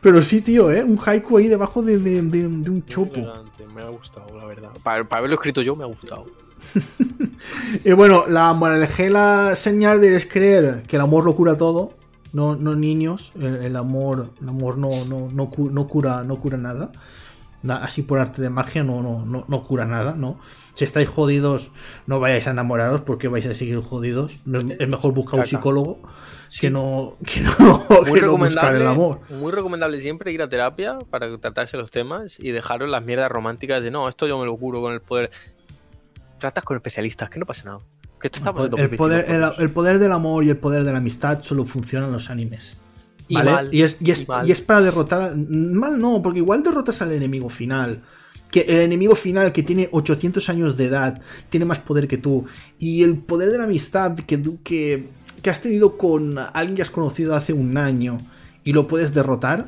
Pero sí, tío, ¿eh? Un haiku ahí debajo de, de- de- de un chopo. Me ha gustado, la verdad. Para, para haberlo escrito yo, me ha gustado. Y bueno, la moralejela señal de es creer que el amor lo cura todo. no, no niños. El, amor, el amor no, no, no, cura, no cura nada. Así por arte de magia no, no, no, cura nada, ¿no? Si estáis jodidos, no vayáis a enamoraros porque vais a seguir jodidos. Es mejor buscar un psicólogo que no, que no, muy recomendable, el amor. Muy recomendable siempre ir a terapia para tratarse los temas y dejaros las mierdas románticas de no, esto yo me lo curo con el poder. Tratas con especialistas, que no pasa nada. el, poder, el, poder del amor y el poder de la amistad solo funcionan en los animes. ¿Vale? Y, es, y, es, y, es, para derrotar. Mal no, porque igual derrotas al enemigo final. Que el enemigo final que tiene 800 años de edad tiene más poder que tú. Y el poder de la amistad que, que que has tenido con alguien que has conocido hace un año y lo puedes derrotar,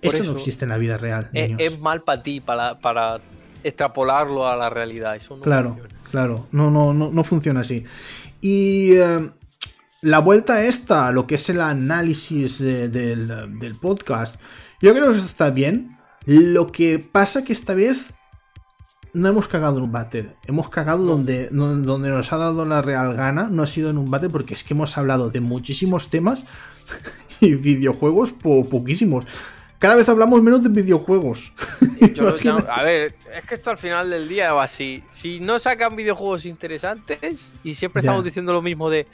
eso, no existe en la vida real. Es, mal para ti, para, para extrapolarlo a la realidad. Eso no claro, claro, no, no, no, no funciona así. Y eh, la vuelta esta, lo que es el análisis del, del, podcast, yo creo que está bien. Lo que pasa que esta vez no hemos cagado en un battle. Hemos cagado donde, donde nos ha dado la real gana. No ha sido en un battle porque es que hemos hablado de muchísimos temas y videojuegos poquísimos. Cada vez hablamos menos de videojuegos. a ver, es que esto al final del día va así. Si no sacan videojuegos interesantes y siempre estamos diciendo lo mismo de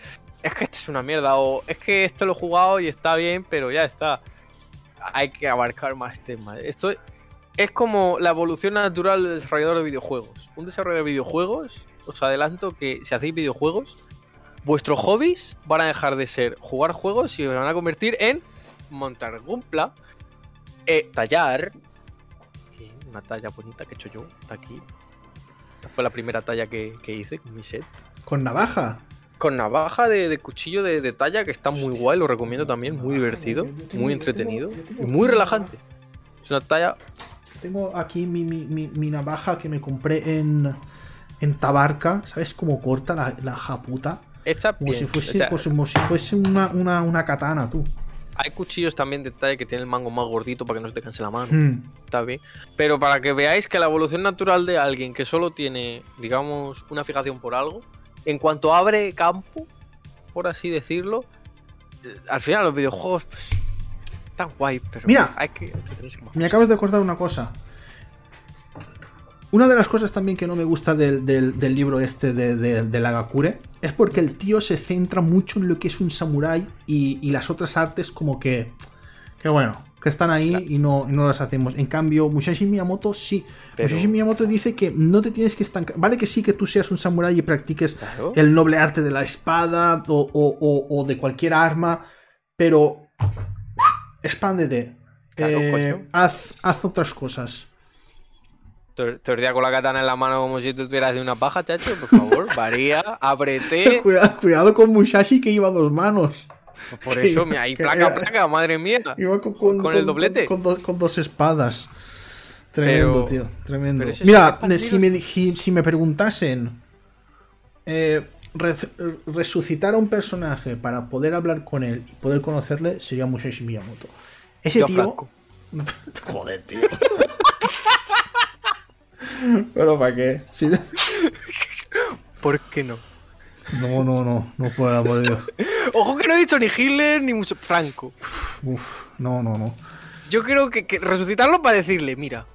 es que esto es una mierda o es que esto lo he jugado y está bien, pero ya está. Hay que abarcar más temas. Esto es como la evolución natural del desarrollador de videojuegos. Un desarrollador de videojuegos, os adelanto que si hacéis videojuegos, vuestros hobbies van a dejar de ser jugar juegos y os van a convertir en montar gumpla, eh, tallar. Una talla bonita que he hecho yo, está aquí. Esta fue la primera talla que, hice con mi set. ¿Con navaja? Con navaja de, cuchillo de, de, talla que está muy guay, lo recomiendo también, muy divertido, muy entretenido y muy relajante. Es una talla tengo aquí mi, navaja que me compré en, en Tabarca. ¿Sabes cómo corta la, la japuta? como, si fuese, pues, como si fuese una, katana, tú. Hay cuchillos también de talla que tienen el mango más gordito para que no se te canse la mano. Hmm. Está bien. Pero para que veáis que la evolución natural de alguien que solo tiene, digamos, una fijación por algo, en cuanto abre campo, por así decirlo, eh, al final los videojuegos pues, tan guay, pero Mira, me acabas de acordar una cosa. Una de las cosas también que no me gusta del, libro este de, de, Lagakure es porque el tío se centra mucho en lo que es un samurái y, las otras artes como que... Que bueno, que están ahí y, no, no las hacemos. En cambio, Musashi Miyamoto sí. Musashi Miyamoto dice que no te tienes que estancar. Vale que sí que tú seas un samurái y practiques el noble arte de la espada o de cualquier arma, pero expándete. Eh, haz, haz otras cosas. Te con la katana en la mano como si tú tuvieras de una paja, chacho, por favor, varía, apreté. cuidado, cuidado con Musashi que iba dos manos. Por eso, me ahí placa, placa, madre mía. Iba con, el doblete. Con, dos espadas. Tremendo, tío, tremendo. Mira, si me, si me preguntasen eh, resucitar a un personaje para poder hablar con él y poder conocerle sería Musashi Miyamoto. Ese tío. Joder, tío. Pero ¿para qué? ¿Por qué no? No, no, no, no por Dios. Ojo que no he dicho ni Hitler ni Franco. Uf, no, no, no. Yo creo que, resucitarlo para decirle, mira,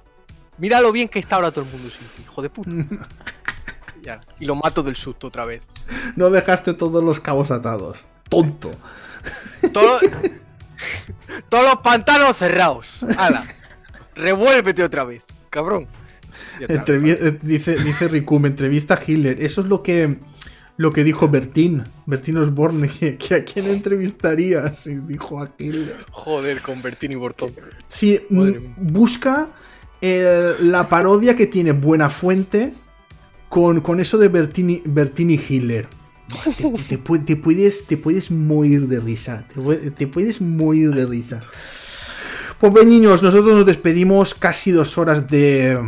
mira lo bien que está ahora todo el mundo sin ti, hijo de puta. y lo mato del susto otra vez. No dejaste todos los cabos atados. Tonto. Todos los pantanos cerrados. Hala. Revuélvete otra vez, cabrón. Eh, dice, dice Rikum, entrevista a Hitler. Eso es lo que, lo que dijo Bertín. Bertín Osborne, que, a quién entrevistarías. Y dijo a Hitler. Joder, con Bertín y Bortón. Sí, busca eh, la parodia que tiene Buena Fuente con, eso de Bertini, Bertini Hitler. Te, puedes, te puedes morir de risa. Te, puedes morir de risa. Pues bien, niños, nosotros nos despedimos casi dos horas de,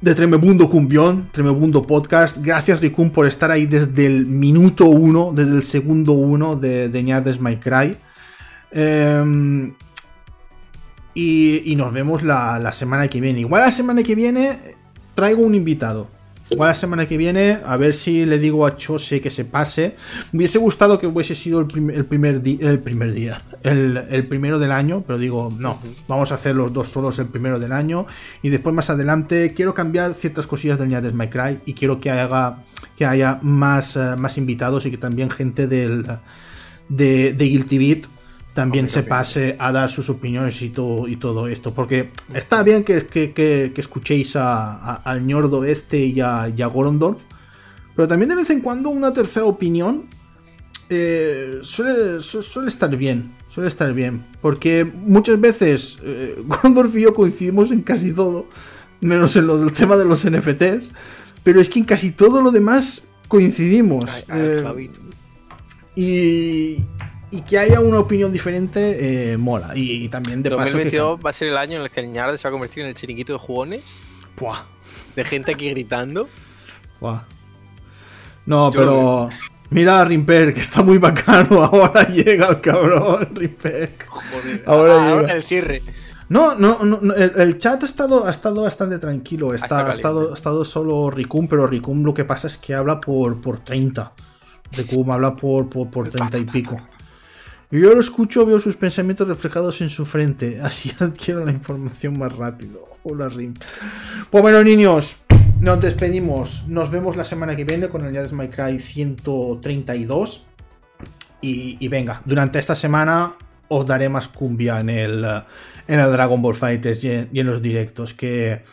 de Tremebundo Cumbión, Tremebundo Podcast. Gracias, Ricun, por estar ahí desde el minuto uno, desde el segundo uno de, de Ñardes My Cry. Em, y, nos vemos la, la semana que viene. Igual la semana que viene traigo un invitado Igual la semana que viene, a ver si le digo a Chose que se pase. Me hubiese gustado que hubiese sido el, el primer, el primer día, el, primero del año, pero digo, no, vamos a hacer los dos solos el primero del año. Y después más adelante quiero cambiar ciertas cosillas del de My Cry y quiero que, haga, que haya más, eh, más invitados y que también gente del, de, de Guilty Beat también se pase a dar sus opiniones y todo, y todo esto. Porque está bien que, que, escuchéis a, al ñordo este y a, y Gorondorf, pero también de vez en cuando una tercera opinión eh, suele, suele, estar bien. Suele estar bien. Porque muchas veces eh, Gorondorf y yo coincidimos en casi todo, menos en lo del tema de los NFTs. Pero es que en casi todo lo demás coincidimos. Eh, y, y que haya una opinión diferente eh, mola. Y, también de 2022 va a ser el año en el que el Ñarde se va a convertir en el chiringuito de jugones. Puah. De gente aquí gritando. Puah. No, pero. Mira a Rimper, que está muy bacano. Ahora llega el cabrón, Rimper. Joder, ahora, llega. el cierre. No, no, no el, chat ha estado, ha estado bastante tranquilo. Está, ha, estado, ha estado solo Ricum, pero Ricum lo que pasa es que habla por, por 30. Ricum habla por, por, por 30 y pico. Yo lo escucho, veo sus pensamientos reflejados en su frente. Así adquiero la información más rápido. Hola, Rim. Pues bueno, niños, nos despedimos. Nos vemos la semana que viene con el Jazz My Cry 132. Y, venga, durante esta semana os daré más cumbia en el, en el Dragon Ball Fighters y en, los directos. Que,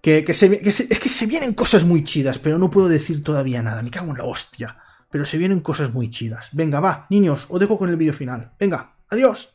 que, que, se, que es que se vienen cosas muy chidas, pero no puedo decir todavía nada. Me cago en la hostia pero se vienen cosas muy chidas. Venga, va, niños, os dejo con el vídeo final. Venga, adiós.